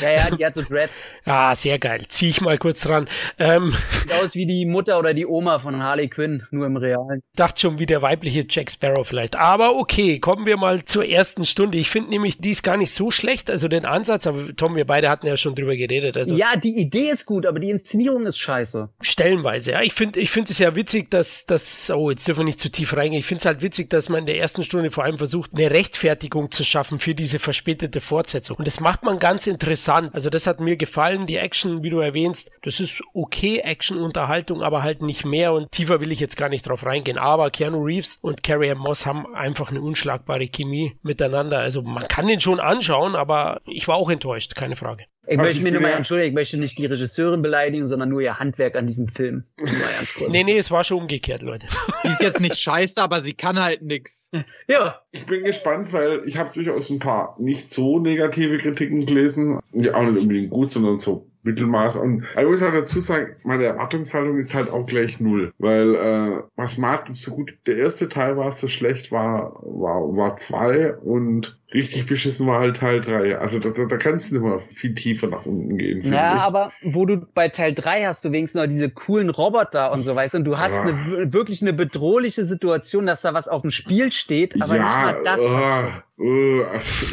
Ja, ja, die hat so Dreads. ah, sehr geil. Zieh ich mal kurz dran. Ähm, Sieht aus wie die Mutter oder die Oma von Harley Quinn, nur im Realen. dachte schon wie der weibliche Jack Sparrow vielleicht. Aber okay, kommen wir mal zur ersten Stunde. Ich finde nämlich, die ist gar nicht so schlecht. Also den Ansatz, aber Tom, wir beide hatten ja schon drüber geredet. Also Ja, die Idee ist gut, aber die Inszenierung ist scheiße. stellenweise. Ja, ich finde, ich finde es ja witzig, dass das. Oh, jetzt dürfen wir nicht zu tief reingehen. Ich finde es halt witzig, dass man in der ersten Stunde vor allem versucht, eine Rechtfertigung zu schaffen für diese verspätete Fortsetzung. Und das macht man ganz interessant. Also das hat mir gefallen. Die Action, wie du erwähnst, das ist okay Action-Unterhaltung, aber halt nicht mehr. Und tiefer will ich jetzt gar nicht drauf reingehen. Aber Keanu Reeves und Carrie Moss haben einfach eine unschlagbare Chemie miteinander. Also man kann den schon anschauen, aber ich war auch enttäuscht, keine Frage. Ich Was möchte ich mir nur mal entschuldigen, ich möchte nicht die Regisseurin beleidigen, sondern nur ihr Handwerk an diesem Film. Nee, nee, es war schon umgekehrt, Leute. Die ist jetzt nicht scheiße, aber sie kann halt nix. Ja, Ich bin gespannt, weil ich habe durchaus ein paar nicht so negative Kritiken gelesen. Die auch nicht unbedingt gut, sondern so Mittelmaß. Und ich muss auch dazu sagen, meine Erwartungshaltung ist halt auch gleich null. Weil äh, was Matrix so gut der erste Teil war, so schlecht war, war, war zwei und richtig beschissen war halt Teil 3. Also da, da, da kannst du nicht mal viel tiefer nach unten gehen. Ja, ich. aber wo du bei Teil 3 hast du wenigstens noch diese coolen Roboter und so weißt und du hast Ja. eine, wirklich eine bedrohliche Situation, dass da was auf dem Spiel steht, aber ja, nicht mal das. uh, uh,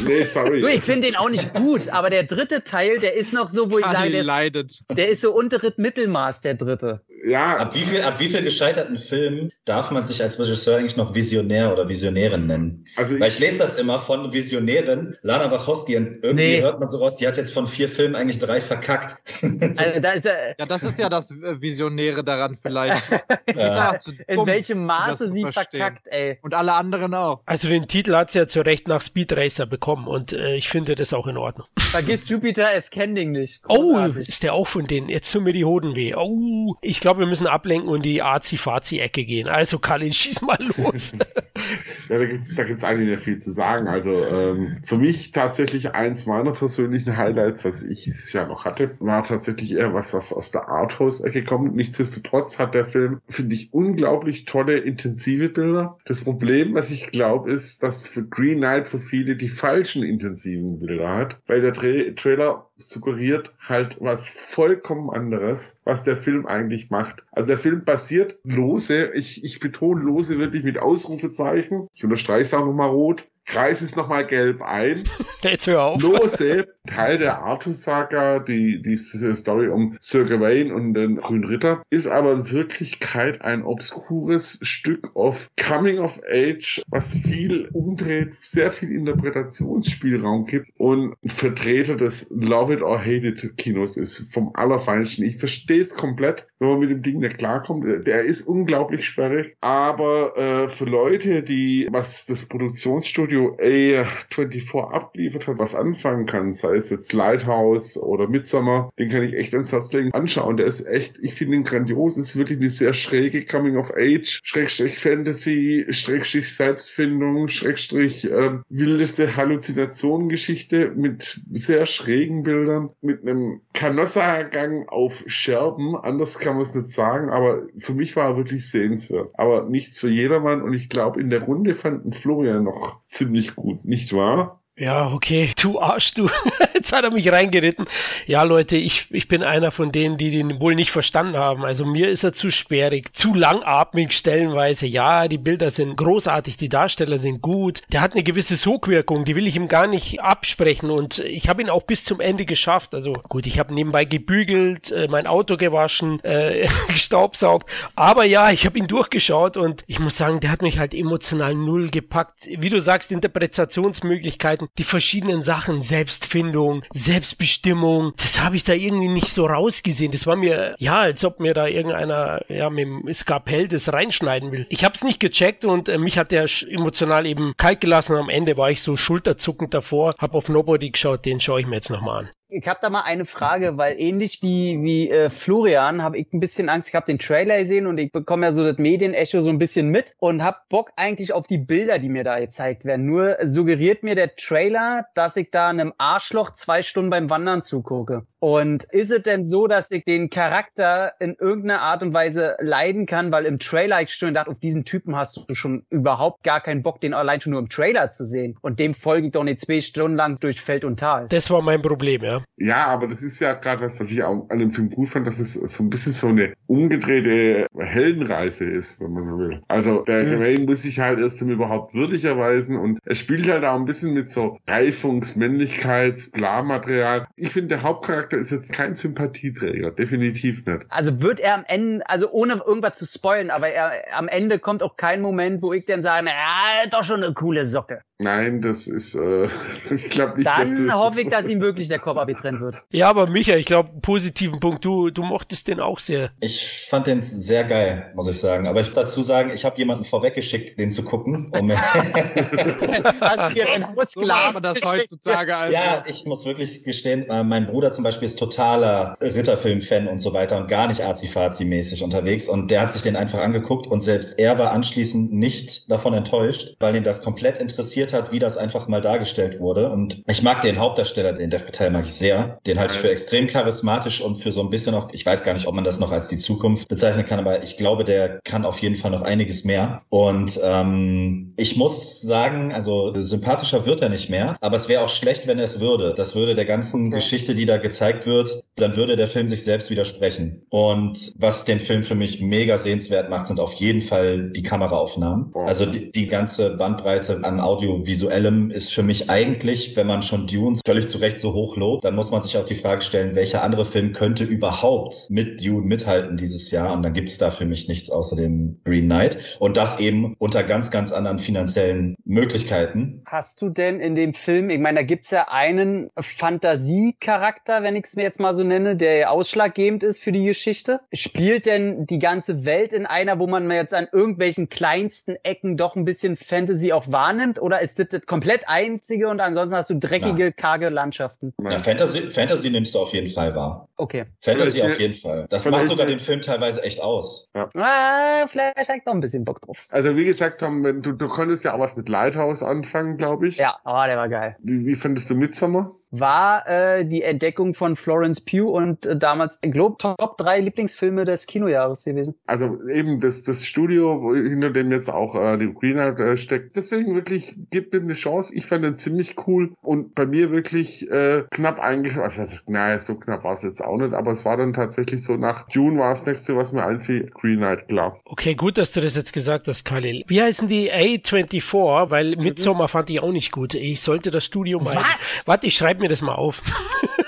nee, sorry. Du, ich finde den auch nicht gut, aber der dritte Teil, der ist noch so, wo ich sage, Kali der ist, leidet. der ist so unteres Mittelmaß, der dritte. Ja, Ab wie, viel, ab wie viel gescheiterten Filmen darf man sich als Regisseur eigentlich noch Visionär oder Visionärin nennen? also Weil ich, ich lese das immer von Visionärin Lana Wachowski und irgendwie Nee. hört man so raus, die hat jetzt von vier Filmen eigentlich drei verkackt. Also da ist er, Ja, das ist ja das äh, Visionäre daran vielleicht. Ja. Zu in dumm, welchem Maße sie verstehen. verkackt, ey. Und alle anderen auch. Also den Titel hat sie ja zu Recht nach Speed Racer bekommen und äh, ich finde das auch in Ordnung. Vergiss Jupiter Ascending nicht. Oh, Großartig. ist der auch von denen? Jetzt tun mir die Hoden weh. Oh, ich glaube, wir müssen ablenken und die Azi-Fazi-Ecke gehen. Also, Kalin, schieß mal los. ja, da gibt's da gibt's eigentlich viel zu sagen. Also ähm, für mich tatsächlich eins meiner persönlichen Highlights, was ich dieses Jahr noch hatte, war tatsächlich eher was, was aus der Arthouse-Ecke kommt. Nichtsdestotrotz hat der Film, finde ich, unglaublich tolle, intensive Bilder. Das Problem, was ich glaube, ist, dass für Green Knight für viele die falschen intensiven Bilder hat, weil der Tra Trailer suggeriert halt was vollkommen anderes, was der Film eigentlich macht. Also der Film basiert lose, ich, ich betone lose wirklich mit Ausrufezeichen. Ich unterstreiche es auch nochmal rot. Kreis ist nochmal gelb ein. Jetzt hör auf. Lose, Teil der Artus-Saga, die, diese Story um Sir Gawain und den Grünen Ritter, ist aber in Wirklichkeit ein obskures Stück of Coming of Age, was viel umdreht, sehr viel Interpretationsspielraum gibt und Vertreter des Love It or Hate It Kinos ist, vom Allerfeinsten. Ich verstehe es komplett, wenn man mit dem Ding nicht klarkommt. Der ist unglaublich sperrig, aber äh, für Leute, die, was das Produktionsstudio A24 abgeliefert hat, was anfangen kann, sei es jetzt Lighthouse oder Midsummer, den kann ich echt ans Herz legen, anschauen. Der ist echt, ich finde ihn grandios. Es ist wirklich eine sehr schräge Coming of Age, Schrägstrich Fantasy, Schrägstrich Selbstfindung, Schrägstrich äh, wildeste Halluzinationen-Geschichte mit sehr schrägen Bildern, mit einem Canossa-Gang auf Scherben. Anders kann man es nicht sagen, aber für mich war er wirklich sehenswert. Aber nichts für jedermann und ich glaube, in der Runde fanden Florian noch ziemlich gut, nicht wahr? Ja, okay. Du Arsch, du. Jetzt hat er mich reingeritten. Ja, Leute, ich, ich bin einer von denen, die den wohl nicht verstanden haben. Also mir ist er zu sperrig, zu langatmig stellenweise. Ja, die Bilder sind großartig, die Darsteller sind gut. Der hat eine gewisse Sogwirkung, die will ich ihm gar nicht absprechen. Und ich habe ihn auch bis zum Ende geschafft. Also gut, ich habe nebenbei gebügelt, äh, mein Auto gewaschen, äh, gestaubsaugt. Aber ja, ich habe ihn durchgeschaut und ich muss sagen, der hat mich halt emotional null gepackt. Wie du sagst, Interpretationsmöglichkeiten, die verschiedenen Sachen, Selbstfindung, Selbstbestimmung, das habe ich da irgendwie nicht so rausgesehen. Das war mir, ja, als ob mir da irgendeiner, ja, mit dem Skapell das reinschneiden will. Ich habe es nicht gecheckt und äh, mich hat der emotional eben kalt gelassen. Am Ende war ich so schulterzuckend davor, habe auf Nobody geschaut, den schaue ich mir jetzt nochmal an. Ich habe da mal eine Frage, weil ähnlich wie, wie äh, Florian habe ich ein bisschen Angst. Ich habe den Trailer gesehen und ich bekomme ja so das Medienecho so ein bisschen mit und habe Bock eigentlich auf die Bilder, die mir da gezeigt werden. Nur suggeriert mir der Trailer, dass ich da einem Arschloch zwei Stunden beim Wandern zugucke. Und ist es denn so, dass ich den Charakter in irgendeiner Art und Weise leiden kann? Weil im Trailer ich schon dachte, auf diesen Typen hast du schon überhaupt gar keinen Bock, den allein schon nur im Trailer zu sehen. Und dem folge ich doch nicht zwei Stunden lang durch Feld und Tal. Das war mein Problem, ja. Ja, aber das ist ja gerade was, was ich auch an dem Film gut fand, dass es so ein bisschen so eine umgedrehte Heldenreise ist, wenn man so will. Also der Mhm. Gawain muss sich halt erst ihm überhaupt würdig erweisen und er spielt halt auch ein bisschen mit so Reifungs-, Männlichkeits-, Bla-Material. Ich finde, der Hauptcharakter ist jetzt kein Sympathieträger, definitiv nicht. Also wird er am Ende, also ohne irgendwas zu spoilen, aber er, am Ende kommt auch kein Moment, wo ich dann sage, ja, doch schon eine coole Socke. Nein, das ist, äh, ich glaube nicht, Dann hoffe ich, dass ihm wirklich der Kopf abgetrennt wird. Ja, aber Micha, ich glaube, positiven Punkt, du, du mochtest den auch sehr. Ich fand den sehr geil, muss ich sagen. Aber ich muss dazu sagen, ich habe jemanden vorweggeschickt, den zu gucken. Um Hast hier ein So macht man das heutzutage also. ja, ich muss wirklich gestehen, äh, mein Bruder zum Beispiel ist totaler Ritterfilm-Fan und so weiter und gar nicht Azi-Fazi-mäßig unterwegs. Und der hat sich den einfach angeguckt und selbst er war anschließend nicht davon enttäuscht, weil ihn das komplett interessiert hat, wie das einfach mal dargestellt wurde. Und ich mag den Hauptdarsteller, den Dev Patel mag ich sehr. Den halte ich für extrem charismatisch und für so ein bisschen noch, ich weiß gar nicht, ob man das noch als die Zukunft bezeichnen kann, aber ich glaube, der kann auf jeden Fall noch einiges mehr. Und ähm, ich muss sagen, also sympathischer wird er nicht mehr, aber es wäre auch schlecht, wenn er es würde. Das würde der ganzen okay. Geschichte, die da gezeigt wird, dann würde der Film sich selbst widersprechen. Und was den Film für mich mega sehenswert macht, sind auf jeden Fall die Kameraaufnahmen. Also die, die ganze Bandbreite an audiovisuellem ist für mich eigentlich, wenn man schon Dune völlig zu Recht so hoch lobt, dann muss man sich auch die Frage stellen, welcher andere Film könnte überhaupt mit Dune mithalten dieses Jahr? Und dann gibt es da für mich nichts außer dem Green Knight. Und das eben unter ganz, ganz anderen finanziellen Möglichkeiten. Hast du denn in dem Film, ich meine, da gibt es ja einen Fantasiecharakter, wenn ich es mir jetzt mal so nenne, der ausschlaggebend ist für die Geschichte. Spielt denn die ganze Welt in einer, wo man jetzt an irgendwelchen kleinsten Ecken doch ein bisschen Fantasy auch wahrnimmt? Oder ist das das komplett einzige und ansonsten hast du dreckige, ja. karge Landschaften? Ja, Fantasy, Fantasy nimmst du auf jeden Fall wahr. Okay. Fantasy auf jeden Fall. Das macht sogar den Film teilweise echt aus. Ja. Ah, vielleicht habe ich noch ein bisschen Bock drauf. Also wie gesagt, Tom, du, du konntest ja auch was mit Lighthouse anfangen, glaube ich. Ja, oh, der war geil. Wie, wie findest du Midsommar? War äh, die Entdeckung von Florence Pugh und äh, damals Globe Top 3 Lieblingsfilme des Kinojahres gewesen. Also eben das, das Studio, wo, hinter dem jetzt auch äh, die Greenlight äh, steckt. Deswegen wirklich, gibt ihm eine Chance. Ich fand ihn ziemlich cool und bei mir wirklich äh, knapp eingeschlagen. Also, naja, so knapp war es jetzt auch nicht, aber es war dann tatsächlich so, nach June war das nächste, was mir einfiel, Greenlight, klar. Okay, gut, dass du das jetzt gesagt hast, Khalil. Wie heißen die A24? Weil Midsommar fand ich auch nicht gut. Ich sollte das Studio mal... Was? Warte, ich schreibe mir das mal auf.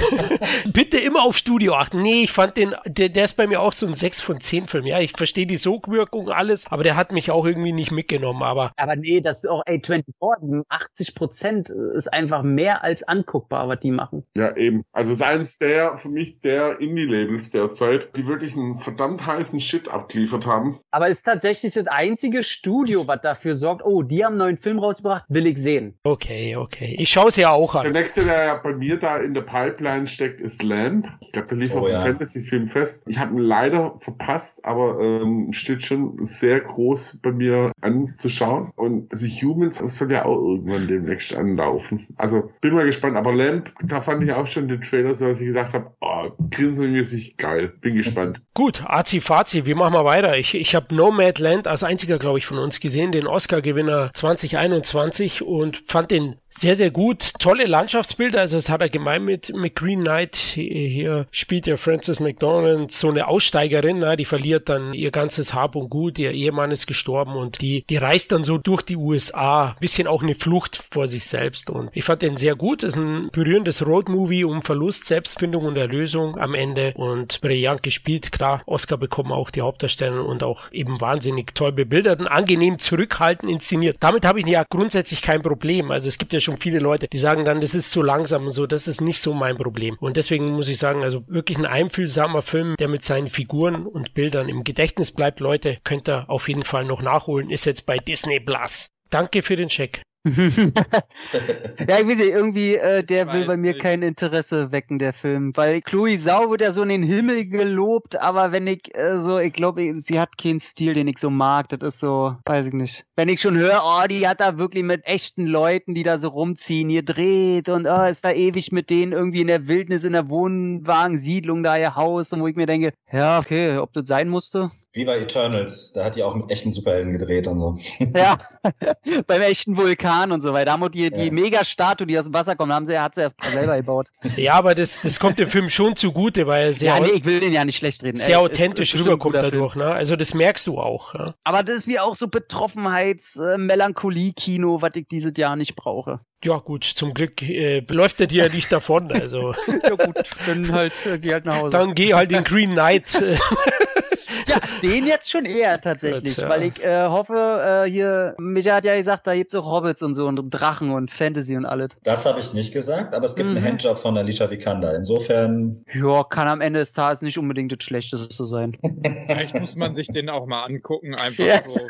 Bitte immer auf Studio achten. Nee, ich fand den, der, der ist bei mir auch so ein 6 von 10 Film. Ja, ich verstehe die Sogwirkung, alles, aber der hat mich auch irgendwie nicht mitgenommen. Aber, aber nee, das ist auch A24, 80 Prozent ist einfach mehr als anguckbar, was die machen. Ja, eben. Also seins der, für mich der Indie-Labels derzeit, die wirklich einen verdammt heißen Shit abgeliefert haben. Aber ist tatsächlich das einzige Studio, was dafür sorgt, oh, die haben einen neuen Film rausgebracht, will ich sehen. Okay, okay. Ich schaue es ja auch an. Der nächste, der ja bei mir da in der Pipeline steckt, ist Lamp. Ich glaube, der lief oh, auf ja. dem Fantasy-Film fest. Ich habe ihn leider verpasst, aber ähm, steht schon sehr groß bei mir anzuschauen. Und also Humans soll ja auch irgendwann demnächst anlaufen. Also bin mal gespannt. Aber Lamp, da fand ich auch schon den Trailer so, dass ich gesagt habe, oh, grinsenmäßig geil. Bin gespannt. Gut, Azi Fazi, wir machen mal weiter. Ich, ich habe Nomadland als einziger, glaube ich, von uns gesehen, den Oscar-Gewinner 2021 und fand den sehr, sehr gut. Tolle Landschaftsbilder. Also es hat er gemein mit, mit Green Knight. Hier spielt ja Frances McDonald so eine Aussteigerin, die verliert dann ihr ganzes Hab und Gut. Ihr Ehemann ist gestorben und die, die reist dann so durch die USA. Bisschen auch eine Flucht vor sich selbst. Und ich fand den sehr gut. Es ist ein berührendes Roadmovie um Verlust, Selbstfindung und Erlösung am Ende. Und brillant gespielt. Klar, Oscar bekommen auch die Hauptdarsteller und auch eben wahnsinnig toll bebildert und angenehm zurückhaltend inszeniert. Damit habe ich ja grundsätzlich kein Problem. Also es gibt ja schon viele Leute, die sagen dann, das ist zu langsam und so, das ist nicht so mein Problem. Und deswegen muss ich sagen, also wirklich ein einfühlsamer Film, der mit seinen Figuren und Bildern im Gedächtnis bleibt. Leute, könnt ihr auf jeden Fall noch nachholen, ist jetzt bei Disney Plus. Danke für den Check. ja, ich weiß nicht, irgendwie, äh, der will bei mir nicht. kein Interesse wecken, der Film. Weil Chloe Sau wird ja so in den Himmel gelobt, aber wenn ich äh, so, ich glaube, sie hat keinen Stil, den ich so mag. Das ist so, weiß ich nicht. Wenn ich schon höre, oh, die hat da wirklich mit echten Leuten, die da so rumziehen, ihr dreht und oh, ist da ewig mit denen irgendwie in der Wildnis, in der Wohnwagensiedlung da ihr Haus und wo ich mir denke, ja, okay, ob das sein musste. Wie bei Eternals, da hat die auch mit echten Superhelden gedreht und so. Ja, beim echten Vulkan und so weiter. Da haben die, die ja. Mega-Statue, die aus dem Wasser kommt, haben sie, hat sie erst selber gebaut. Ja, aber das, das kommt dem Film schon zugute, weil er sehr. Ja, nee, ich will den ja nicht schlecht reden. Sehr Ey, authentisch rüberkommt dadurch, ne? Also das merkst du auch. Ja? Aber das ist wie auch so Betroffenheits-Melancholie-Kino, äh, was ich dieses Jahr nicht brauche. Ja, gut, zum Glück äh, läuft er dir ja nicht davon. Also. ja, gut, dann halt, äh, geh halt nach Hause. Dann geh halt in Green Knight. Äh. ja, den jetzt schon eher tatsächlich, Gut, ja. weil ich äh, hoffe, äh, hier, Micha hat ja gesagt, da gibt es auch Hobbits und so und Drachen und Fantasy und alles. Das habe ich nicht gesagt, aber es gibt mhm. einen Handjob von Alicia Vikander. Insofern. Ja, kann am Ende des Tages nicht unbedingt das Schlechteste sein. Vielleicht muss man sich den auch mal angucken, einfach yes. so.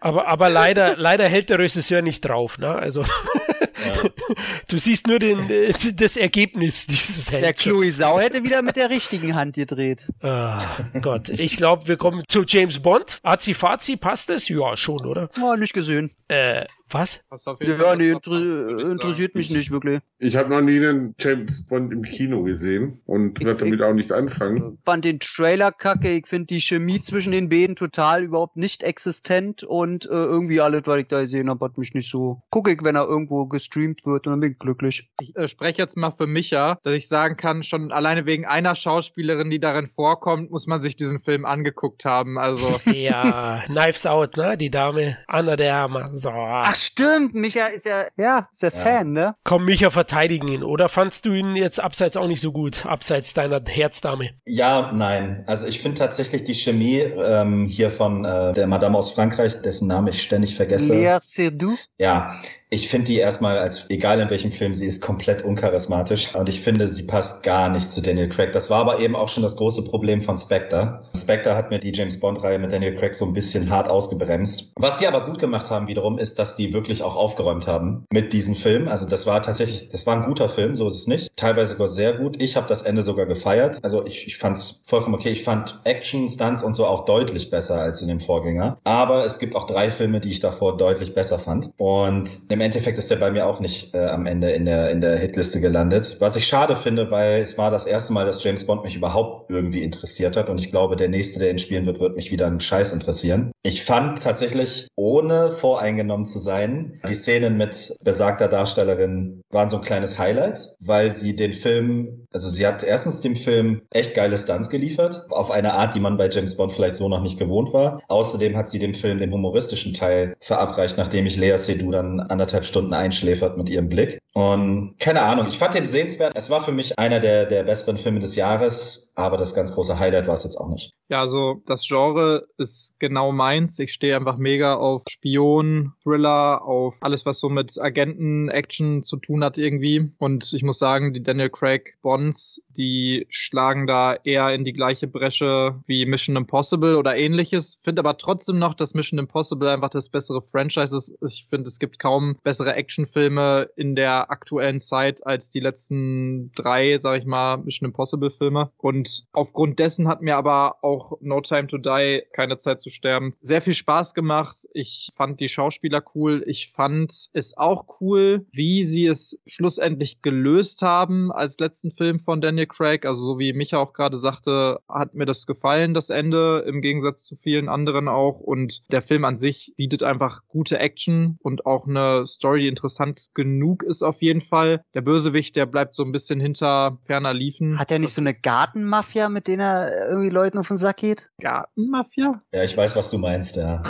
aber, aber leider, leider hält der Regisseur nicht drauf, ne? Also. Ja. Du siehst nur den, das Ergebnis dieses Handjobs. Der Chloe Sau hätte wieder mit der richtigen Hand gedreht. Ah. Gott, ich glaube, wir kommen zu James Bond. Azi-Fazi, passt das? Ja, schon, oder? Oh, nicht gesehen. Äh, Was? Ja, nee, inter interessiert mich nicht wirklich. Ich habe noch nie einen James Bond im Kino gesehen und werde damit auch nicht anfangen. Ich fand den Trailer kacke. Ich finde die Chemie zwischen den beiden total überhaupt nicht existent und äh, irgendwie alles, was ich da gesehen habe, hat mich nicht so. Gucke ich, wenn er irgendwo gestreamt wird und dann bin ich glücklich. Ich äh, spreche jetzt mal für Micha, dass ich sagen kann, schon alleine wegen einer Schauspielerin, die darin vorkommt, muss man sich diesen Film angeguckt haben. Also. ja, Knives Out, ne? Die Dame Anna de Armas. So. Ach stimmt, Micha ist ja, ja, ist ja, ja. Fan, ne? Komm, Micha, verteidigen ihn. Oder fandst du ihn jetzt abseits auch nicht so gut, abseits deiner Herzdame? Ja, nein. Also ich finde tatsächlich die Chemie ähm, hier von äh, der Madame aus Frankreich, dessen Namen ich ständig vergesse. Lea Seydoux? Ja, ich finde die erstmal als, egal in welchem Film sie ist, komplett uncharismatisch. Und ich finde, sie passt gar nicht zu Daniel Craig. Das war aber eben auch schon das große Problem von Spectre. Spectre hat mir die James Bond-Reihe mit Daniel Craig so ein bisschen hart ausgebremst. Was sie aber gut gemacht haben wiederum, ist, dass sie wirklich auch aufgeräumt haben mit diesem Film. Also das war tatsächlich, das war ein guter Film, so ist es nicht. Teilweise sogar sehr gut. Ich habe das Ende sogar gefeiert. Also ich, ich fand es vollkommen okay. Ich fand Action, Stunts und so auch deutlich besser als in dem Vorgänger. Aber es gibt auch drei Filme, die ich davor deutlich besser fand. Und im Endeffekt ist der bei mir auch nicht äh, am Ende in der, in der Hitliste gelandet. Was ich schade finde, weil es war das erste Mal, dass James Bond mich überhaupt irgendwie interessiert hat. Und ich glaube, der nächste, der ihn spielen wird, wird mich wieder einen Scheiß interessieren. Ich fand tatsächlich, ohne voreingenommen zu sein, die Szenen mit besagter Darstellerin waren so ein kleines Highlight, weil sie den Film, also sie hat erstens dem Film echt geile Stunts geliefert, auf eine Art, die man bei James Bond vielleicht so noch nicht gewohnt war. Außerdem hat sie dem Film den humoristischen Teil verabreicht, nachdem ich Lea Seydoux dann anderthalb Stunden einschläfert mit ihrem Blick. Und keine Ahnung, ich fand den sehenswert. Es war für mich einer der, der besseren Filme des Jahres, aber das ganz große Highlight war es jetzt auch nicht. Ja, also das Genre ist genau meins. Ich stehe einfach mega auf Spion, Thriller, auf alles, was so mit Agenten, Action zu tun hat irgendwie. Und ich muss sagen, die Daniel Craig Bonds, die schlagen da eher in die gleiche Bresche wie Mission Impossible oder ähnliches. Finde aber trotzdem noch, dass Mission Impossible einfach das bessere Franchise ist. Ich finde, es gibt kaum bessere Actionfilme in der aktuellen Zeit als die letzten drei, sag ich mal, Mission Impossible Filme. Und aufgrund dessen hat mir aber auch No Time to Die, keine Zeit zu sterben, sehr viel Spaß gemacht. Ich fand die Schauspieler cool. Ich fand es auch cool, wie sie es schlussendlich gelöst haben als letzten Film von Daniel Craig. Also so wie Micha auch gerade sagte, hat mir das gefallen, das Ende, im Gegensatz zu vielen anderen auch. Und der Film an sich bietet einfach gute Action und auch eine Story, die interessant genug ist auf jeden Fall. Der Bösewicht, der bleibt so ein bisschen hinter ferner Liefen. Hat er nicht so eine Gartenmafia, mit der er irgendwie Leuten auf den Sack geht? Gartenmafia? Ja, ich weiß, was du meinst, ja.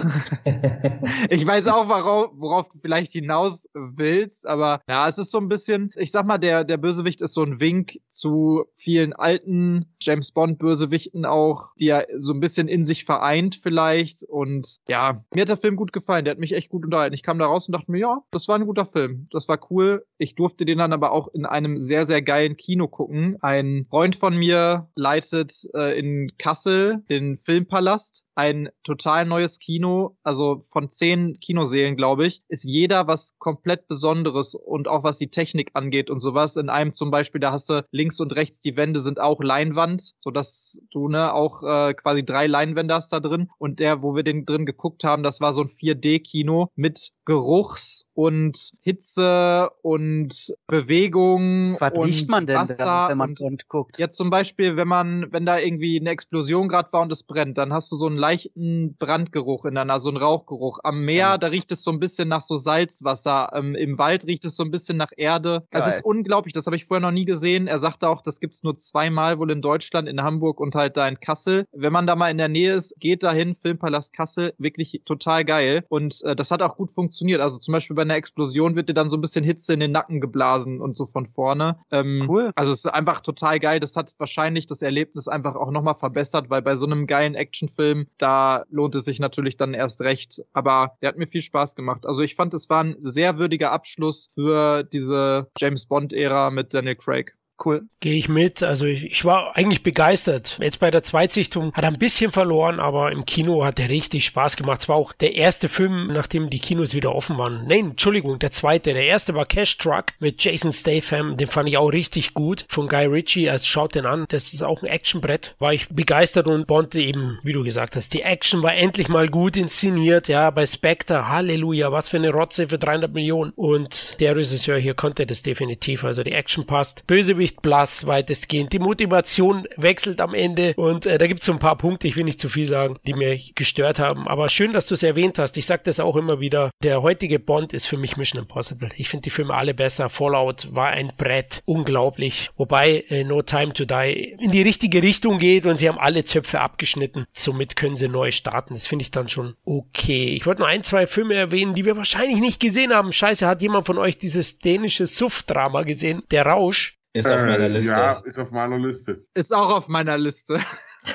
ich weiß auch, worauf, worauf du vielleicht hinaus willst, aber ja, es ist so ein bisschen, ich sag mal, der, der Bösewicht ist so ein Wink zu vielen alten James Bond Bösewichten auch, die er so ein bisschen in sich vereint vielleicht und ja, mir hat der Film gut gefallen, der hat mich echt gut unterhalten. Ich kam da raus und dachte mir, ja, das war ein guter Film, das war cool. Ich durfte den dann aber auch in einem sehr, sehr geilen Kino gucken. Ein Freund von mir leitet äh, in Kassel den Filmpalast ein total neues Kino, also von zehn Kinoseelen, glaube ich, ist jeder was komplett Besonderes und auch was die Technik angeht und sowas. In einem zum Beispiel, da hast du links und rechts die Wände sind auch Leinwand, so dass du ne auch äh, quasi drei Leinwände hast da drin. Und der, wo wir den drin geguckt haben, das war so ein 4D-Kino mit Geruchs und Hitze und Bewegung. Was und riecht man denn, Wasser wenn man und Bond guckt? Jetzt zum Beispiel, wenn man, wenn da irgendwie eine Explosion gerade war und es brennt, dann hast du so einen leichten Brandgeruch in der Nase, so einen Rauchgeruch. Am Meer, da riecht es so ein bisschen nach so Salzwasser. Ähm, Im Wald riecht es so ein bisschen nach Erde. Das Geil. ist unglaublich, das habe ich vorher noch nie gesehen. Er sagte auch, das gibt's nur zweimal wohl in Deutschland, in Hamburg und halt da in Kassel. Wenn man da mal in der Nähe ist, geht dahin, Filmpalast Kassel, wirklich total geil. Und äh, das hat auch gut funktioniert. Also zum Beispiel bei einer Explosion wird dir dann so ein bisschen Hitze in den Nacken geblasen und so von vorne. Ähm, Cool. Also es ist einfach total geil. Das hat wahrscheinlich das Erlebnis einfach auch nochmal verbessert, weil bei so einem geilen Actionfilm, da lohnt es sich natürlich dann erst recht. Aber der hat mir viel Spaß gemacht. Also ich fand, es war ein sehr würdiger Abschluss für diese James Bond-Ära mit Daniel Craig. Cool. Gehe ich mit. Also ich, ich war eigentlich begeistert. Jetzt bei der Zweitsichtung hat er ein bisschen verloren, aber im Kino hat er richtig Spaß gemacht. Es war auch der erste Film, nachdem die Kinos wieder offen waren. Nein, Entschuldigung, der zweite. Der erste war Cash Truck mit Jason Statham. Den fand ich auch richtig gut. Von Guy Ritchie. Also schaut den an. Das ist auch ein Actionbrett. War ich begeistert und Bond eben, wie du gesagt hast, die Action war endlich mal gut inszeniert. Ja, bei Spectre, Halleluja, was für eine Rotze für 300 Millionen. Und der Regisseur hier konnte das definitiv. Also die Action passt. Bösewicht blass weitestgehend. Die Motivation wechselt am Ende. Und äh, da gibt es so ein paar Punkte, ich will nicht zu viel sagen, die mir gestört haben. Aber schön, dass du es erwähnt hast. Ich sage das auch immer wieder. Der heutige Bond ist für mich Mission Impossible. Ich finde die Filme alle besser. Fallout war ein Brett. Unglaublich. Wobei äh, No Time to Die in die richtige Richtung geht und sie haben alle Zöpfe abgeschnitten. Somit können sie neu starten. Das finde ich dann schon okay. Ich wollte nur ein, zwei Filme erwähnen, die wir wahrscheinlich nicht gesehen haben. Scheiße, hat jemand von euch dieses dänische Suff-Drama gesehen? Der Rausch. Ist auf meiner Liste. Ja, ist auf meiner Liste. Ist auch auf meiner Liste.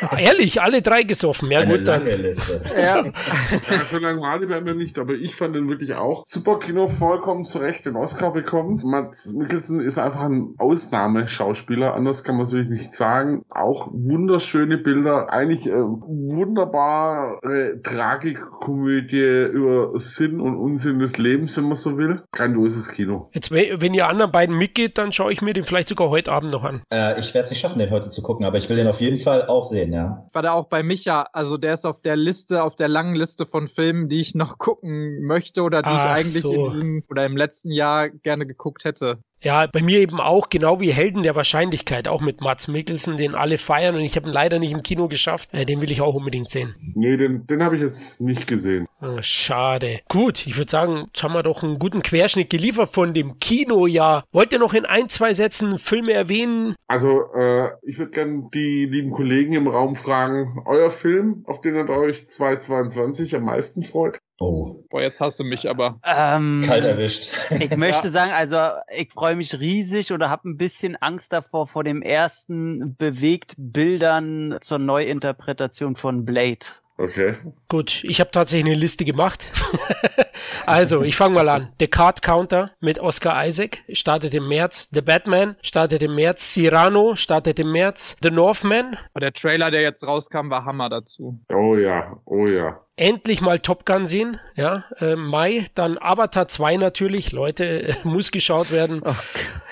Ah, ehrlich, alle drei gesoffen. Ja Eine gut, dann. lange Liste. Ja. Ja, so lange war die bei mir nicht, aber ich fand den wirklich auch super Kino vollkommen zurecht den Oscar bekommen. Mats Mikkelsen ist einfach ein Ausnahmeschauspieler, anders kann man es wirklich nicht sagen. Auch wunderschöne Bilder, eigentlich äh, wunderbare Tragikkomödie über Sinn und Unsinn des Lebens, wenn man so will. Grandioses Kino. Jetzt, we- wenn ihr anderen beiden mitgeht, dann schaue ich mir den vielleicht sogar heute Abend noch an. Äh, ich werde es nicht schaffen, den heute zu gucken, aber ich will den auf jeden Fall auch sehen, ja. War da auch bei Micha, also der ist auf der Liste, auf der langen Liste von Filmen, die ich noch gucken möchte oder die Ach ich eigentlich so. in diesem oder im letzten Jahr gerne geguckt hätte. Ja, bei mir eben auch, genau wie Helden der Wahrscheinlichkeit, auch mit Mats Mikkelsen, den alle feiern und ich habe ihn leider nicht im Kino geschafft. Äh, den will ich auch unbedingt sehen. Nee, den, den habe ich jetzt nicht gesehen. Ah, Schade. Gut, ich würde sagen, jetzt haben wir doch einen guten Querschnitt geliefert von dem Kinojahr. Wollt ihr noch in ein, zwei Sätzen Filme erwähnen? Also, äh, ich würde gerne die lieben Kollegen im Raum fragen, euer Film, auf den ihr euch 2022 am meisten freut? Oh, Boah, jetzt hast du mich aber. Ähm, kalt erwischt. Ich möchte sagen, also ich freue mich riesig oder habe ein bisschen Angst davor vor dem ersten bewegt Bildern zur Neuinterpretation von Blade. Okay. Gut, ich habe tatsächlich eine Liste gemacht. also, ich fange mal an. The Card Counter mit Oscar Isaac startet im März. The Batman startet im März. Cyrano startet im März. The Northman. Aber der Trailer, der jetzt rauskam, war Hammer dazu. Oh ja, oh ja. Endlich mal Top Gun sehen, ja, äh, Mai, dann Avatar 2 natürlich, Leute, äh, muss geschaut werden. Oh,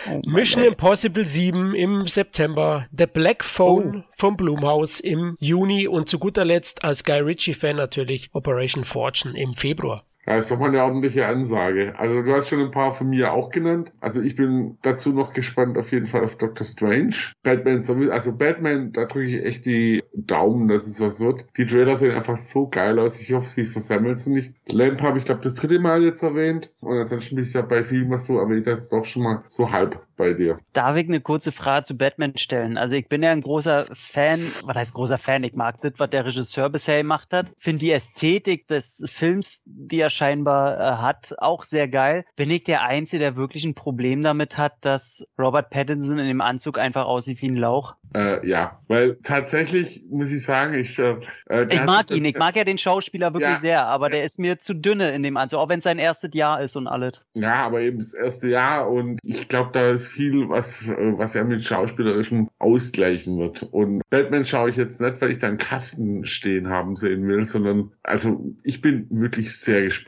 Mann, Mission ey. Impossible 7 im September, The Black Phone vom Blumhaus im Juni und zu guter Letzt als Guy Ritchie-Fan natürlich Operation Fortune im Februar. Ja, ist doch mal eine ordentliche Ansage. Also du hast schon ein paar von mir auch genannt. Also ich bin dazu noch gespannt auf jeden Fall auf Doctor Strange. Batman also Batman, da drücke ich echt die Daumen, dass es was wird. Die Trailer sehen einfach so geil aus. Ich hoffe, sie versammeln sie nicht. Lamp habe ich glaube das dritte Mal jetzt erwähnt. Und ansonsten bin ich ja bei vielen, was du erwähnt hast, doch schon mal so halb bei dir. Darf ich eine kurze Frage zu Batman stellen? Also ich bin ja ein großer Fan, was heißt großer Fan? Ich mag das, was der Regisseur bisher gemacht hat. Finde die Ästhetik des Films, die er scheinbar äh, hat, auch sehr geil. Bin ich der Einzige, der wirklich ein Problem damit hat, dass Robert Pattinson in dem Anzug einfach aussieht wie ein Lauch? Äh, ja, weil tatsächlich muss ich sagen, ich äh, äh, Ich mag ihn, ich mag ja den Schauspieler wirklich Ja. sehr, aber der ist mir zu dünne in dem Anzug, auch wenn es sein erstes Jahr ist und alles. Ja, aber eben das erste Jahr und ich glaube, da ist viel, was, äh, was er mit Schauspielerischem ausgleichen wird. Und Batman schaue ich jetzt nicht, weil ich da einen Kasten stehen haben sehen will, sondern also ich bin wirklich sehr gespannt.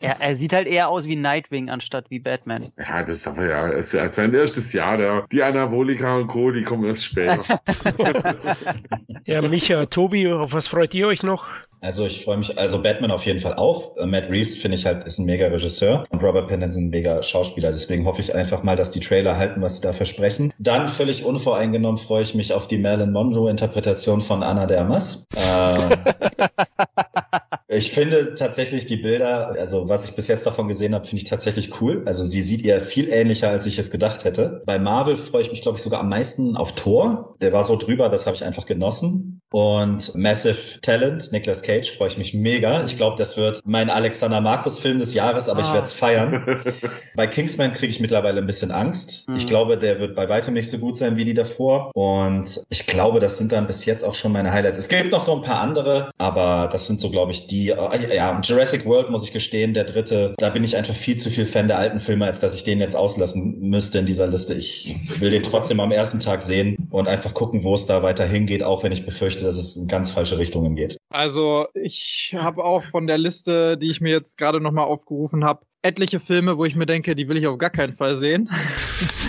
Er, er sieht halt eher aus wie Nightwing anstatt wie Batman. Ja, das ist aber ja, es ist sein erstes Jahr, der, die Anabolika und Co., die kommen erst später. Ja, Micha, Tobi, auf was freut ihr euch noch? Also ich freue mich, also Batman auf jeden Fall auch. Äh, Matt Reeves finde ich halt ist ein mega Regisseur und Robert Pattinson ein mega Schauspieler. Deswegen hoffe ich einfach mal, dass die Trailer halten, was sie da versprechen. Dann völlig unvoreingenommen freue ich mich auf die Marilyn Monroe Interpretation von Anna de Armas. Äh, ich finde tatsächlich die Bilder, also was ich bis jetzt davon gesehen habe, finde ich tatsächlich cool. Also sie sieht ihr viel ähnlicher, als ich es gedacht hätte. Bei Marvel freue ich mich, glaube ich, sogar am meisten auf Thor. Der war so drüber, das habe ich einfach genossen. Und Massive Talent, Nicolas Cage, freue ich mich mega. Ich glaube, das wird mein Alexander Markus-Film des Jahres, aber ich Ah. werde es feiern. Bei Kingsman kriege ich mittlerweile ein bisschen Angst. Mhm. Ich glaube, der wird bei weitem nicht so gut sein wie die davor. Und ich glaube, das sind dann bis jetzt auch schon meine Highlights. Es gibt noch so ein paar andere, aber das sind so, glaube ich, die, äh, ja, Jurassic World muss ich gestehen, der dritte, da bin ich einfach viel zu viel Fan der alten Filme, als dass ich den jetzt auslassen müsste in dieser Liste. Ich will den trotzdem am ersten Tag sehen und einfach gucken, wo es da weiter hingeht, auch wenn ich befürchte, dass es in ganz falsche Richtungen geht. Also ich habe auch von der Liste, die ich mir jetzt gerade nochmal aufgerufen habe, etliche Filme, wo ich mir denke, die will ich auf gar keinen Fall sehen.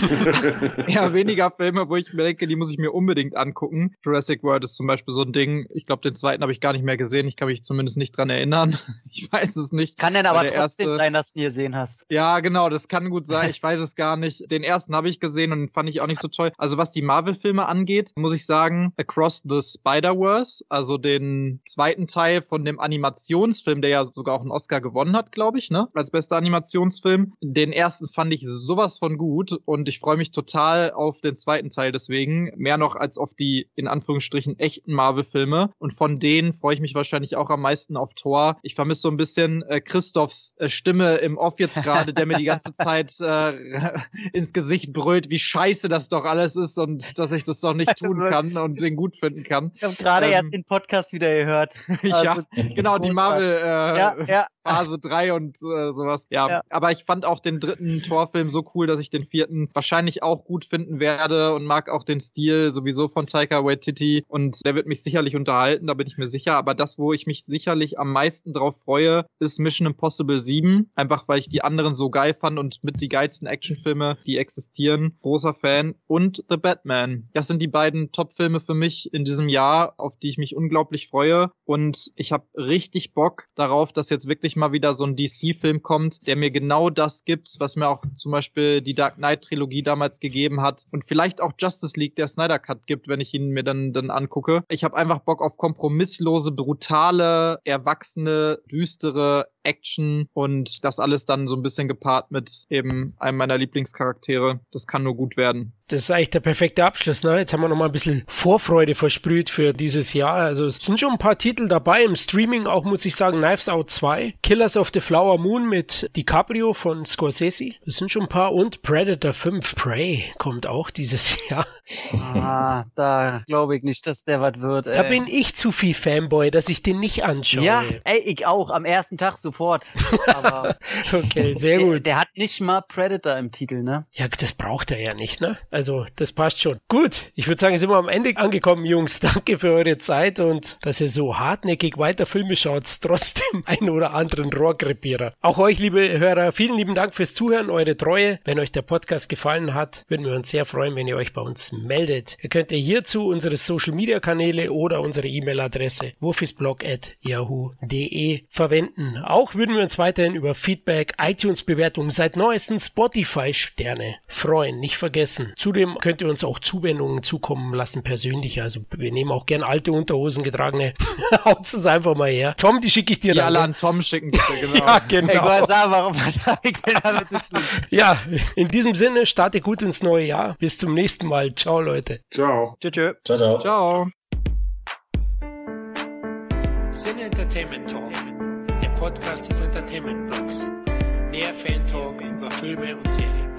Eher weniger Filme, wo ich mir denke, die muss ich mir unbedingt angucken. Jurassic World ist zum Beispiel so ein Ding. Ich glaube, den zweiten habe ich gar nicht mehr gesehen. Ich kann mich zumindest nicht dran erinnern. Ich weiß es nicht. Kann denn aber trotzdem erste... sein, dass du ihn gesehen hast. Ja, genau, das kann gut sein. Ich weiß es gar nicht. Den ersten habe ich gesehen und fand ich auch nicht so toll. Also was die Marvel-Filme angeht, muss ich sagen, Across the Spider-Verse, also den zweiten Teil von dem Animationsfilm, der ja sogar auch einen Oscar gewonnen hat, glaube ich, ne? Als bester Animationsfilm. Den ersten fand ich sowas von gut und ich freue mich total auf den zweiten Teil deswegen. Mehr noch als auf die, in Anführungsstrichen, echten Marvel-Filme. Und von denen freue ich mich wahrscheinlich auch am meisten auf Thor. Ich vermisse so ein bisschen äh, Christophs äh, Stimme im Off jetzt gerade, der mir die ganze Zeit äh, ins Gesicht brüllt, wie scheiße das doch alles ist und dass ich das doch nicht tun kann und den gut finden kann. Ich habe gerade ähm, erst den Podcast wieder gehört. ja, also, genau, die Marvel äh, ja, ja. Phase 3 und äh, sowas. Ja, ja, aber ich fand auch den dritten Torfilm so cool, dass ich den vierten wahrscheinlich auch gut finden werde und mag auch den Stil sowieso von Taika Waititi und der wird mich sicherlich unterhalten, da bin ich mir sicher. Aber das, wo ich mich sicherlich am meisten drauf freue, ist Mission Impossible 7. Einfach weil ich die anderen so geil fand und mit die geilsten Actionfilme, die existieren. Großer Fan. Und The Batman. Das sind die beiden Top-Filme für mich in diesem Jahr, auf die ich mich unglaublich freue. Und ich habe richtig Bock darauf, dass jetzt wirklich mal wieder so ein DC-Film kommt, der mir genau das gibt, was mir auch zum Beispiel die Dark Knight-Trilogie damals gegeben hat und vielleicht auch Justice League, der Snyder Cut gibt, wenn ich ihn mir dann, dann angucke. Ich habe einfach Bock auf kompromisslose, brutale, erwachsene, düstere Action und das alles dann so ein bisschen gepaart mit eben einem meiner Lieblingscharaktere. Das kann nur gut werden. Das ist eigentlich der perfekte Abschluss. Ne? Jetzt haben wir noch mal ein bisschen Vorfreude versprüht für dieses Jahr. Also es sind schon ein paar Titel dabei im Streaming, auch muss ich sagen, Knives Out 2, Killers of the Flower Moon mit DiCaprio von Scorsese. Das sind schon ein paar und Predator 5 Prey kommt auch dieses Jahr. Ah, da glaube ich nicht, dass der was wird. Ey. Da bin ich zu viel Fanboy, dass ich den nicht anschaue. Ja, ey, ich auch. Am ersten Tag sofort. Aber okay, sehr gut. Der, der hat nicht mal Predator im Titel, ne? Ja, das braucht er ja nicht, ne? Also, das passt schon. Gut, ich würde sagen, sind wir am Ende angekommen, Jungs. Danke für eure Zeit und dass ihr so hartnäckig weiter Filme schaut, trotzdem einen oder anderen Rohrkrepierer. Auch euch, liebe Hörer, vielen lieben Dank fürs Zuhören, eure Treue. Wenn euch der Podcast gefallen hat, würden wir uns sehr freuen, wenn ihr euch bei uns meldet. Ihr könnt ihr hierzu unsere Social Media Kanäle oder unsere E-Mail-Adresse wurfisblog.yahoo.de verwenden. Auch würden wir uns weiterhin über Feedback, iTunes-Bewertungen, seit neuesten Spotify-Sterne freuen. Nicht vergessen. Zudem könnt ihr uns auch Zuwendungen zukommen lassen, persönlich. Also wir nehmen auch gern alte Unterhosen getragene. Haut es einfach mal her. Tom, die schicke ich dir die dann. alle an Tom schicken, bitte, genau. ja, genau. Ich auch, warum hat ich damit zu tun? Ja, in diesem Sinne, starte gut ins neue Jahr. Bis zum nächsten Mal. Ciao, Leute. Ciao. Tschö, tschö. Ciao, ciao. Ciao. Sin Entertainment Talk, der Podcast des Entertainment Blogs. Mehr Fan Talk über Filme und Serien.